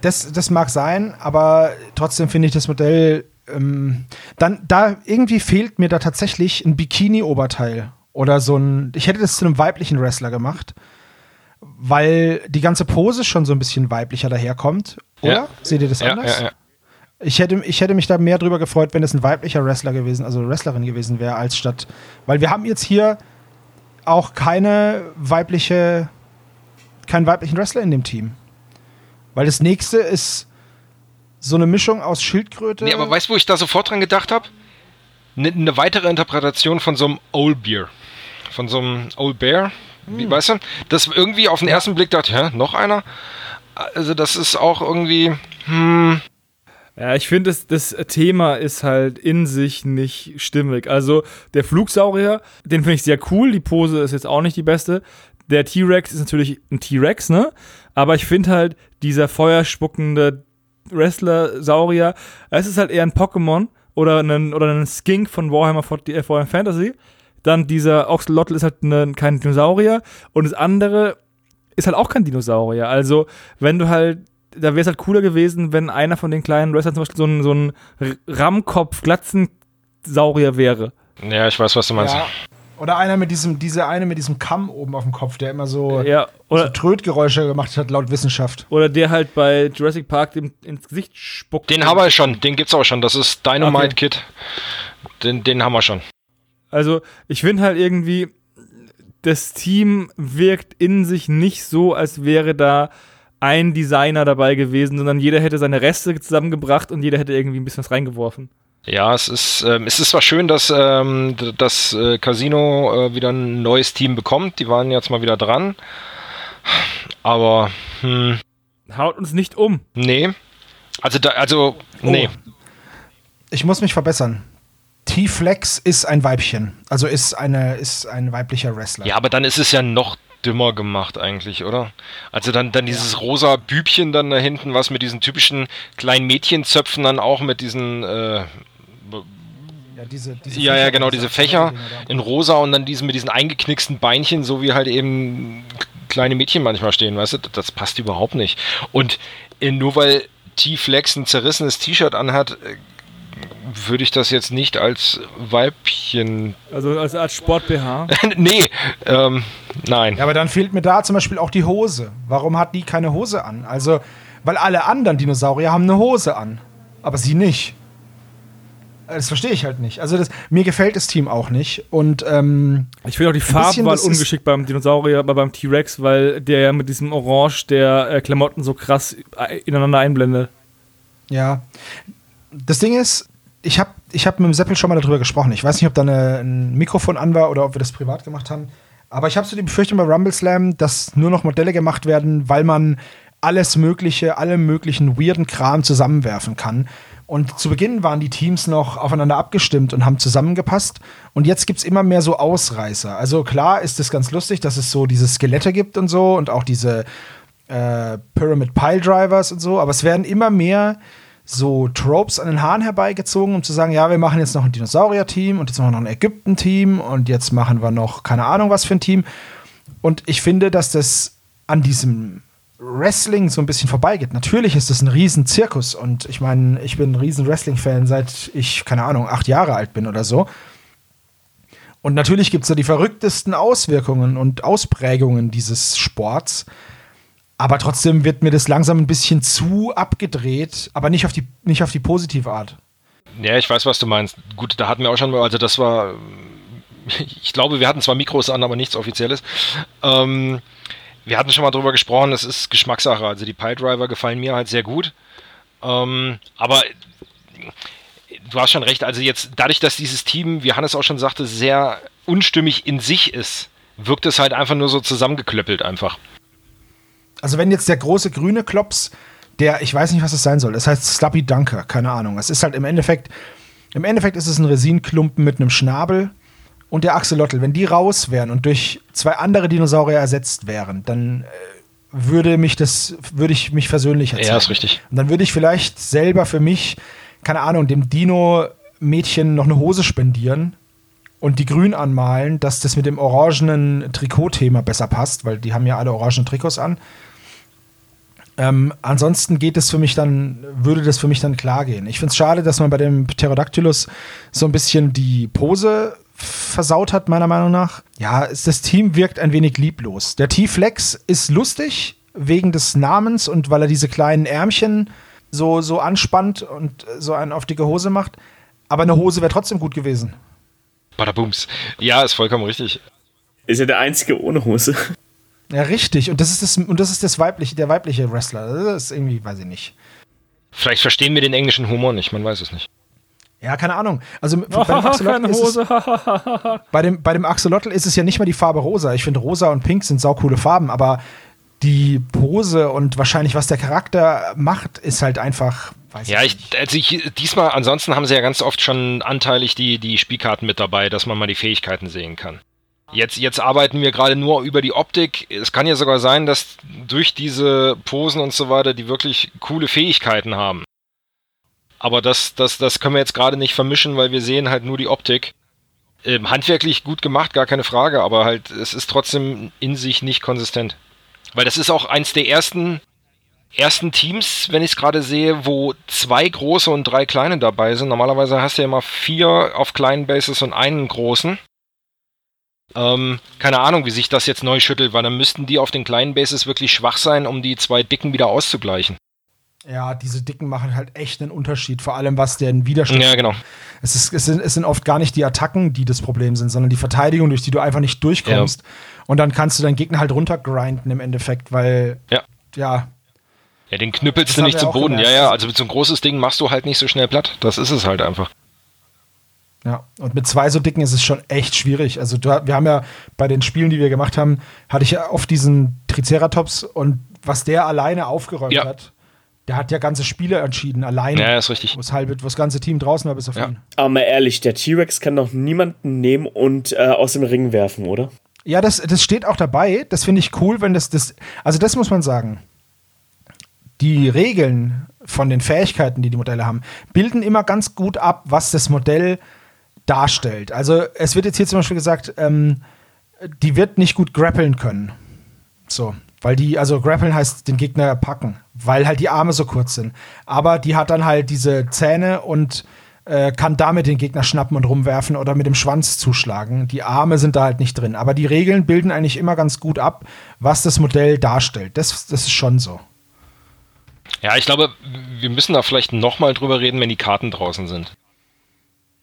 Das, das mag sein, aber trotzdem finde ich das Modell ähm, dann da irgendwie fehlt mir da tatsächlich ein Bikini-Oberteil oder so ein. Ich hätte das zu einem weiblichen Wrestler gemacht, weil die ganze Pose schon so ein bisschen weiblicher daherkommt. Oder? Ja. Seht ihr das ja, anders? Ja, ja. Ich hätte, ich hätte mich da mehr drüber gefreut, wenn es ein weiblicher Wrestler gewesen, also Wrestlerin gewesen wäre, als statt. Weil wir haben jetzt hier auch keine weibliche, keinen weiblichen Wrestler in dem Team. Weil das nächste ist so eine Mischung aus Schildkröte. Nee, aber weißt du, wo ich da sofort dran gedacht habe? Eine ne weitere Interpretation von so einem Old Beer. Von so einem Old Bear. Wie, hm. weißt du? Das irgendwie auf den ersten Blick dachte, hä, noch einer? Also, das ist auch irgendwie, hm, ja, ich finde, das, das Thema ist halt in sich nicht stimmig. Also, der Flugsaurier, den finde ich sehr cool. Die Pose ist jetzt auch nicht die beste. Der T-Rex ist natürlich ein T-Rex, ne? Aber ich finde halt, dieser feuerspuckende Wrestler-Saurier, es ist halt eher ein Pokémon oder ein, oder ein Skink von Warhammer, äh, Warhammer Fantasy. Dann dieser Oxlotl ist halt ne, kein Dinosaurier. Und das andere ist halt auch kein Dinosaurier. Also, wenn du halt da wäre es halt cooler gewesen, wenn einer von den kleinen Wrestlern zum Beispiel so ein, so ein Rammkopf, Glatzensaurier wäre. Ja, ich weiß, was du meinst. Ja. Oder einer mit diesem, diese eine mit diesem Kamm oben auf dem Kopf, der immer so, ja, oder, so Trötgeräusche gemacht hat, laut Wissenschaft. Oder der halt bei Jurassic Park dem, ins Gesicht spuckt. Den haben wir schon, den gibt's auch schon. Das ist Dynamite okay. Kid. Den, den haben wir schon. Also, ich finde halt irgendwie, das Team wirkt in sich nicht so, als wäre da ein Designer dabei gewesen, sondern jeder hätte seine Reste zusammengebracht und jeder hätte irgendwie ein bisschen was reingeworfen. Ja, es ist, ähm, es ist zwar schön, dass ähm, das äh, Casino äh, wieder ein neues Team bekommt. Die waren jetzt mal wieder dran. Aber, hm. Haut uns nicht um. Nee. Also, da, also, nee. Oh. Ich muss mich verbessern. T-Flex ist ein Weibchen. Also ist, eine, ist ein weiblicher Wrestler. Ja, aber dann ist es ja noch dümmer gemacht eigentlich, oder? Also dann, dann dieses rosa Bübchen dann da hinten, was mit diesen typischen kleinen Mädchenzöpfen dann auch mit diesen äh, Ja, diese, diese ja, ja, genau, diese Fächer in rosa und dann diesen mit diesen eingeknicksten Beinchen, so wie halt eben kleine Mädchen manchmal stehen, weißt du, das passt überhaupt nicht. Und äh, nur weil T-Flex ein zerrissenes T-Shirt anhat, äh, würde ich das jetzt nicht als Weibchen. Also als, als Sport-BH. nee, ähm, nein. Ja, aber dann fehlt mir da zum Beispiel auch die Hose. Warum hat die keine Hose an? Also, weil alle anderen Dinosaurier haben eine Hose an. Aber sie nicht. Das verstehe ich halt nicht. Also, das, mir gefällt das Team auch nicht. Und, ähm, Ich finde auch die Farbwahl ungeschickt beim Dinosaurier, aber beim T-Rex, weil der ja mit diesem Orange der äh, Klamotten so krass äh, ineinander einblendet. ja. Das Ding ist, ich habe ich hab mit dem Seppel schon mal darüber gesprochen. Ich weiß nicht, ob da eine, ein Mikrofon an war oder ob wir das privat gemacht haben. Aber ich habe so die Befürchtung bei Rumble Slam, dass nur noch Modelle gemacht werden, weil man alles Mögliche, alle möglichen weirden Kram zusammenwerfen kann. Und zu Beginn waren die Teams noch aufeinander abgestimmt und haben zusammengepasst. Und jetzt gibt es immer mehr so Ausreißer. Also klar ist es ganz lustig, dass es so diese Skelette gibt und so und auch diese äh, Pyramid Pile Drivers und so. Aber es werden immer mehr so Tropes an den Haaren herbeigezogen, um zu sagen, ja, wir machen jetzt noch ein Dinosaurier-Team und jetzt machen wir noch ein Ägypten-Team und jetzt machen wir noch keine Ahnung was für ein Team. Und ich finde, dass das an diesem Wrestling so ein bisschen vorbeigeht. Natürlich ist das ein riesen Zirkus und ich meine, ich bin ein riesen Wrestling-Fan, seit ich, keine Ahnung, acht Jahre alt bin oder so. Und natürlich gibt es da die verrücktesten Auswirkungen und Ausprägungen dieses Sports. Aber trotzdem wird mir das langsam ein bisschen zu abgedreht, aber nicht auf die, nicht auf die positive Art. Ja, ich weiß, was du meinst. Gut, da hatten wir auch schon mal, also das war, ich glaube, wir hatten zwar Mikros an, aber nichts Offizielles. Ähm, wir hatten schon mal drüber gesprochen, es ist Geschmackssache. Also die Piledriver gefallen mir halt sehr gut. Ähm, aber du hast schon recht, also jetzt dadurch, dass dieses Team, wie Hannes auch schon sagte, sehr unstimmig in sich ist, wirkt es halt einfach nur so zusammengeklöppelt einfach. Also wenn jetzt der große grüne Klops, der, ich weiß nicht, was es sein soll, das heißt Slappy Dunker, keine Ahnung. Es ist halt im Endeffekt, im Endeffekt ist es ein Resinklumpen mit einem Schnabel und der Axolotl. Wenn die raus wären und durch zwei andere Dinosaurier ersetzt wären, dann äh, würde mich das, würde ich mich versöhnlicher Ja, ist richtig. Und dann würde ich vielleicht selber für mich, keine Ahnung, dem Dino-Mädchen noch eine Hose spendieren und die grün anmalen, dass das mit dem orangenen Trikotthema besser passt, weil die haben ja alle orangenen Trikots an. Ähm, ansonsten geht es für mich dann, würde das für mich dann klar gehen. Ich finde es schade, dass man bei dem Pterodactylus so ein bisschen die Pose versaut hat, meiner Meinung nach. Ja, das Team wirkt ein wenig lieblos. Der T-Flex ist lustig wegen des Namens und weil er diese kleinen Ärmchen so, so anspannt und so einen auf dicke Hose macht. Aber eine Hose wäre trotzdem gut gewesen. Badabums. Ja, ist vollkommen richtig. Ist ja der einzige ohne Hose. Ja, richtig. Und das ist das, und das ist das weibliche, der weibliche Wrestler. Das ist irgendwie, weiß ich nicht. Vielleicht verstehen wir den englischen Humor nicht, man weiß es nicht. Ja, keine Ahnung. Also bei dem, Axolotl ist es, bei, dem, bei dem Axolotl ist es ja nicht mal die Farbe rosa. Ich finde, rosa und pink sind saukoole Farben, aber die Pose und wahrscheinlich, was der Charakter macht, ist halt einfach, weiß Ja, ich ich, nicht. also ich, diesmal, ansonsten haben sie ja ganz oft schon anteilig die, die Spielkarten mit dabei, dass man mal die Fähigkeiten sehen kann. Jetzt, jetzt arbeiten wir gerade nur über die Optik. Es kann ja sogar sein, dass durch diese Posen und so weiter die wirklich coole Fähigkeiten haben. Aber das, das, das können wir jetzt gerade nicht vermischen, weil wir sehen halt nur die Optik. Ähm, handwerklich gut gemacht, gar keine Frage, aber halt, es ist trotzdem in sich nicht konsistent. Weil das ist auch eins der ersten ersten Teams, wenn ich es gerade sehe, wo zwei große und drei kleine dabei sind. Normalerweise hast du ja immer vier auf kleinen Bases und einen großen. Ähm, keine Ahnung, wie sich das jetzt neu schüttelt, weil dann müssten die auf den kleinen Bases wirklich schwach sein, um die zwei dicken wieder auszugleichen. Ja, diese Dicken machen halt echt einen Unterschied, vor allem was den Widerstand. Ja, genau. Es, ist, es, sind, es sind oft gar nicht die Attacken, die das Problem sind, sondern die Verteidigung, durch die du einfach nicht durchkommst. Und dann kannst du deinen Gegner halt runtergrinden im Endeffekt, weil, Ja. ja, Ja, den knüppelst Das du nicht wir zu auch Boden. Ja, ja, also mit so ein großes Ding machst du halt nicht so schnell platt. Das ist es halt einfach. Ja, und mit zwei so dicken ist es schon echt schwierig. Also du, wir haben ja bei den Spielen, die wir gemacht haben, hatte ich ja oft diesen Triceratops und was der alleine aufgeräumt Ja. hat, Der hat ja ganze Spiele entschieden, alleine. Ja, ist richtig. Wo das, halbe, wo das ganze Team draußen war, bis auf Ja. ihn. Aber mal ehrlich, der T-Rex kann doch niemanden nehmen und äh, aus dem Ring werfen, oder? Ja, das, das steht auch dabei. Das finde ich cool, wenn das, das. Also, das muss man sagen. Die Regeln von den Fähigkeiten, die die Modelle haben, bilden immer ganz gut ab, was das Modell darstellt. Also, es wird jetzt hier zum Beispiel gesagt, ähm, die wird nicht gut grappeln können. So. Weil die, also grappeln heißt den Gegner packen, weil halt die Arme so kurz sind. Aber die hat dann halt diese Zähne und äh, kann damit den Gegner schnappen und rumwerfen oder mit dem Schwanz zuschlagen. Die Arme sind da halt nicht drin. Aber die Regeln bilden eigentlich immer ganz gut ab, was das Modell darstellt. Das, das ist schon so. Ja, ich glaube, wir müssen da vielleicht nochmal drüber reden, wenn die Karten draußen sind.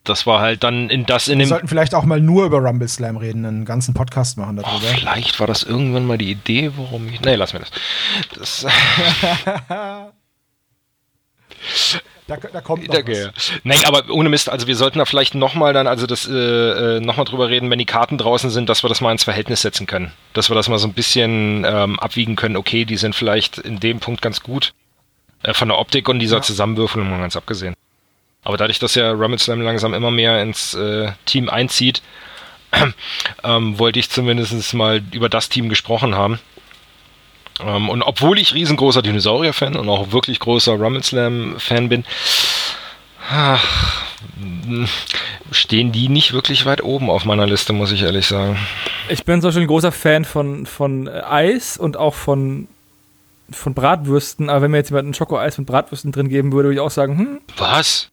Das war halt dann in das in Wir dem. sollten vielleicht auch mal nur über Rumble Slam reden, einen ganzen Podcast machen Oh, darüber. vielleicht war das irgendwann mal die Idee, warum ich. Nee, lass mir das. das da, da kommt noch Danke, was. ja. Nee, aber ohne Mist, also wir sollten da vielleicht nochmal dann, also das, äh, äh, nochmal drüber reden, wenn die Karten draußen sind, dass wir das mal ins Verhältnis setzen können. Dass wir das mal so ein bisschen ähm, abwiegen können, okay, die sind vielleicht in dem Punkt ganz gut. Äh, von der Optik und dieser Ja. Zusammenwürfelung mal ganz abgesehen. Aber dadurch, dass ja Rumble Slam langsam immer mehr ins äh, Team einzieht, ähm, wollte ich zumindest mal über das Team gesprochen haben. Ähm, und obwohl ich riesengroßer Dinosaurier-Fan und auch wirklich großer Rumble Slam-Fan bin, ach, mh, stehen die nicht wirklich weit oben auf meiner Liste, muss ich ehrlich sagen. Ich bin Beispiel ein großer Fan von, von äh, Eis und auch von, von Bratwürsten, aber wenn mir jetzt jemand ein Schoko-Eis mit Bratwürsten drin geben würde, würde ich auch sagen, hm, Was?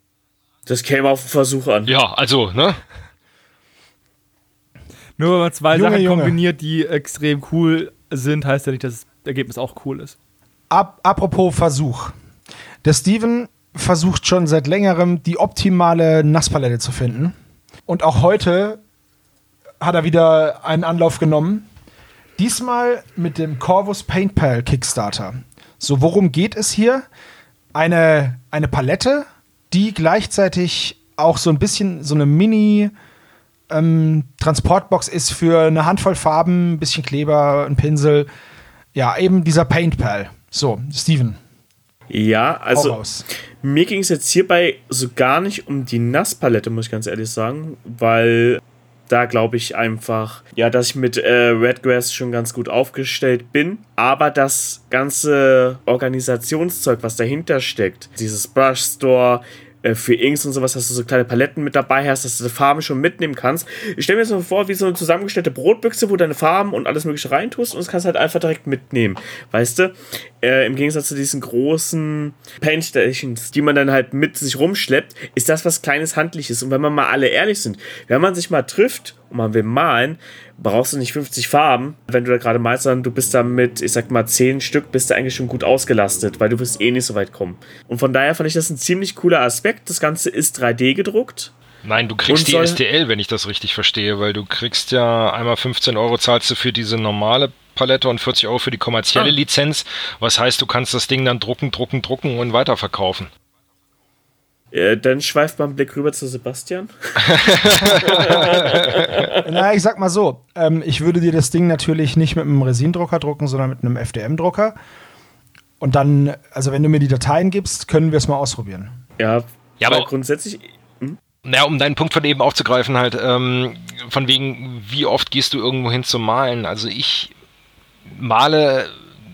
Das käme auf den Versuch an. Ja, also, ne? nur wenn man zwei Junge, Sachen Junge. kombiniert, die extrem cool sind, heißt ja nicht, dass das Ergebnis auch cool ist. Ap apropos Versuch. Der Steven versucht schon seit längerem, die optimale Nasspalette zu finden. Und auch heute hat er wieder einen Anlauf genommen. Diesmal mit dem Corvus Paint Pal Kickstarter. So, worum geht es hier? Eine, eine Palette, die gleichzeitig auch so ein bisschen so eine Mini- ähm, Transportbox ist für eine Handvoll Farben, ein bisschen Kleber, ein Pinsel. Ja, eben dieser Paint Pal. So, Steven, Ja, also mir ging es jetzt hierbei so gar nicht um die Nasspalette, muss ich ganz ehrlich sagen, weil da glaube ich einfach, ja, dass ich mit äh, Redgrass schon ganz gut aufgestellt bin, aber das ganze Organisationszeug, was dahinter steckt, dieses Brush Store, für Inks und sowas, dass du so kleine Paletten mit dabei hast, dass du die Farben schon mitnehmen kannst. Ich stelle mir das mal vor, wie so eine zusammengestellte Brotbüchse, wo deine Farben und alles mögliche reintust und das kannst halt einfach direkt mitnehmen. Weißt du? Äh, Im Gegensatz zu diesen großen Paint Stations, die man dann halt mit sich rumschleppt, ist das was kleines Handliches. Und wenn wir mal alle ehrlich sind, wenn man sich mal trifft und man will malen, brauchst du nicht 50 Farben, wenn du da gerade malst, sondern du bist da mit, ich sag mal, 10 Stück, bist du eigentlich schon gut ausgelastet, weil du wirst eh nicht so weit kommen. Und von daher fand ich das ein ziemlich cooler Aspekt. Das Ganze ist 3D gedruckt. Nein, du kriegst die STL, wenn ich das richtig verstehe, weil du kriegst ja einmal 15 Euro zahlst du für diese normale Palette und 40 Euro für die kommerzielle Ah. Lizenz. Was heißt, du kannst das Ding dann drucken, drucken, drucken und weiterverkaufen. Äh, dann schweift man einen Blick rüber zu Sebastian. Na, ich sag mal so, ähm, ich würde dir das Ding natürlich nicht mit einem Resindrucker drucken, sondern mit einem FDM-Drucker. Und dann, also wenn du mir die Dateien gibst, können wir es mal ausprobieren. Ja, Ja, aber- grundsätzlich, Naja, um deinen Punkt von eben aufzugreifen, halt, ähm, von wegen, wie oft gehst du irgendwo hin zum Malen? Also ich male,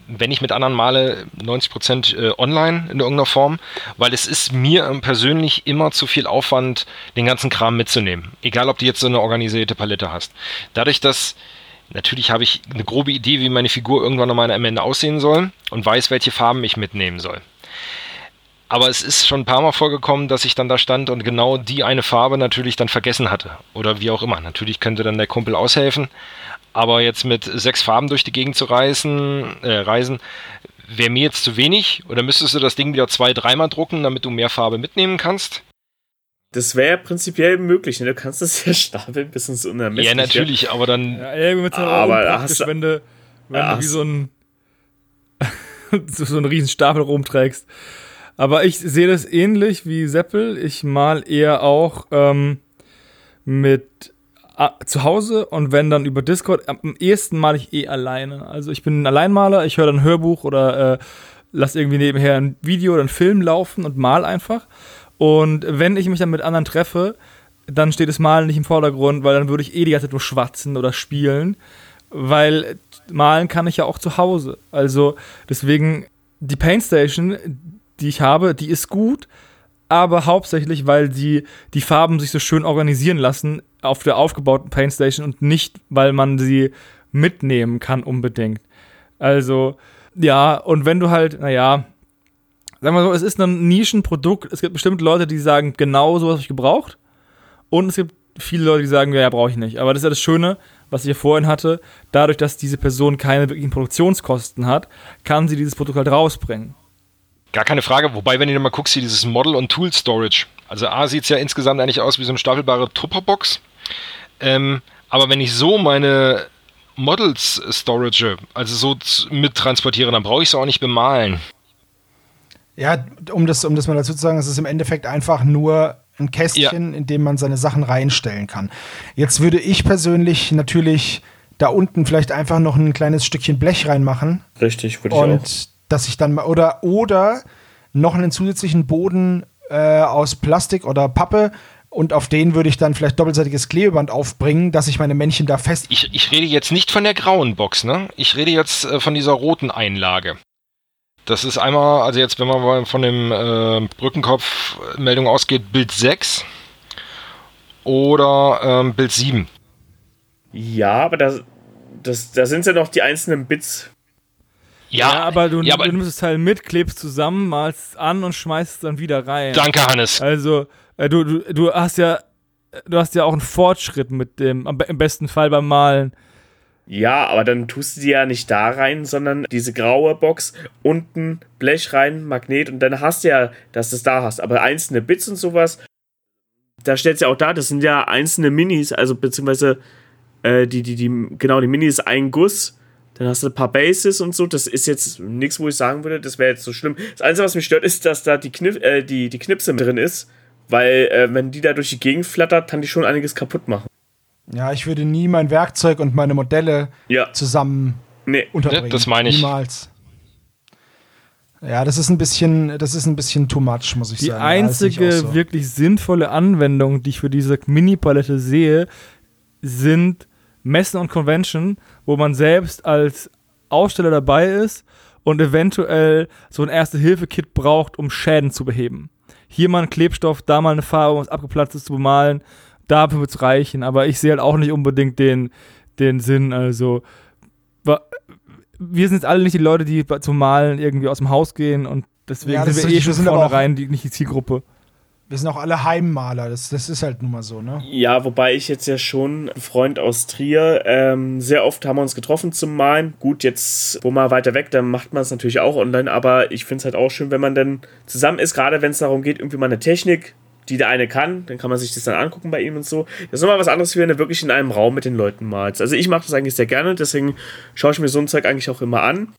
wenn ich mit anderen male, 90% äh, online in irgendeiner Form, weil es ist mir persönlich immer zu viel Aufwand, den ganzen Kram mitzunehmen. Egal, ob du jetzt so eine organisierte Palette hast. Dadurch, dass Natürlich habe ich eine grobe Idee, wie meine Figur irgendwann am Ende aussehen soll und weiß, welche Farben ich mitnehmen soll. Aber es ist schon ein paar Mal vorgekommen, dass ich dann da stand und genau die eine Farbe natürlich dann vergessen hatte. Oder wie auch immer. Natürlich könnte dann der Kumpel aushelfen. Aber jetzt mit sechs Farben durch die Gegend zu reisen, äh, reisen wäre mir jetzt zu wenig. Oder müsstest du das Ding wieder zwei, dreimal drucken, damit du mehr Farbe mitnehmen kannst? das wäre prinzipiell möglich. Ne? Du kannst das ja stapeln bis ins Unermessliche. Ja, natürlich, aber dann. Ja, irgendwie Aber hast wenn du, wenn Ja, du wie so ein so, so einen riesen Stapel rumträgst. Aber ich sehe das ähnlich wie Seppel. Ich mal eher auch ähm, mit ah, zu Hause und wenn dann über Discord. Am ehesten male ich eh alleine. Also ich bin ein Alleinmaler, ich höre dann ein Hörbuch oder äh, lass irgendwie nebenher ein Video oder einen Film laufen und mal einfach. Und wenn ich mich dann mit anderen treffe, dann steht das Malen nicht im Vordergrund, weil dann würde ich eh die ganze Zeit nur schwatzen oder spielen, weil malen kann ich ja auch zu Hause. Also deswegen die Paintstation, die ich habe, die ist gut, aber hauptsächlich, weil die, die Farben sich so schön organisieren lassen auf der aufgebauten Paintstation und nicht, weil man sie mitnehmen kann unbedingt. Also, ja, und wenn du halt, naja, sagen wir so, es ist ein Nischenprodukt, es gibt bestimmt Leute, die sagen, genau so was habe ich gebraucht. Und es gibt viele Leute, die sagen, ja, brauche ich nicht. Aber das ist ja das Schöne, was ich ja vorhin hatte. Dadurch, dass diese Person keine wirklichen Produktionskosten hat, kann sie dieses Produkt halt rausbringen. Gar keine Frage, wobei, wenn du mal guckst, hier dieses Model und Tool Storage. Also A sieht es ja insgesamt eigentlich aus wie so eine staffelbare Tupperbox. Ähm, aber wenn ich so meine Models storage, also so mittransportiere, dann brauche ich es auch nicht bemalen. Ja, um das, um das mal dazu zu sagen, es ist im Endeffekt einfach nur ein Kästchen, ja. in dem man seine Sachen reinstellen kann. Jetzt würde ich persönlich natürlich da unten vielleicht einfach noch ein kleines Stückchen Blech reinmachen. Richtig, würde ich und auch dass ich dann mal oder oder noch einen zusätzlichen Boden äh, aus Plastik oder Pappe und auf den würde ich dann vielleicht doppelseitiges Klebeband aufbringen, dass ich meine Männchen da fest. Ich, ich rede jetzt nicht von der grauen Box, ne? Ich rede jetzt äh, von dieser roten Einlage. Das ist einmal, also jetzt, wenn man mal von dem äh, Brückenkopf-Meldung ausgeht, Bild 6 oder ähm, Bild 7. Ja, aber da das, da sind ja noch die einzelnen Bits ja, ja, aber du, ja, aber du nimmst das Teil mit, klebst zusammen, malst an und schmeißt es dann wieder rein. Danke, Hannes. Also, äh, du, du, du hast ja du hast ja auch einen Fortschritt mit dem, im besten Fall beim Malen. Ja, aber dann tust du die ja nicht da rein, sondern diese graue Box, unten Blech rein, Magnet und dann hast du ja, dass du es da hast. Aber einzelne Bits und sowas, da stellt es ja auch da, das sind ja einzelne Minis, also beziehungsweise äh, die, die, die, genau, die Minis ein Guss dann hast du ein paar Bases und so. Das ist jetzt nichts, wo ich sagen würde, das wäre jetzt so schlimm. Das Einzige, was mich stört, ist, dass da die, Knif äh, die, die Knipse drin ist. Weil, äh, wenn die da durch die Gegend flattert, kann die schon einiges kaputt machen. Ja, ich würde nie mein Werkzeug und meine Modelle ja. zusammen nee. unterbringen. Das meine ich. Niemals. Ja, das ist ein bisschen, das ist ein bisschen too much, muss ich die sagen. Die einzige so. wirklich sinnvolle Anwendung, die ich für diese Mini-Palette sehe, sind Messen und Convention, wo man selbst als Aussteller dabei ist und eventuell so ein Erste-Hilfe-Kit braucht, um Schäden zu beheben. Hier mal ein Klebstoff, da mal eine Farbe, um es abgeplatzt ist, zu bemalen. Dafür wird es reichen, aber ich sehe halt auch nicht unbedingt den, den Sinn. Also, wir sind jetzt alle nicht die Leute, die zum Malen irgendwie aus dem Haus gehen und deswegen ja, sind wir eh schon vornherein nicht die Zielgruppe wir sind auch alle Heimmaler, das, das ist halt nun mal so, ne? Ja, wobei ich jetzt ja schon, ein Freund aus Trier, ähm, sehr oft haben wir uns getroffen zum Malen. Gut, jetzt, wo man weiter weg, dann macht man es natürlich auch online, aber ich finde es halt auch schön, wenn man dann zusammen ist, gerade wenn es darum geht, irgendwie mal eine Technik, die der eine kann, dann kann man sich das dann angucken bei ihm und so. Das ist nochmal was anderes, wie wenn du wirklich in einem Raum mit den Leuten malst. Also ich mache das eigentlich sehr gerne, deswegen schaue ich mir so ein Zeug eigentlich auch immer an.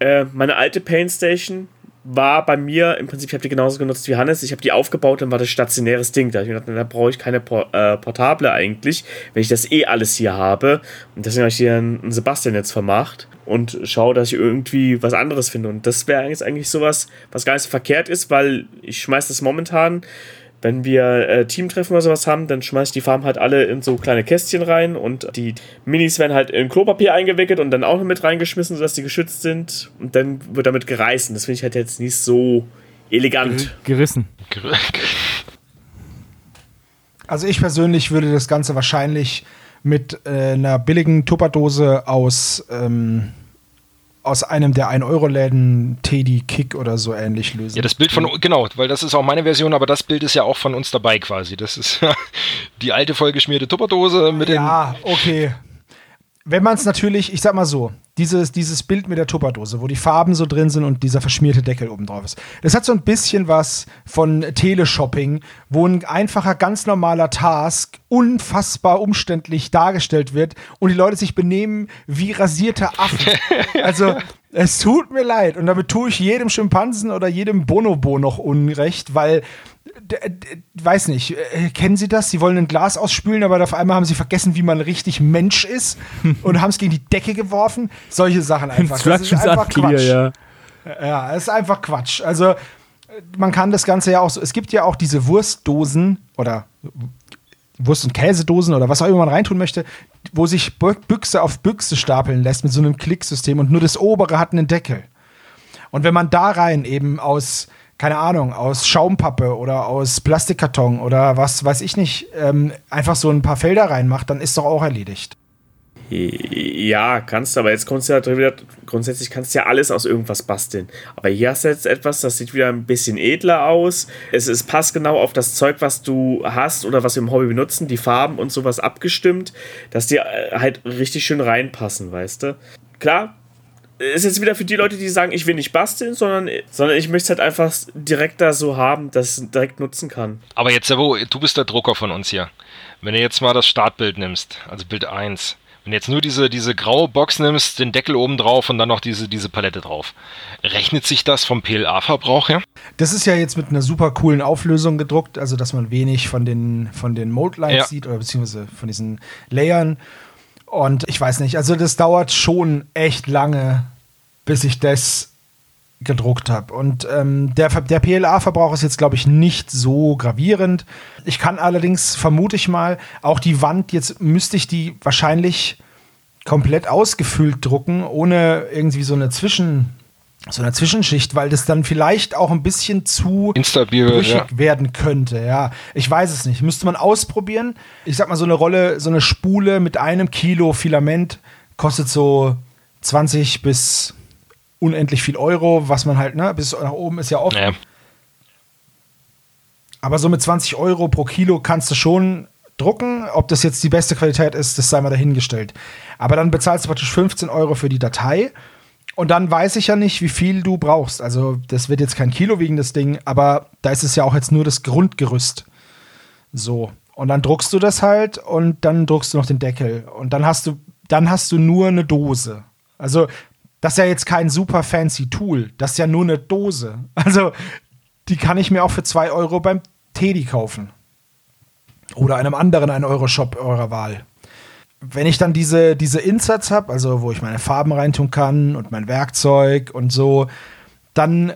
Äh, meine alte Paintstation, war bei mir im Prinzip, ich habe die genauso genutzt wie Hannes. Ich habe die aufgebaut, dann war das stationäres Ding. Da, ich gedacht, da brauche ich keine Por äh, Portable eigentlich, wenn ich das eh alles hier habe. Und deswegen habe ich hier einen Sebastian jetzt vermacht und schaue, dass ich irgendwie was anderes finde. Und das wäre eigentlich, eigentlich sowas, was gar nicht so verkehrt ist, weil ich schmeiße das momentan wenn wir äh, Teamtreffen oder sowas haben, dann schmeiße ich die Farben halt alle in so kleine Kästchen rein und die Minis werden halt in Klopapier eingewickelt und dann auch noch mit reingeschmissen, sodass die geschützt sind und dann wird damit gereißen. Das finde ich halt jetzt nicht so elegant. Gerissen. Also ich persönlich würde das Ganze wahrscheinlich mit äh, einer billigen Tupperdose aus ähm, aus einem der 1-Euro-Läden Teddy Kick oder so ähnlich lösen. Ja, das Bild von, genau, weil das ist auch meine Version, aber das Bild ist ja auch von uns dabei quasi. Das ist die alte vollgeschmierte Tupperdose mit den. Ja, okay wenn man es natürlich, ich sag mal so, dieses, dieses Bild mit der Tupperdose, wo die Farben so drin sind und dieser verschmierte Deckel oben drauf ist, das hat so ein bisschen was von Teleshopping, wo ein einfacher, ganz normaler Task unfassbar umständlich dargestellt wird und die Leute sich benehmen wie rasierte Affen. also, es tut mir leid und damit tue ich jedem Schimpansen oder jedem Bonobo noch Unrecht, weil weiß nicht, äh, kennen Sie das? Sie wollen ein Glas ausspülen, aber auf einmal haben Sie vergessen, wie man richtig Mensch ist und haben es gegen die Decke geworfen. Solche Sachen einfach. Das ist einfach Quatsch. Ja. Ja, es ist einfach Quatsch. Also man kann das Ganze ja auch so. Es gibt ja auch diese Wurstdosen oder Wurst- und Käsedosen oder was auch immer man reintun möchte, wo sich Büchse auf Büchse stapeln lässt mit so einem Klicksystem und nur das obere hat einen Deckel. Und wenn man da rein eben aus, keine Ahnung, aus Schaumpappe oder aus Plastikkarton oder was weiß ich nicht, ähm, einfach so ein paar Felder reinmacht, dann ist doch auch erledigt. Ja, kannst du, aber jetzt kommst du ja wieder, grundsätzlich kannst du ja alles aus irgendwas basteln. Aber hier hast du jetzt etwas, das sieht wieder ein bisschen edler aus. Es, es passt genau auf das Zeug, was du hast oder was wir im Hobby benutzen, die Farben und sowas abgestimmt, dass die äh, halt richtig schön reinpassen, weißt du? Klar, ist jetzt wieder für die Leute, die sagen, ich will nicht basteln, sondern, sondern ich möchte es halt einfach direkt da so haben, dass ich es direkt nutzen kann. Aber jetzt, Savo, du bist der Drucker von uns hier. Wenn du jetzt mal das Startbild nimmst, also Bild 1, wenn du jetzt nur diese, diese graue Box nimmst, den Deckel oben drauf und dann noch diese, diese Palette drauf, rechnet sich das vom PLA-Verbrauch her? Das ist ja jetzt mit einer super coolen Auflösung gedruckt, also dass man wenig von den, von den Mold Lines ja. sieht oder beziehungsweise von diesen Layern. Und ich weiß nicht, also das dauert schon echt lange, bis ich das gedruckt habe. Und ähm, der, der PLA-Verbrauch ist jetzt, glaube ich, nicht so gravierend. Ich kann allerdings, vermute ich mal, auch die Wand, jetzt müsste ich die wahrscheinlich komplett ausgefüllt drucken, ohne irgendwie so eine Zwischen so eine Zwischenschicht, weil das dann vielleicht auch ein bisschen zu instabil brüchig ja. werden könnte. Ja, ich weiß es nicht. Müsste man ausprobieren. Ich sag mal, so eine Rolle, so eine Spule mit einem Kilo Filament kostet so 20 bis unendlich viel Euro, was man halt, ne, bis nach oben ist ja oft. Ja. Aber so mit 20 Euro pro Kilo kannst du schon drucken. Ob das jetzt die beste Qualität ist, das sei mal dahingestellt. Aber dann bezahlst du praktisch 15 Euro für die Datei. Und dann weiß ich ja nicht, wie viel du brauchst. Also, das wird jetzt kein Kilo wiegen, das Ding, aber da ist es ja auch jetzt nur das Grundgerüst. So. Und dann druckst du das halt und dann druckst du noch den Deckel. Und dann hast du, dann hast du nur eine Dose. Also, das ist ja jetzt kein super fancy Tool. Das ist ja nur eine Dose. Also, die kann ich mir auch für 2 Euro beim Teddy kaufen. Oder einem anderen 1-Euro-Shop eurer Wahl. Wenn ich dann diese, diese Inserts habe, also wo ich meine Farben reintun kann und mein Werkzeug und so, dann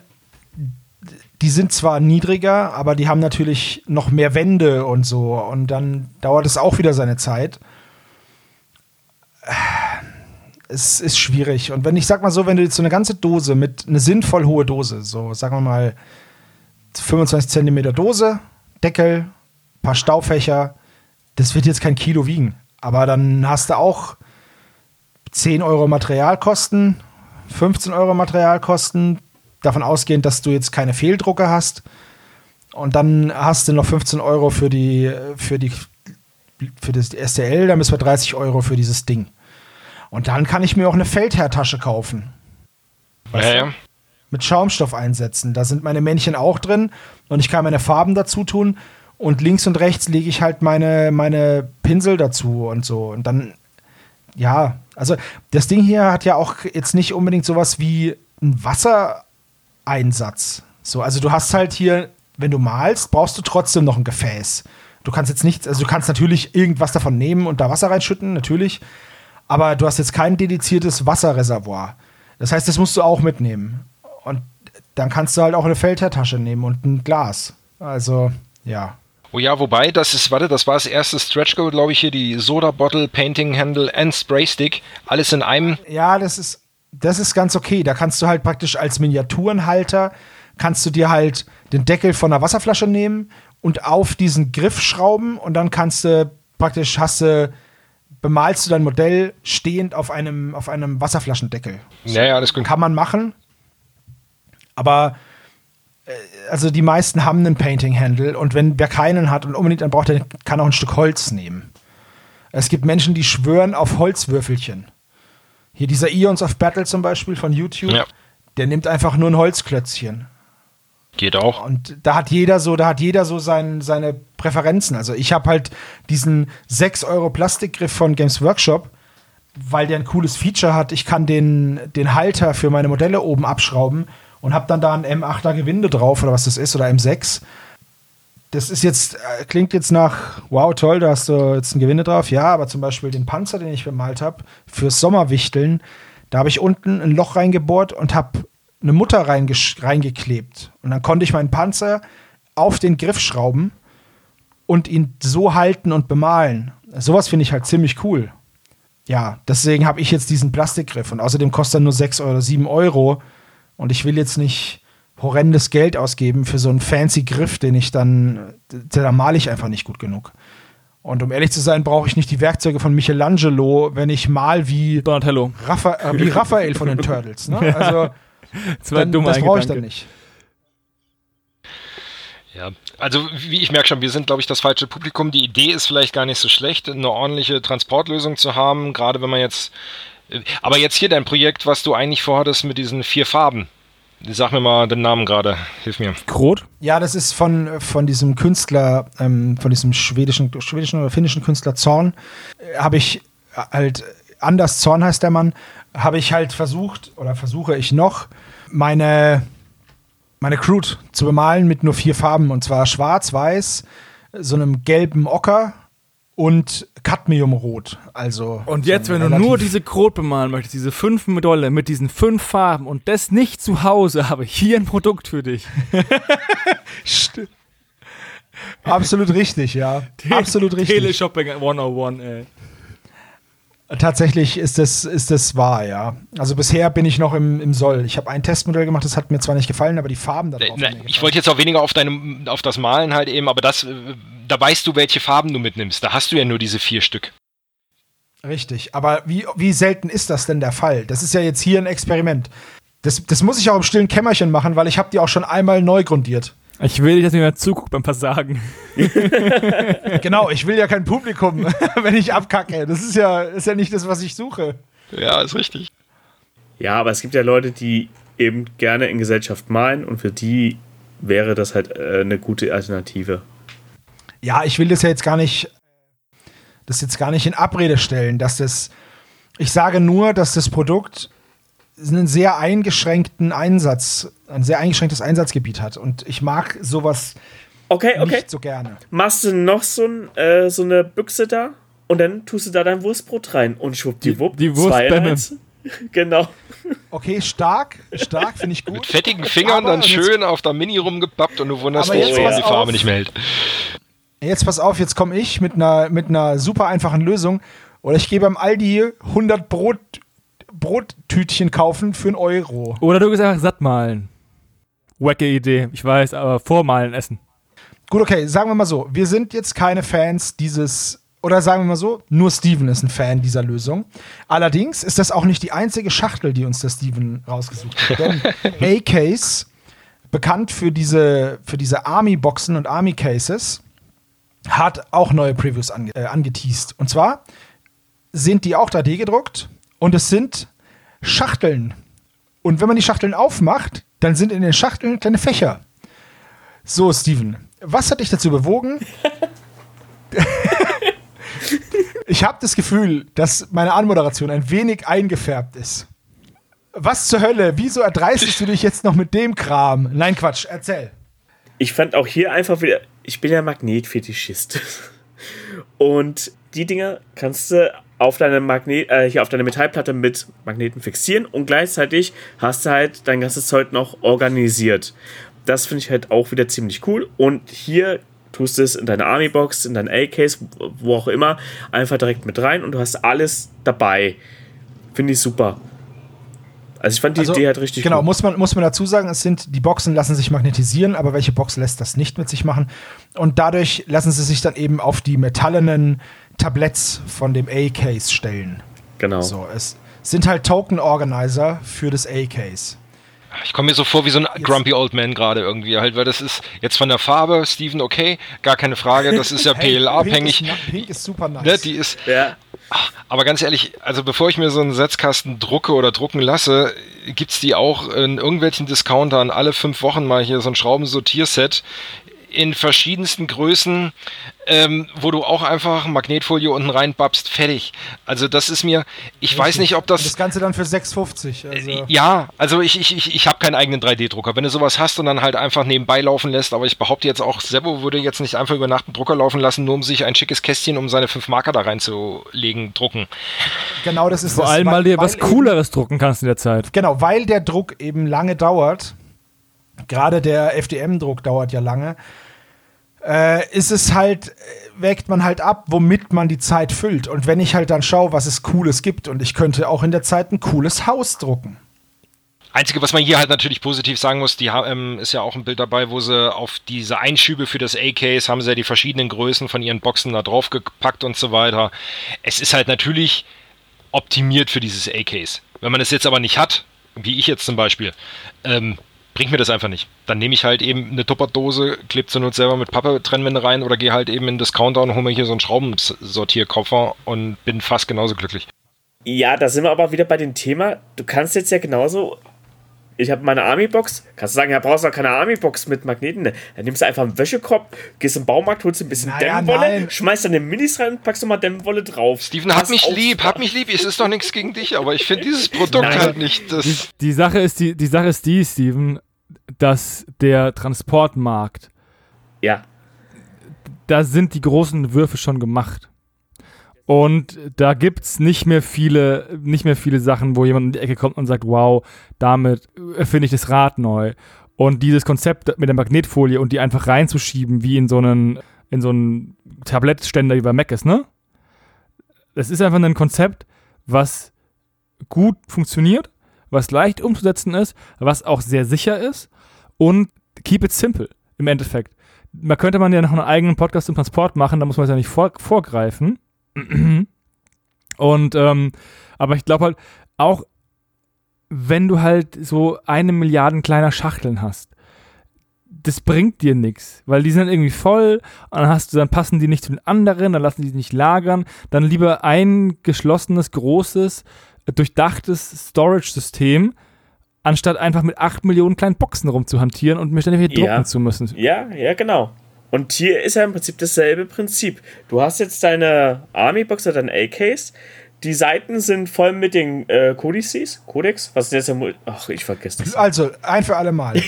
die sind zwar niedriger, aber die haben natürlich noch mehr Wände und so. Und dann dauert es auch wieder seine Zeit es ist schwierig. Und wenn ich sag mal so, wenn du jetzt so eine ganze Dose mit eine sinnvoll hohe Dose, so sagen wir mal 25 Zentimeter Dose, Deckel, paar Staufächer, das wird jetzt kein Kilo wiegen. Aber dann hast du auch 10 Euro Materialkosten, 15 Euro Materialkosten, davon ausgehend, dass du jetzt keine Fehldrucke hast. Und dann hast du noch 15 Euro für die, für die, für das STL, dann müssen wir 30 Euro für dieses Ding. Und dann kann ich mir auch eine Feldherrtasche kaufen. Weißt ja, ja. Mit Schaumstoff einsetzen. Da sind meine Männchen auch drin und ich kann meine Farben dazu tun. Und links und rechts lege ich halt meine, meine Pinsel dazu und so. Und dann, ja, also das Ding hier hat ja auch jetzt nicht unbedingt sowas wie ein Wassereinsatz. So, also du hast halt hier, wenn du malst, brauchst du trotzdem noch ein Gefäß. Du kannst jetzt nichts, also du kannst natürlich irgendwas davon nehmen und da Wasser reinschütten, natürlich aber du hast jetzt kein dediziertes Wasserreservoir. Das heißt, das musst du auch mitnehmen. Und dann kannst du halt auch eine Feldherrtasche nehmen und ein Glas. Also, ja. Oh ja, wobei, das ist, warte, das war das erste Stretch Goal, glaube ich, hier, die Soda Bottle, Painting Handle and Spray Stick. Alles in einem. Ja, das ist, das ist ganz okay. Da kannst du halt praktisch als Miniaturenhalter, kannst du dir halt den Deckel von einer Wasserflasche nehmen und auf diesen Griff schrauben und dann kannst du praktisch, hast du bemalst du dein Modell stehend auf einem, auf einem Wasserflaschendeckel. Ja, ja, das kann man machen. Aber also die meisten haben einen Painting-Handle und wenn wer keinen hat und unbedingt einen braucht, der kann auch ein Stück Holz nehmen. Es gibt Menschen, die schwören auf Holzwürfelchen. Hier dieser Eons of Battle zum Beispiel von YouTube, ja. der nimmt einfach nur ein Holzklötzchen. Geht auch. Und da hat jeder so, da hat jeder so sein, seine Präferenzen. Also ich habe halt diesen 6 Euro Plastikgriff von Games Workshop, weil der ein cooles Feature hat. Ich kann den, den Halter für meine Modelle oben abschrauben und habe dann da ein M8er Gewinde drauf oder was das ist oder M6. Das ist jetzt, äh, klingt jetzt nach, wow, toll, da hast du jetzt ein Gewinde drauf. Ja, aber zum Beispiel den Panzer, den ich bemalt habe, fürs Sommerwichteln, da habe ich unten ein Loch reingebohrt und habe eine Mutter reingeklebt. Und dann konnte ich meinen Panzer auf den Griff schrauben und ihn so halten und bemalen. Sowas finde ich halt ziemlich cool. Ja, deswegen habe ich jetzt diesen Plastikgriff und außerdem kostet er nur 6 oder 7 Euro. Und ich will jetzt nicht horrendes Geld ausgeben für so einen fancy Griff, den ich dann, da male ich einfach nicht gut genug. Und um ehrlich zu sein, brauche ich nicht die Werkzeuge von Michelangelo, wenn ich mal wie Donatello. Rapha äh, wie Raphael von den Turtles. Ne? Also das, dann, das brauche ich dann nicht. Ja, also wie ich merke schon, wir sind, glaube ich, das falsche Publikum. Die Idee ist vielleicht gar nicht so schlecht, eine ordentliche Transportlösung zu haben, gerade wenn man jetzt. Aber jetzt hier dein Projekt, was du eigentlich vorhattest mit diesen vier Farben. Sag mir mal den Namen gerade, hilf mir. Krot? Ja, das ist von, von diesem Künstler, ähm, von diesem schwedischen, schwedischen oder finnischen Künstler Zorn, äh, habe ich halt, Anders Zorn heißt der Mann, habe ich halt versucht, oder versuche ich noch, meine, meine Crude zu bemalen mit nur vier Farben, und zwar schwarz, weiß, so einem gelben Ocker und Cadmiumrot. Also und jetzt, so wenn du nur diese Krot bemalen möchtest, diese fünf Medaille mit diesen fünf Farben und das nicht zu Hause, habe ich hier ein Produkt für dich. Absolut richtig, ja. Absolut richtig. Teleshopping 101, ey. Tatsächlich ist das, ist das wahr, ja. Also bisher bin ich noch im, im Soll. Ich habe ein Testmodell gemacht, das hat mir zwar nicht gefallen, aber die Farben da drauf. Äh, ich wollte jetzt auch weniger auf deinem, auf das Malen halt eben, aber das, äh, da weißt du, welche Farben du mitnimmst. Da hast du ja nur diese vier Stück. Richtig, aber wie, wie selten ist das denn der Fall? Das ist ja jetzt hier ein Experiment. Das, das muss ich auch im stillen Kämmerchen machen, weil ich habe die auch schon einmal neu grundiert. Ich will nicht, dass mir zuguckt beim Versagen. genau, ich will ja kein Publikum, wenn ich abkacke. Das ist ja, ist ja nicht das, was ich suche. Ja, ist richtig. Ja, aber es gibt ja Leute, die eben gerne in Gesellschaft malen und für die wäre das halt äh, eine gute Alternative. Ja, ich will das ja jetzt gar nicht, das jetzt gar nicht in Abrede stellen, dass das, ich sage nur, dass das Produkt einen sehr eingeschränkten Einsatz, ein sehr eingeschränktes Einsatzgebiet hat. Und ich mag sowas okay, okay. nicht so gerne. Machst du noch so, ein, äh, so eine Büchse da und dann tust du da dein Wurstbrot rein und schwuppdiwupp. Die, die Wurst Genau. Okay, stark, stark, finde ich gut. Mit fettigen Fingern aber dann schön auf der Mini rumgepappt und du wunderst dich, warum die Farbe nicht mehr hält. Jetzt pass auf, jetzt komme ich mit einer, mit einer super einfachen Lösung. Oder ich gebe beim Aldi 100 Brot Brottütchen kaufen für einen Euro. Oder du gesagt satt malen. Wacke Idee, ich weiß, aber vormalen essen. Gut, okay, sagen wir mal so, wir sind jetzt keine Fans dieses, oder sagen wir mal so, nur Steven ist ein Fan dieser Lösung. Allerdings ist das auch nicht die einzige Schachtel, die uns der Steven rausgesucht hat. Denn A-Case, bekannt für diese, für diese Army-Boxen und Army-Cases, hat auch neue Previews ange äh, angeteased. Und zwar sind die auch 3D gedruckt und es sind Schachteln. Und wenn man die Schachteln aufmacht, dann sind in den Schachteln kleine Fächer. So, Steven, was hat dich dazu bewogen? ich habe das Gefühl, dass meine Anmoderation ein wenig eingefärbt ist. Was zur Hölle? Wieso erdreistest du dich jetzt noch mit dem Kram? Nein, Quatsch, erzähl. Ich fand auch hier einfach wieder, ich bin ja Magnetfetischist. Und die Dinger kannst du auf deine Magnet, äh, hier auf deine Metallplatte mit Magneten fixieren und gleichzeitig hast du halt dein ganzes Zeug noch organisiert. Das finde ich halt auch wieder ziemlich cool. Und hier tust du es in deine Army-Box, in dein A-Case, wo auch immer, einfach direkt mit rein und du hast alles dabei. Finde ich super. Also ich fand die also, Idee halt richtig Genau, gut. muss man, muss man dazu sagen, es sind, die Boxen lassen sich magnetisieren, aber welche Box lässt das nicht mit sich machen? Und dadurch lassen sie sich dann eben auf die metallenen Tabletts von dem A-Case stellen. Genau. So, es sind halt Token Organizer für das A-Case. Ich komme mir so vor wie so ein jetzt. Grumpy Old Man gerade irgendwie halt, weil das ist jetzt von der Farbe, Steven, okay, gar keine Frage, das ist ja hey, PLA-abhängig. Pink, Pink, ist super nice. Ne, die ist. Ja. Aber ganz ehrlich, also bevor ich mir so einen Setzkasten drucke oder drucken lasse, gibt es die auch in irgendwelchen Discountern alle fünf Wochen mal hier so ein Schraubensortierset in verschiedensten Größen, ähm, wo du auch einfach Magnetfolie unten reinbabst, fertig. Also das ist mir, ich Richtig. weiß nicht, ob das... Und das Ganze dann für 6,50. Also. Äh, ja, also ich, ich, ich, ich habe keinen eigenen 3D-Drucker. Wenn du sowas hast und dann halt einfach nebenbei laufen lässt, aber ich behaupte jetzt auch, Sebo würde jetzt nicht einfach über Nacht einen Drucker laufen lassen, nur um sich ein schickes Kästchen, um seine fünf Marker da reinzulegen, drucken. Genau, das ist Vor das, allem, weil, weil dir was Cooleres drucken kannst in der Zeit. Genau, weil der Druck eben lange dauert. Gerade der FDM-Druck dauert ja lange äh, ist es halt, wägt man halt ab, womit man die Zeit füllt. Und wenn ich halt dann schaue, was es Cooles gibt und ich könnte auch in der Zeit ein cooles Haus drucken. Einzige, was man hier halt natürlich positiv sagen muss, die ähm, ist ja auch ein Bild dabei, wo sie auf diese Einschübe für das A-Case haben sie ja die verschiedenen Größen von ihren Boxen da drauf gepackt und so weiter. Es ist halt natürlich optimiert für dieses A-Case. Wenn man es jetzt aber nicht hat, wie ich jetzt zum Beispiel, ähm, bringt mir das einfach nicht. Dann nehme ich halt eben eine Tupperdose, klebe zur Not selber mit Pappe-Trennwände rein oder gehe halt eben in Discounter und hole mir hier so einen Schraubensortierkoffer und bin fast genauso glücklich. Ja, da sind wir aber wieder bei dem Thema. Du kannst jetzt ja genauso. Ich habe meine Army-Box. Kannst du sagen, ja, brauchst du keine Army-Box mit Magneten. Ne? Dann nimmst du einfach einen Wäschekorb, gehst im Baumarkt, holst ein bisschen naja, Dämmwolle, nein. schmeißt dann den Minis rein und packst nochmal Dämmwolle drauf. Steven, hab mich lieb, hab mich lieb. Es ist doch nichts gegen dich, aber ich finde dieses Produkt nein. halt nicht. Das die, die, Sache ist die, die Sache ist die, Steven dass der Transportmarkt, ja, da sind die großen Würfe schon gemacht. Und da gibt es nicht mehr viele, nicht mehr viele Sachen, wo jemand in die Ecke kommt und sagt, wow, damit erfinde ich das Rad neu. Und dieses Konzept mit der Magnetfolie und die einfach reinzuschieben, wie in so einen, in so einen Tablettständer wie bei Mac ist, ne? Das ist einfach ein Konzept, was gut funktioniert was leicht umzusetzen ist, was auch sehr sicher ist und keep it simple im Endeffekt. Man könnte man ja noch einen eigenen Podcast im Transport machen, da muss man es ja nicht vor, vorgreifen. Und, ähm, aber ich glaube halt, auch wenn du halt so eine Milliarde kleiner Schachteln hast, das bringt dir nichts, weil die sind irgendwie voll und dann hast du, dann passen die nicht zu den anderen, dann lassen die sich nicht lagern, dann lieber ein geschlossenes, großes, durchdachtes Storage-System, anstatt einfach mit 8 Millionen kleinen Boxen rumzuhantieren und mir ständig hier ja. drucken zu müssen. Ja, ja, genau. Und hier ist ja im Prinzip dasselbe Prinzip. Du hast jetzt deine Army-Box oder dein A-Case. Die Seiten sind voll mit den äh, Codices. Codex? Was ist jetzt der Ach, ich vergesse das. Also, ein für alle Mal.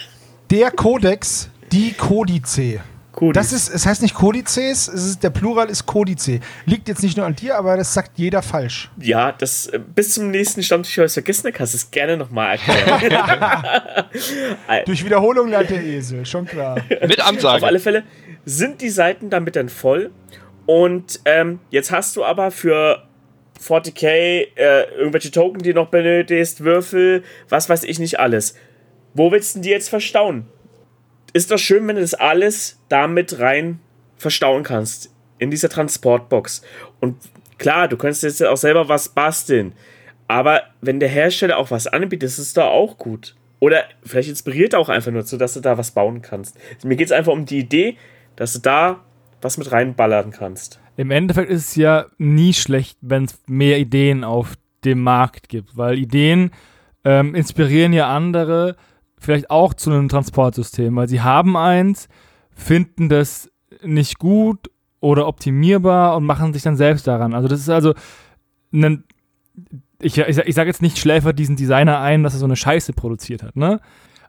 der Codex, die Codice. Codice. Das ist, es heißt nicht Codices, es ist, der Plural ist Codice. Liegt jetzt nicht nur an dir, aber das sagt jeder falsch. Ja, das äh, bis zum nächsten Stammtisch habe ich vergessen, kannst du es gerne nochmal erklären. Durch Wiederholung lernt der Esel, schon klar. Mit Ansage. Auf alle Fälle sind die Seiten damit dann voll. Und ähm, jetzt hast du aber für 40k äh, irgendwelche Token, die noch benötigst, Würfel, was weiß ich nicht alles. Wo willst du die jetzt verstauen? Ist doch schön, wenn du das alles damit rein verstauen kannst. In dieser Transportbox. Und klar, du könntest jetzt auch selber was basteln. Aber wenn der Hersteller auch was anbietet, ist es doch auch gut. Oder vielleicht inspiriert auch einfach nur, so dass du da was bauen kannst. Mir geht es einfach um die Idee, dass du da was mit reinballern kannst. Im Endeffekt ist es ja nie schlecht, wenn es mehr Ideen auf dem Markt gibt, weil Ideen ähm, inspirieren ja andere vielleicht auch zu einem Transportsystem, weil sie haben eins, finden das nicht gut oder optimierbar und machen sich dann selbst daran. Also das ist also ein, ich, ich, ich sage jetzt nicht schläfer diesen Designer ein, dass er so eine Scheiße produziert hat, ne?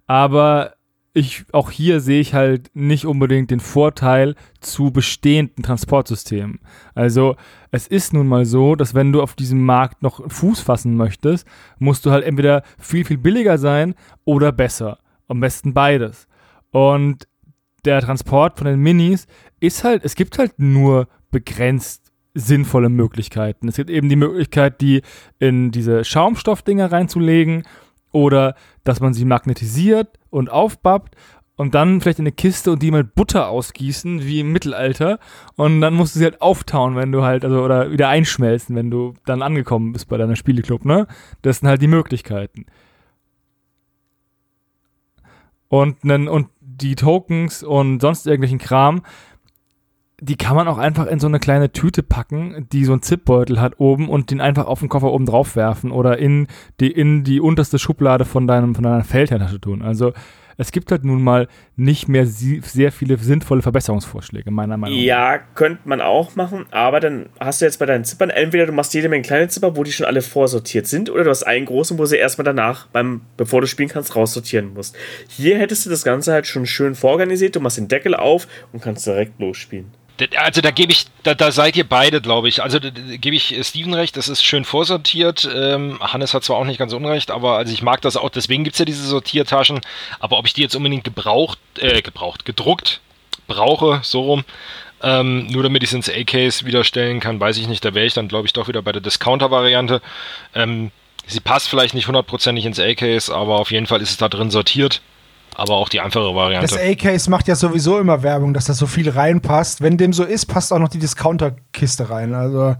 Aber ich, auch hier sehe ich halt nicht unbedingt den Vorteil zu bestehenden Transportsystemen. Also es ist nun mal so, dass wenn du auf diesem Markt noch Fuß fassen möchtest, musst du halt entweder viel, viel billiger sein oder besser. Am besten beides. Und der Transport von den Minis ist halt, es gibt halt nur begrenzt sinnvolle Möglichkeiten. Es gibt eben die Möglichkeit, die in diese Schaumstoffdinger reinzulegen oder dass man sie magnetisiert und aufbappt und dann vielleicht in eine Kiste und die mit Butter ausgießen, wie im Mittelalter. Und dann musst du sie halt auftauen, wenn du halt, also, oder wieder einschmelzen, wenn du dann angekommen bist bei deiner Spieleclub, ne? Das sind halt die Möglichkeiten. Und, und die Tokens und sonst irgendwelchen Kram, die kann man auch einfach in so eine kleine Tüte packen, die so einen Zipbeutel hat oben und den einfach auf den Koffer oben drauf werfen oder in die, in die unterste Schublade von deinem, von deiner Feldherrtasche tun. Also es gibt halt nun mal nicht mehr sehr viele sinnvolle Verbesserungsvorschläge, meiner Meinung nach. Ja, könnte man auch machen, aber dann hast du jetzt bei deinen Zippern entweder du machst jede Menge kleine Zipper, wo die schon alle vorsortiert sind, oder du hast einen großen, wo sie erstmal danach, beim, bevor du spielen kannst, raussortieren musst. Hier hättest du das Ganze halt schon schön vororganisiert, du machst den Deckel auf und kannst direkt losspielen. Also da gebe ich, da, da seid ihr beide, glaube ich. Also gebe ich Steven recht, das ist schön vorsortiert. Ähm, Hannes hat zwar auch nicht ganz unrecht, aber also ich mag das auch, deswegen gibt es ja diese Sortiertaschen. Aber ob ich die jetzt unbedingt gebraucht, äh, gebraucht, gedruckt brauche, so rum, ähm, nur damit ich es ins A-Case wieder stellen kann, weiß ich nicht. Da wäre ich dann, glaube ich, doch wieder bei der Discounter-Variante. Ähm, sie passt vielleicht nicht hundertprozentig ins A-Case, aber auf jeden Fall ist es da drin sortiert aber auch die einfache Variante. Das A-Case macht ja sowieso immer Werbung, dass da so viel reinpasst. Wenn dem so ist, passt auch noch die Discounter-Kiste rein. Also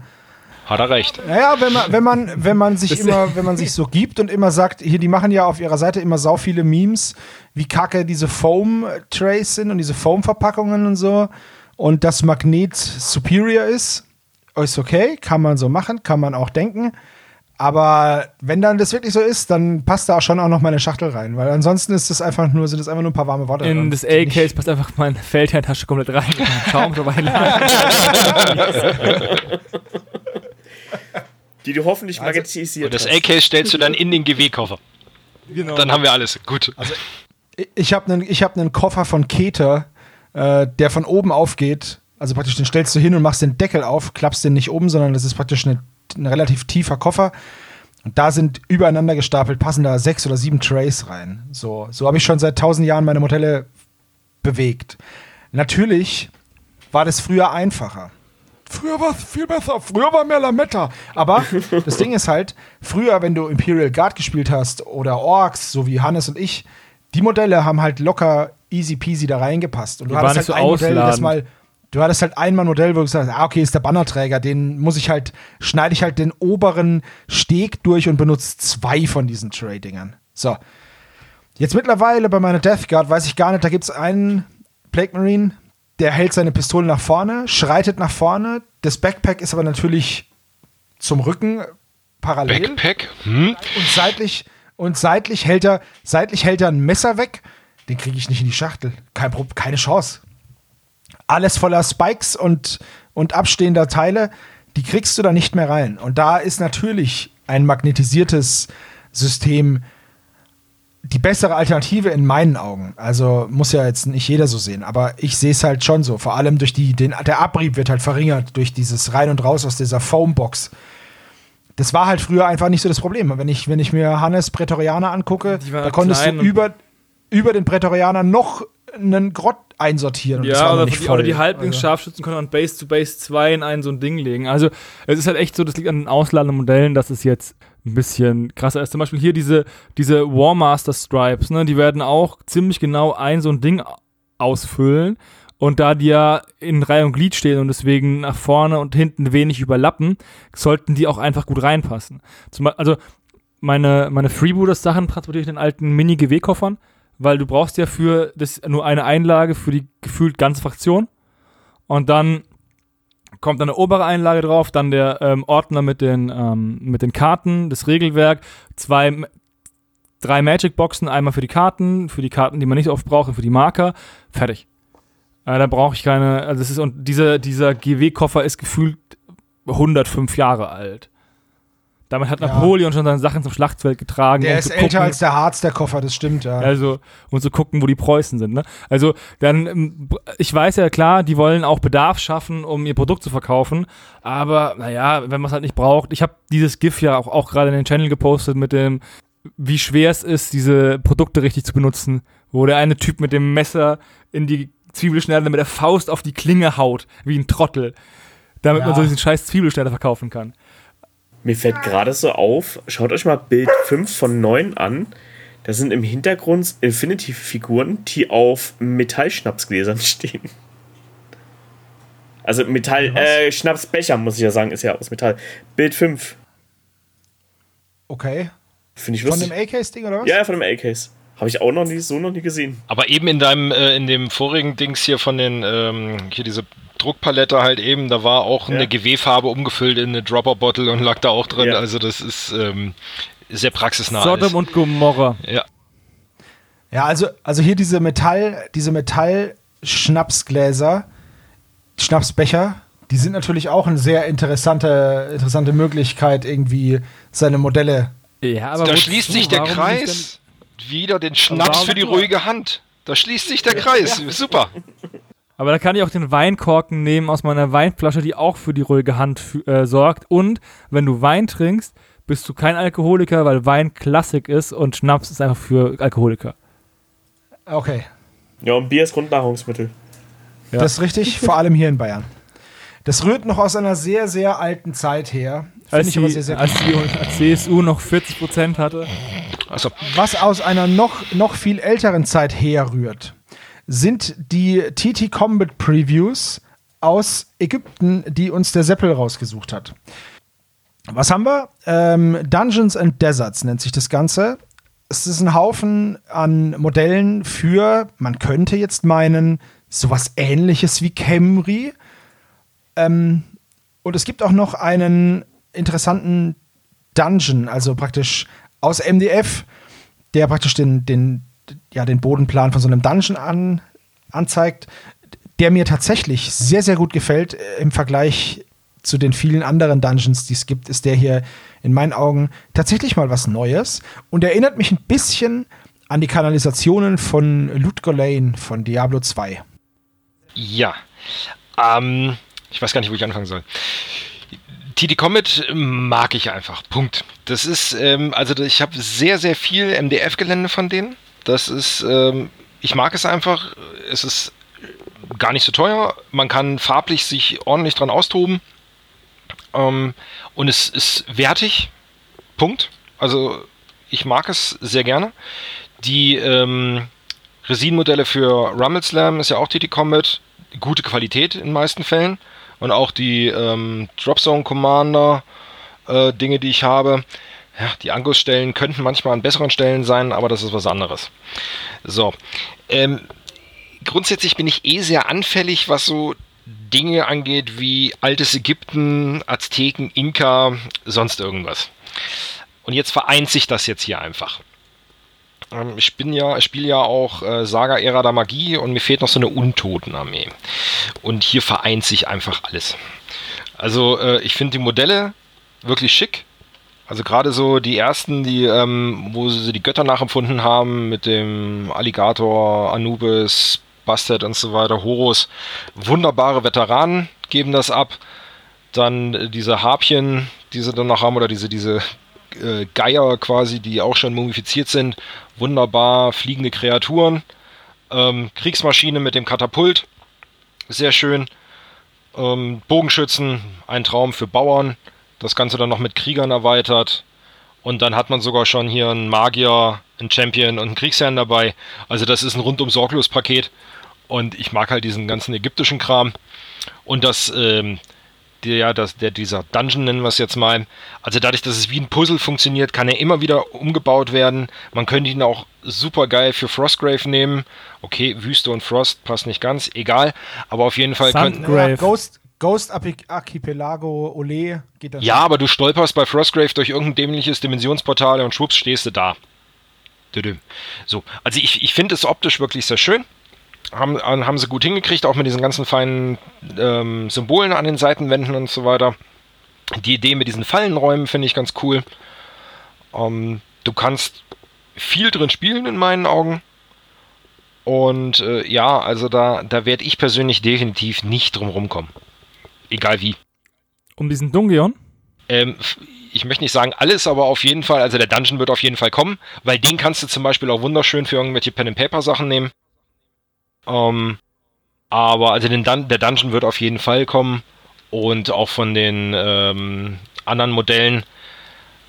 hat er recht. Naja, wenn man, wenn man, wenn man sich immer, wenn man sich so gibt und immer sagt, hier, die machen ja auf ihrer Seite immer sau viele Memes, wie kacke diese Foam-Trays sind und diese Foam-Verpackungen und so. Und das Magnet superior ist, ist okay, kann man so machen, kann man auch denken. Aber wenn dann das wirklich so ist, dann passt da auch schon auch noch meine Schachtel rein, weil ansonsten ist das einfach nur, sind es einfach nur ein paar warme Worte. In das A-Case passt einfach meine Feldherrntasche komplett rein. Schaum so Die du hoffentlich also, magnetisiert Und das A-Case stellst du dann in den GW-Koffer. Genau. Dann haben wir alles. Gut. Also, ich habe einen hab Koffer von Keter, äh, der von oben aufgeht. Also praktisch, den stellst du hin und machst den Deckel auf, klappst den nicht oben, sondern das ist praktisch eine ein relativ tiefer Koffer. Und da sind übereinander gestapelt, passen da sechs oder sieben Trays rein. So, so habe ich schon seit tausend Jahren meine Modelle bewegt. Natürlich war das früher einfacher. Früher war es viel besser, früher war mehr Lametta. Aber das Ding ist halt, früher, wenn du Imperial Guard gespielt hast oder Orks, so wie Hannes und ich, die Modelle haben halt locker easy peasy da reingepasst. Und du die hattest halt so ein Modell, das mal Du hattest halt einmal ein Modell, wo du gesagt hast, ah, okay, ist der Bannerträger, den muss ich halt, schneide ich halt den oberen Steg durch und benutze zwei von diesen Tray-Dingern. So. Jetzt mittlerweile bei meiner Death Guard weiß ich gar nicht, da gibt es einen Plague Marine, der hält seine Pistole nach vorne, schreitet nach vorne. Das Backpack ist aber natürlich zum Rücken parallel. Backpack? Hm? Und seitlich, und seitlich hält er, seitlich hält er ein Messer weg. Den kriege ich nicht in die Schachtel. Kein, keine Chance alles voller Spikes und, und abstehender Teile, die kriegst du da nicht mehr rein. Und da ist natürlich ein magnetisiertes System die bessere Alternative in meinen Augen. Also muss ja jetzt nicht jeder so sehen, aber ich sehe es halt schon so. Vor allem durch die, den, der Abrieb wird halt verringert durch dieses Rein und Raus aus dieser Foambox. Das war halt früher einfach nicht so das Problem. Wenn ich, wenn ich mir Hannes Prätorianer angucke, da konntest du über, über den Prätorianer noch einen Grott einsortieren. ja, oder, die, oder die Halblingsscharfschützen können an Base zu Base 2 in ein so ein Ding legen. Also es ist halt echt so, das liegt an den ausladenden Modellen, dass es jetzt ein bisschen krasser ist. Zum Beispiel hier diese, diese Warmaster Stripes, ne, die werden auch ziemlich genau ein so ein Ding ausfüllen. Und da die ja in Reihe und Glied stehen und deswegen nach vorne und hinten wenig überlappen, sollten die auch einfach gut reinpassen. Zum, also meine, meine Freebooters-Sachen transportiere ich in den alten Mini-GW-Koffern weil du brauchst ja für das nur eine Einlage für die gefühlt ganze Fraktion. Und dann kommt eine obere Einlage drauf, dann der ähm, Ordner mit den, ähm, mit den Karten, das Regelwerk, zwei, drei Magic-Boxen, einmal für die Karten, für die Karten, die man nicht oft braucht, für die Marker. Fertig. Äh, da brauche ich keine, also das ist, und dieser, dieser GW-Koffer ist gefühlt 105 Jahre alt. Damit hat Napoleon ja. schon seine Sachen zum Schlachtfeld getragen. Der um ist älter gucken, als der Harz, der Koffer, das stimmt, ja. Also, um zu gucken, wo die Preußen sind, ne? Also, dann, ähm, ich weiß ja klar, die wollen auch Bedarf schaffen, um ihr Produkt zu verkaufen. Aber, naja, wenn man es halt nicht braucht. Ich habe dieses GIF ja auch, auch gerade in den Channel gepostet mit dem, wie schwer es ist, diese Produkte richtig zu benutzen. Wo der eine Typ mit dem Messer in die Zwiebelschneider mit der Faust auf die Klinge haut, wie ein Trottel. Damit ja. man so diesen scheiß Zwiebelschneider verkaufen kann. Mir fällt gerade so auf, schaut euch mal Bild 5 von 9 an. Da sind im Hintergrund Infinity-Figuren, die auf Metallschnapsgläsern stehen. Also Metall, äh, Schnapsbecher, muss ich ja sagen, ist ja aus Metall. Bild 5. Okay. Finde ich lustig. Von dem A-Case-Ding oder was? Ja, von dem A-Case. Habe ich auch noch nie so noch nie gesehen. Aber eben in deinem, äh, in dem vorigen Dings hier von den, ähm, hier diese Druckpalette halt eben, da war auch ja. eine GW-Farbe umgefüllt in eine Dropper-Bottle und lag da auch drin. Ja. Also das ist ähm, sehr praxisnah. Sodom und Gomorra. Ja. Ja, also, also hier diese Metall, diese Metall-Schnapsgläser, Schnapsbecher, die sind natürlich auch eine sehr interessante, interessante Möglichkeit, irgendwie seine Modelle. Ja, aber da schließt sich der Kreis. Wieder den Schnaps für die ruhige Hand. Da schließt sich der Kreis. Super. Aber da kann ich auch den Weinkorken nehmen aus meiner Weinflasche, die auch für die ruhige Hand äh, sorgt. Und wenn du Wein trinkst, bist du kein Alkoholiker, weil Wein Klassik ist und Schnaps ist einfach für Alkoholiker. Okay, Ja, und Bier ist Grundnahrungsmittel. Ja. das ist richtig, vor allem hier in Bayern. Das rührt noch aus einer sehr, sehr alten Zeit her. Finde Als ich aber die, sehr, sehr als die als CSU noch 40% hatte. Also, Was aus einer noch, noch viel älteren Zeit herrührt, sind die TT Combat Previews aus Ägypten, die uns der Seppel rausgesucht hat. Was haben wir? Ähm, Dungeons and Deserts nennt sich das Ganze. Es ist ein Haufen an Modellen für, man könnte jetzt meinen, sowas ähnliches wie Camry. Ähm, und es gibt auch noch einen interessanten Dungeon, also praktisch aus MDF, der praktisch den, den, ja, den Bodenplan von so einem Dungeon an, anzeigt, der mir tatsächlich sehr, sehr gut gefällt äh, im Vergleich zu den vielen anderen Dungeons, die es gibt, ist der hier in meinen Augen tatsächlich mal was Neues und erinnert mich ein bisschen an die Kanalisationen von Ludger von Diablo 2. ja. Ähm, ich weiß gar nicht, wo ich anfangen soll. TD Comet mag ich einfach. Punkt. Das ist, ähm, also ich habe sehr, sehr viel MDF-Gelände von denen. Das ist, ähm, ich mag es einfach. Es ist gar nicht so teuer. Man kann farblich sich ordentlich dran austoben. Ähm, und es ist wertig. Punkt. Also ich mag es sehr gerne. Die ähm, Resinmodelle für Rumble Slam ist ja auch TT Combat. Gute Qualität in den meisten Fällen. Und auch die ähm, Dropzone Commander äh, Dinge, die ich habe. Ja, die Angussstellen könnten manchmal an besseren Stellen sein, aber das ist was anderes. So. Ähm, grundsätzlich bin ich eh sehr anfällig, was so Dinge angeht wie altes Ägypten, Azteken, Inka, sonst irgendwas. Und jetzt vereint sich das jetzt hier einfach. Ähm, ich bin ja, ich spiele ja auch äh, Saga-Ära der Magie und mir fehlt noch so eine Untotenarmee. Und hier vereint sich einfach alles. Also äh, ich finde die Modelle wirklich schick. Also gerade so die ersten, die, ähm, wo sie die Götter nachempfunden haben mit dem Alligator, Anubis, Bastard und so weiter, Horus, wunderbare Veteranen geben das ab. Dann äh, diese Harpien, die sie dann noch haben, oder diese, diese äh, Geier quasi, die auch schon mumifiziert sind. Wunderbar fliegende Kreaturen. Ähm, Kriegsmaschine mit dem Katapult. Sehr schön. Ähm, Bogenschützen, ein Traum für Bauern. Das Ganze dann noch mit Kriegern erweitert. Und dann hat man sogar schon hier einen Magier, einen Champion und einen Kriegsherrn dabei. Also das ist ein rundum sorglos Paket. Und ich mag halt diesen ganzen ägyptischen Kram. Und das, ähm, der, ja, das, der, dieser Dungeon nennen wir es jetzt mal. Also dadurch, dass es wie ein Puzzle funktioniert, kann er immer wieder umgebaut werden. Man könnte ihn auch super geil für Frostgrave nehmen. Okay, Wüste und Frost passt nicht ganz, egal. Aber auf jeden Fall Sand- könnten. Ghost, Ghost Archi- Archipelago Ole geht das. Ja, aber du stolperst bei Frostgrave durch irgendein dämliches Dimensionsportal und schwupps stehst du da. So, also ich, ich finde es optisch wirklich sehr schön. Haben, haben sie gut hingekriegt, auch mit diesen ganzen feinen ähm, Symbolen an den Seitenwänden und so weiter. Die Idee mit diesen Fallenräumen finde ich ganz cool. Ähm, du kannst viel drin spielen in meinen Augen. Und äh, ja, also da, da werde ich persönlich definitiv nicht drum rumkommen. Egal wie. Um diesen Dungeon? Ähm, ich möchte nicht sagen alles, aber auf jeden Fall, also der Dungeon wird auf jeden Fall kommen, weil den kannst du zum Beispiel auch wunderschön für irgendwelche Pen-and-Paper-Sachen nehmen. Ähm, aber also Dun der Dungeon wird auf jeden Fall kommen und auch von den ähm, anderen Modellen,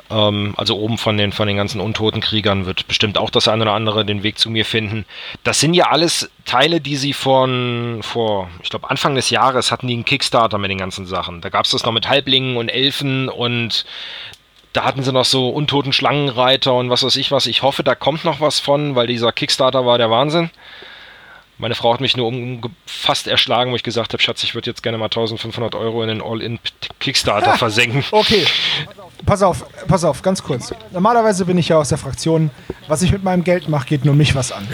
ähm, also oben von den, von den ganzen untoten Kriegern wird bestimmt auch das eine oder andere den Weg zu mir finden. Das sind ja alles Teile, die sie von vor, ich glaube Anfang des Jahres hatten die einen Kickstarter mit den ganzen Sachen. Da gab es das noch mit Halblingen und Elfen und da hatten sie noch so untoten Schlangenreiter und was weiß ich was. Ich hoffe, da kommt noch was von, weil dieser Kickstarter war der Wahnsinn. Meine Frau hat mich nur um, fast erschlagen, wo ich gesagt habe, Schatz, ich würde jetzt gerne mal 1500 Euro in den All-in-Kickstarter versenken. Okay, pass auf, pass auf, ganz kurz. Normalerweise bin ich ja aus der Fraktion, was ich mit meinem Geld mache, geht nur mich was an.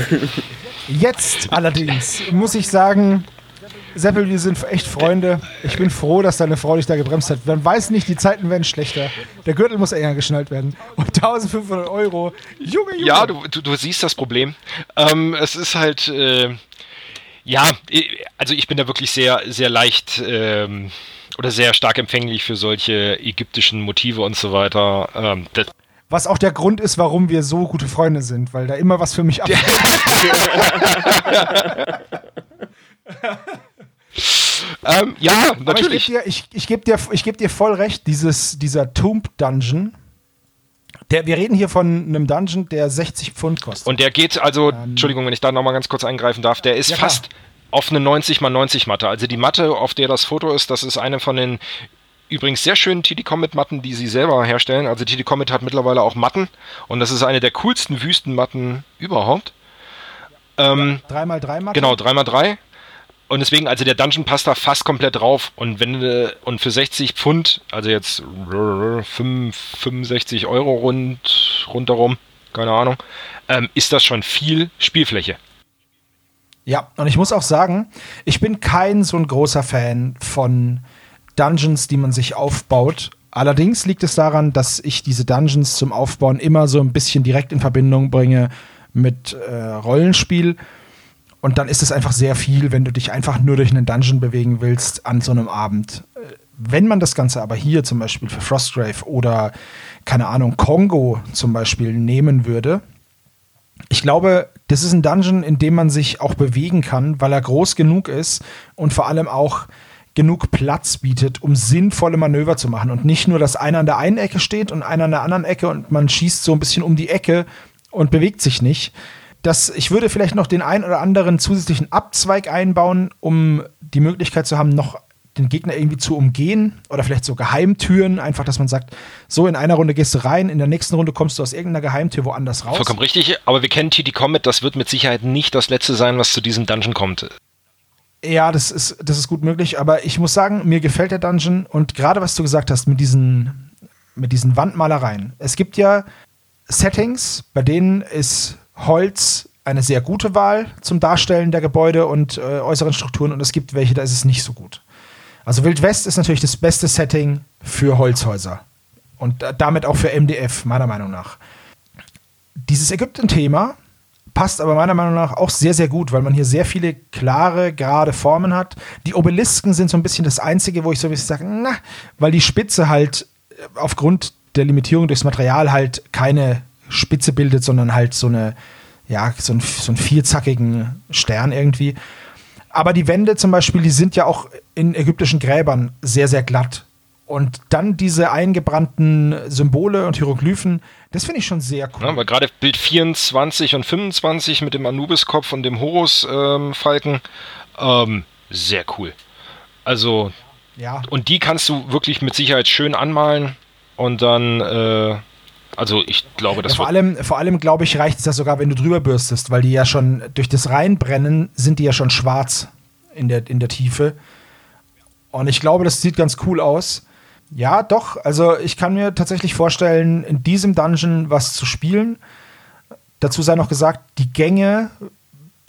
Jetzt allerdings muss ich sagen, Seppel, wir sind echt Freunde. Ich bin froh, dass deine Frau dich da gebremst hat. Man weiß nicht, die Zeiten werden schlechter. Der Gürtel muss enger geschnallt werden. Und 1500 Euro. Junge, Junge. Ja, du, du, du siehst das Problem. Ähm, es ist halt, äh, ja, also ich bin da wirklich sehr, sehr leicht ähm, oder sehr stark empfänglich für solche ägyptischen Motive und so weiter. Ähm, was auch der Grund ist, warum wir so gute Freunde sind, weil da immer was für mich abgeht. ähm, ja, natürlich. Aber ich gebe dir, ich, ich geb dir, geb dir voll recht, dieses, dieser Tomb Dungeon. Der, wir reden hier von einem Dungeon, der 60 Pfund kostet. Und der geht, also, ähm, Entschuldigung, wenn ich da nochmal ganz kurz eingreifen darf, der ist ja, fast auf eine 90 x 90 Matte. Also die Matte, auf der das Foto ist, das ist eine von den übrigens sehr schönen TD Comet Matten, die sie selber herstellen. Also TD Comet hat mittlerweile auch Matten und das ist eine der coolsten Wüstenmatten überhaupt. Ähm, 3x3 Matten? Genau, 3x3. Und deswegen, also der Dungeon passt da fast komplett drauf. Und wenn und für 60 Pfund, also jetzt 65 Euro rund, rundherum, keine Ahnung, ähm, ist das schon viel Spielfläche. Ja, und ich muss auch sagen, ich bin kein so ein großer Fan von Dungeons, die man sich aufbaut. Allerdings liegt es daran, dass ich diese Dungeons zum Aufbauen immer so ein bisschen direkt in Verbindung bringe mit äh, Rollenspiel. Und dann ist es einfach sehr viel, wenn du dich einfach nur durch einen Dungeon bewegen willst an so einem Abend. Wenn man das Ganze aber hier zum Beispiel für Frostgrave oder, keine Ahnung, Kongo zum Beispiel nehmen würde, ich glaube, das ist ein Dungeon, in dem man sich auch bewegen kann, weil er groß genug ist und vor allem auch genug Platz bietet, um sinnvolle Manöver zu machen. Und nicht nur, dass einer an der einen Ecke steht und einer an der anderen Ecke und man schießt so ein bisschen um die Ecke und bewegt sich nicht, dass ich würde vielleicht noch den einen oder anderen zusätzlichen Abzweig einbauen, um die Möglichkeit zu haben, noch den Gegner irgendwie zu umgehen oder vielleicht so Geheimtüren, einfach, dass man sagt, so in einer Runde gehst du rein, in der nächsten Runde kommst du aus irgendeiner Geheimtür woanders raus. Vollkommen richtig, aber wir kennen TD Comet, das wird mit Sicherheit nicht das letzte sein, was zu diesem Dungeon kommt. Ja, das ist, das ist gut möglich, aber ich muss sagen, mir gefällt der Dungeon und gerade was du gesagt hast mit diesen, mit diesen Wandmalereien. Es gibt ja Settings, bei denen ist Holz eine sehr gute Wahl zum Darstellen der Gebäude und äh, äußeren Strukturen und es gibt welche, da ist es nicht so gut. Also Wild West ist natürlich das beste Setting für Holzhäuser und damit auch für MDF, meiner Meinung nach. Dieses Ägypten-Thema passt aber meiner Meinung nach auch sehr, sehr gut, weil man hier sehr viele klare, gerade Formen hat. Die Obelisken sind so ein bisschen das Einzige, wo ich so ein bisschen sage, na, weil die Spitze halt äh, aufgrund der Limitierung durchs Material halt keine Spitze bildet, sondern halt so eine, ja, so, ein, so einen vierzackigen Stern irgendwie. Aber die Wände zum Beispiel, die sind ja auch in ägyptischen Gräbern sehr, sehr glatt. Und dann diese eingebrannten Symbole und Hieroglyphen, das finde ich schon sehr cool. Ja, weil gerade Bild 24 und 25 mit dem Anubis-Kopf und dem Horus-Falken, ähm, sehr cool. Also, ja. Und die kannst du wirklich mit Sicherheit schön anmalen und dann äh, also ich glaube, das ja, vor allem, vor allem glaube ich, reicht es ja sogar, wenn du drüber bürstest, weil die ja schon durch das Reinbrennen sind die ja schon schwarz in der, in der Tiefe. Und ich glaube, das sieht ganz cool aus. Ja, doch. Also ich kann mir tatsächlich vorstellen, in diesem Dungeon was zu spielen. Dazu sei noch gesagt, die Gänge,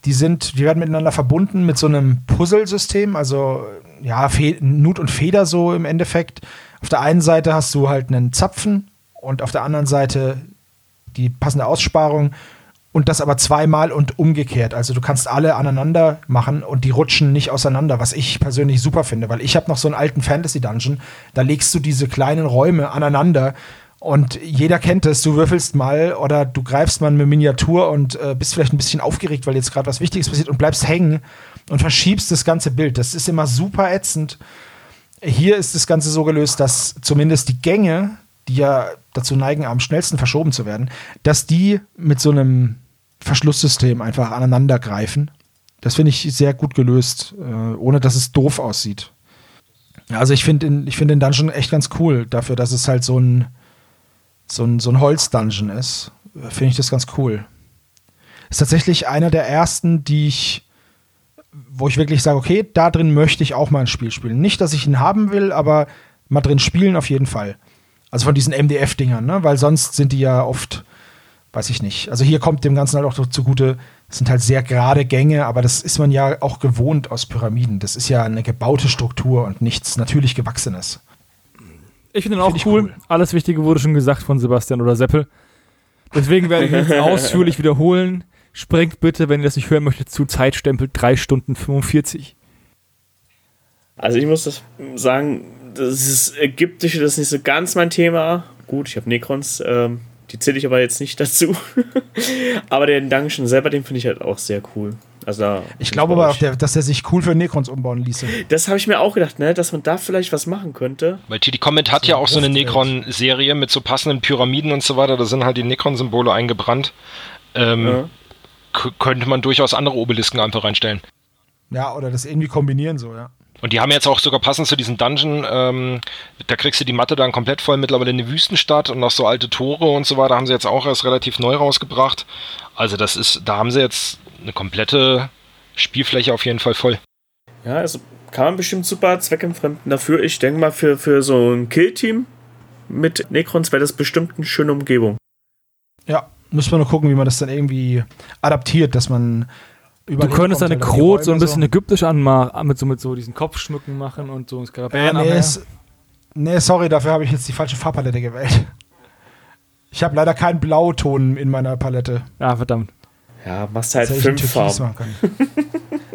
die sind, die werden miteinander verbunden mit so einem Puzzlesystem. Also ja, Fe Nut und Feder so im Endeffekt. Auf der einen Seite hast du halt einen Zapfen und auf der anderen Seite die passende Aussparung und das aber zweimal und umgekehrt. Also du kannst alle aneinander machen und die rutschen nicht auseinander, was ich persönlich super finde, weil ich habe noch so einen alten Fantasy Dungeon, da legst du diese kleinen Räume aneinander und jeder kennt es, du würfelst mal oder du greifst mal eine Miniatur und äh, bist vielleicht ein bisschen aufgeregt, weil jetzt gerade was Wichtiges passiert und bleibst hängen und verschiebst das ganze Bild. Das ist immer super ätzend. Hier ist das Ganze so gelöst, dass zumindest die Gänge, die ja dazu neigen, am schnellsten verschoben zu werden, dass die mit so einem Verschlusssystem einfach aneinander greifen. Das finde ich sehr gut gelöst, äh, ohne dass es doof aussieht. Also ich finde ich find den Dungeon echt ganz cool, dafür, dass es halt so ein, so ein, so ein Holz-Dungeon ist. Finde ich das ganz cool. Ist tatsächlich einer der ersten, die ich wo ich wirklich sage, okay, da drin möchte ich auch mal ein Spiel spielen. Nicht, dass ich ihn haben will, aber mal drin spielen auf jeden Fall. Also von diesen MDF-Dingern, ne? Weil sonst sind die ja oft, weiß ich nicht. Also hier kommt dem Ganzen halt auch zugute, es sind halt sehr gerade Gänge, aber das ist man ja auch gewohnt aus Pyramiden. Das ist ja eine gebaute Struktur und nichts natürlich Gewachsenes. Ich finde ihn auch find cool. cool. Alles Wichtige wurde schon gesagt von Sebastian oder Seppel. Deswegen werde ich jetzt ausführlich wiederholen. Sprengt bitte, wenn ihr das nicht hören möchtet, zu Zeitstempel 3 Stunden 45. Also ich muss das sagen, das ist ägyptische, das ist nicht so ganz mein Thema. Gut, ich habe Necrons, ähm, die zähle ich aber jetzt nicht dazu. aber den Dungeon selber, den finde ich halt auch sehr cool. Also ich glaube aber auch, der, dass er sich cool für Necrons umbauen ließe. Das habe ich mir auch gedacht, ne? dass man da vielleicht was machen könnte. Weil TD Comment hat so ja auch so eine Necron-Serie mit so passenden Pyramiden und so weiter. Da sind halt die Necron-Symbole eingebrannt. Ähm, ja. Könnte man durchaus andere Obelisken einfach reinstellen. Ja, oder das irgendwie kombinieren so, ja. Und die haben jetzt auch sogar passend zu diesem Dungeon, ähm, da kriegst du die Matte dann komplett voll, mittlerweile eine Wüstenstadt und noch so alte Tore und so weiter haben sie jetzt auch erst relativ neu rausgebracht. Also das ist, da haben sie jetzt eine komplette Spielfläche auf jeden Fall voll. Ja, also kann man bestimmt super zweckentfremden dafür. Ich denke mal, für, für so ein Kill-Team mit Necrons wäre das bestimmt eine schöne Umgebung. Ja, muss man nur gucken, wie man das dann irgendwie adaptiert, dass man Du könntest deine Krot so ein bisschen so. ägyptisch anmachen, mit so, mit so diesen Kopfschmücken machen und so Skarabäen. Äh, nee, nee, sorry, dafür habe ich jetzt die falsche Farbpalette gewählt. Ich habe leider keinen Blauton in meiner Palette. Ja, verdammt. Ja, machst halt fünf Farben.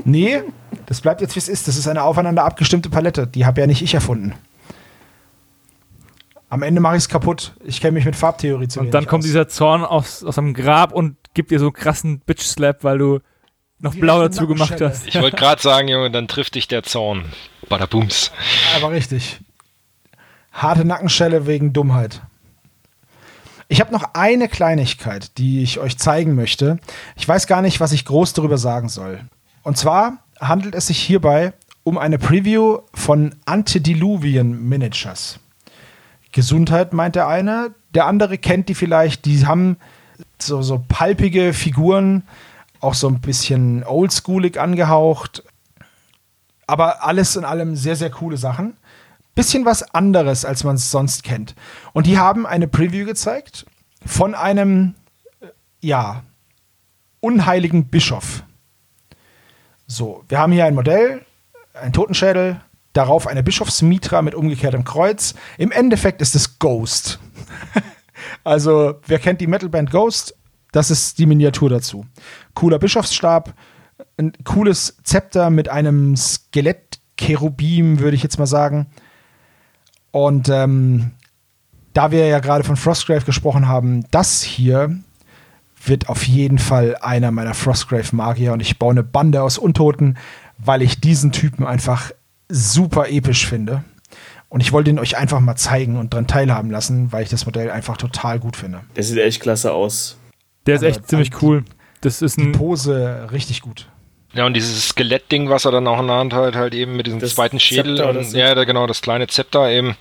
nee, das bleibt jetzt wie es ist. Das ist eine aufeinander abgestimmte Palette. Die habe ja nicht ich erfunden. Am Ende mache ich es kaputt. Ich kenne mich mit Farbtheorie zu Und dann kommt aus. dieser Zorn aus, aus einem Grab und gibt dir so einen krassen Bitch-Slap, weil du noch blau dazu gemacht hast. Ich wollte gerade sagen, Junge, dann trifft dich der Zorn. Badabums. Aber richtig. Harte Nackenschelle wegen Dummheit. Ich habe noch eine Kleinigkeit, die ich euch zeigen möchte. Ich weiß gar nicht, was ich groß darüber sagen soll. Und zwar handelt es sich hierbei um eine Preview von Antediluvian Miniatures. Gesundheit meint der eine, der andere kennt die vielleicht, die haben so, so palpige Figuren, auch so ein bisschen oldschoolig angehaucht. Aber alles in allem sehr, sehr coole Sachen. Bisschen was anderes, als man es sonst kennt. Und die haben eine Preview gezeigt von einem, äh, ja, unheiligen Bischof. So, wir haben hier ein Modell, ein Totenschädel, darauf eine Bischofsmitra mit umgekehrtem Kreuz. Im Endeffekt ist es Ghost. also, wer kennt die Metalband Ghost? Das ist die Miniatur dazu. Cooler Bischofsstab, ein cooles Zepter mit einem Skelett-Cherubim, würde ich jetzt mal sagen. Und ähm, da wir ja gerade von Frostgrave gesprochen haben, das hier wird auf jeden Fall einer meiner Frostgrave-Magier und ich baue eine Bande aus Untoten, weil ich diesen Typen einfach super episch finde. Und ich wollte ihn euch einfach mal zeigen und daran teilhaben lassen, weil ich das Modell einfach total gut finde. Der sieht echt klasse aus. Der ist also, echt ziemlich cool. Das ist ein die Pose richtig gut. Ja, und dieses Skelettding, was er dann auch in der Hand hat, halt eben mit diesem das zweiten Schädel. Zepter, und, ja, genau, das kleine Zepter eben.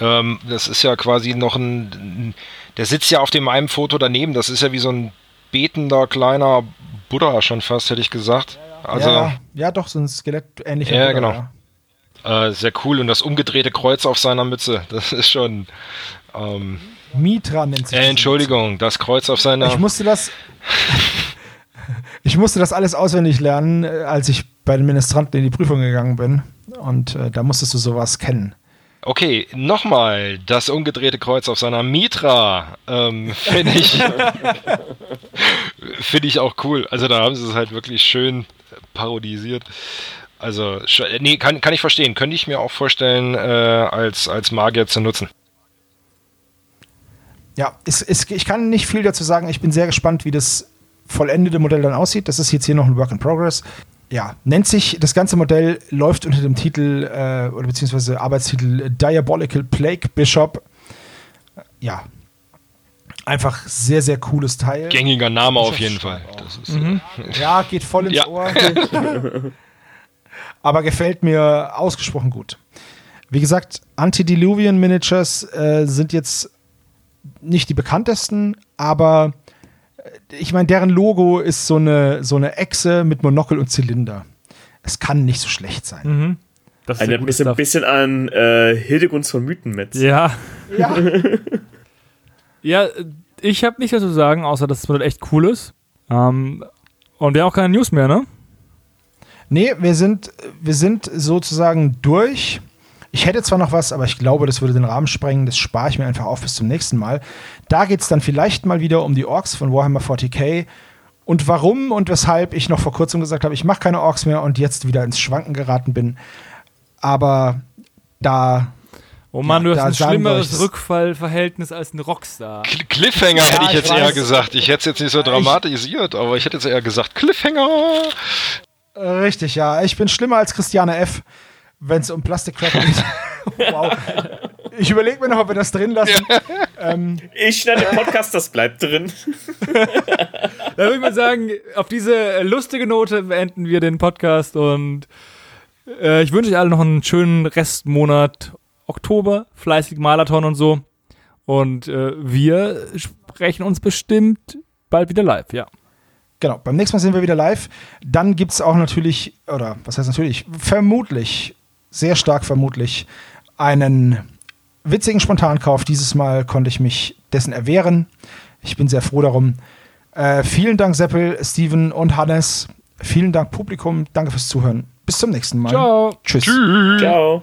Ähm, das ist ja quasi noch ein. Der sitzt ja auf dem einen Foto daneben. Das ist ja wie so ein betender kleiner Buddha schon fast, hätte ich gesagt. Also, ja, ja doch, so ein Skelett ähnlicher Ja, Buddha, genau. Ja. Äh, sehr cool. Und das umgedrehte Kreuz auf seiner Mütze. Das ist schon. Ähm, Mitra nennt sich äh, Entschuldigung, das Kreuz auf seiner. Ich musste das. ich musste das alles auswendig lernen, äh, als ich bei den Ministranten in die Prüfung gegangen bin. Und äh, da musstest du sowas kennen. Okay, nochmal das umgedrehte Kreuz auf seiner Mitra. Ähm, Finde ich, find ich auch cool. Also da haben sie es halt wirklich schön parodisiert. Also, nee, kann, kann ich verstehen. Könnte ich mir auch vorstellen, äh, als, als Magier zu nutzen. Ja, es, es, ich kann nicht viel dazu sagen. Ich bin sehr gespannt, wie das vollendete Modell dann aussieht. Das ist jetzt hier noch ein Work in Progress. Ja, nennt sich, das ganze Modell läuft unter dem Titel, äh, oder beziehungsweise Arbeitstitel Diabolical Plague Bishop. Ja, einfach sehr, sehr cooles Teil. Gängiger Name auf jeden Fall. Mhm. Ja, geht voll ins ja. Ohr. Aber gefällt mir ausgesprochen gut. Wie gesagt, Antediluvian Miniatures äh, sind jetzt nicht die bekanntesten, aber äh, ich meine, deren Logo ist so eine, so eine Echse mit Monokel und Zylinder. es kann nicht so schlecht sein. Mhm. Das ist ein Stuff. bisschen an äh, Hildegunst von Mythenmetz. Ja. Ja. Ja, ich habe nichts dazu zu sagen, außer dass es Modell echt cool ist. Ähm, und wir haben auch keine News mehr, ne? Nee, wir sind, wir sind sozusagen durch. Ich hätte zwar noch was, aber ich glaube, das würde den Rahmen sprengen. Das spare ich mir einfach auf bis zum nächsten Mal. Da geht es dann vielleicht mal wieder um die Orks von Warhammer 40k und warum und weshalb ich noch vor kurzem gesagt habe, ich mache keine Orks mehr und jetzt wieder ins Schwanken geraten bin. Aber da Oh Mann, Ja, du hast ein schlimmeres Rückfallverhältnis als ein Rockstar. Cl- Cliffhanger hätte ich ich jetzt weiß. eher gesagt. Ich hätte es jetzt nicht so dramatisiert, aber ich hätte jetzt eher gesagt Cliffhanger. Äh, Richtig, ja. Ich bin schlimmer als Christiane F., wenn es um Plastikcracker geht. wow. Ich überlege mir noch, ob wir das drin lassen. Ähm, Ich schneide den Podcast, das bleibt drin. Da würde ich mal sagen, auf diese lustige Note beenden wir den Podcast und äh, ich wünsche euch allen noch einen schönen Restmonat Oktober, fleißig Marathon und so. Und äh, wir sprechen uns bestimmt bald wieder live, ja. Genau, beim nächsten Mal sind wir wieder live. Dann gibt es auch natürlich, oder was heißt natürlich, vermutlich, sehr stark vermutlich, einen witzigen Spontankauf. Dieses Mal konnte ich mich dessen erwehren. Ich bin sehr froh darum. Äh, vielen Dank, Seppel, Steven und Hannes. Vielen Dank, Publikum. Danke fürs Zuhören. Bis zum nächsten Mal. Ciao. Tschüss. Ciao.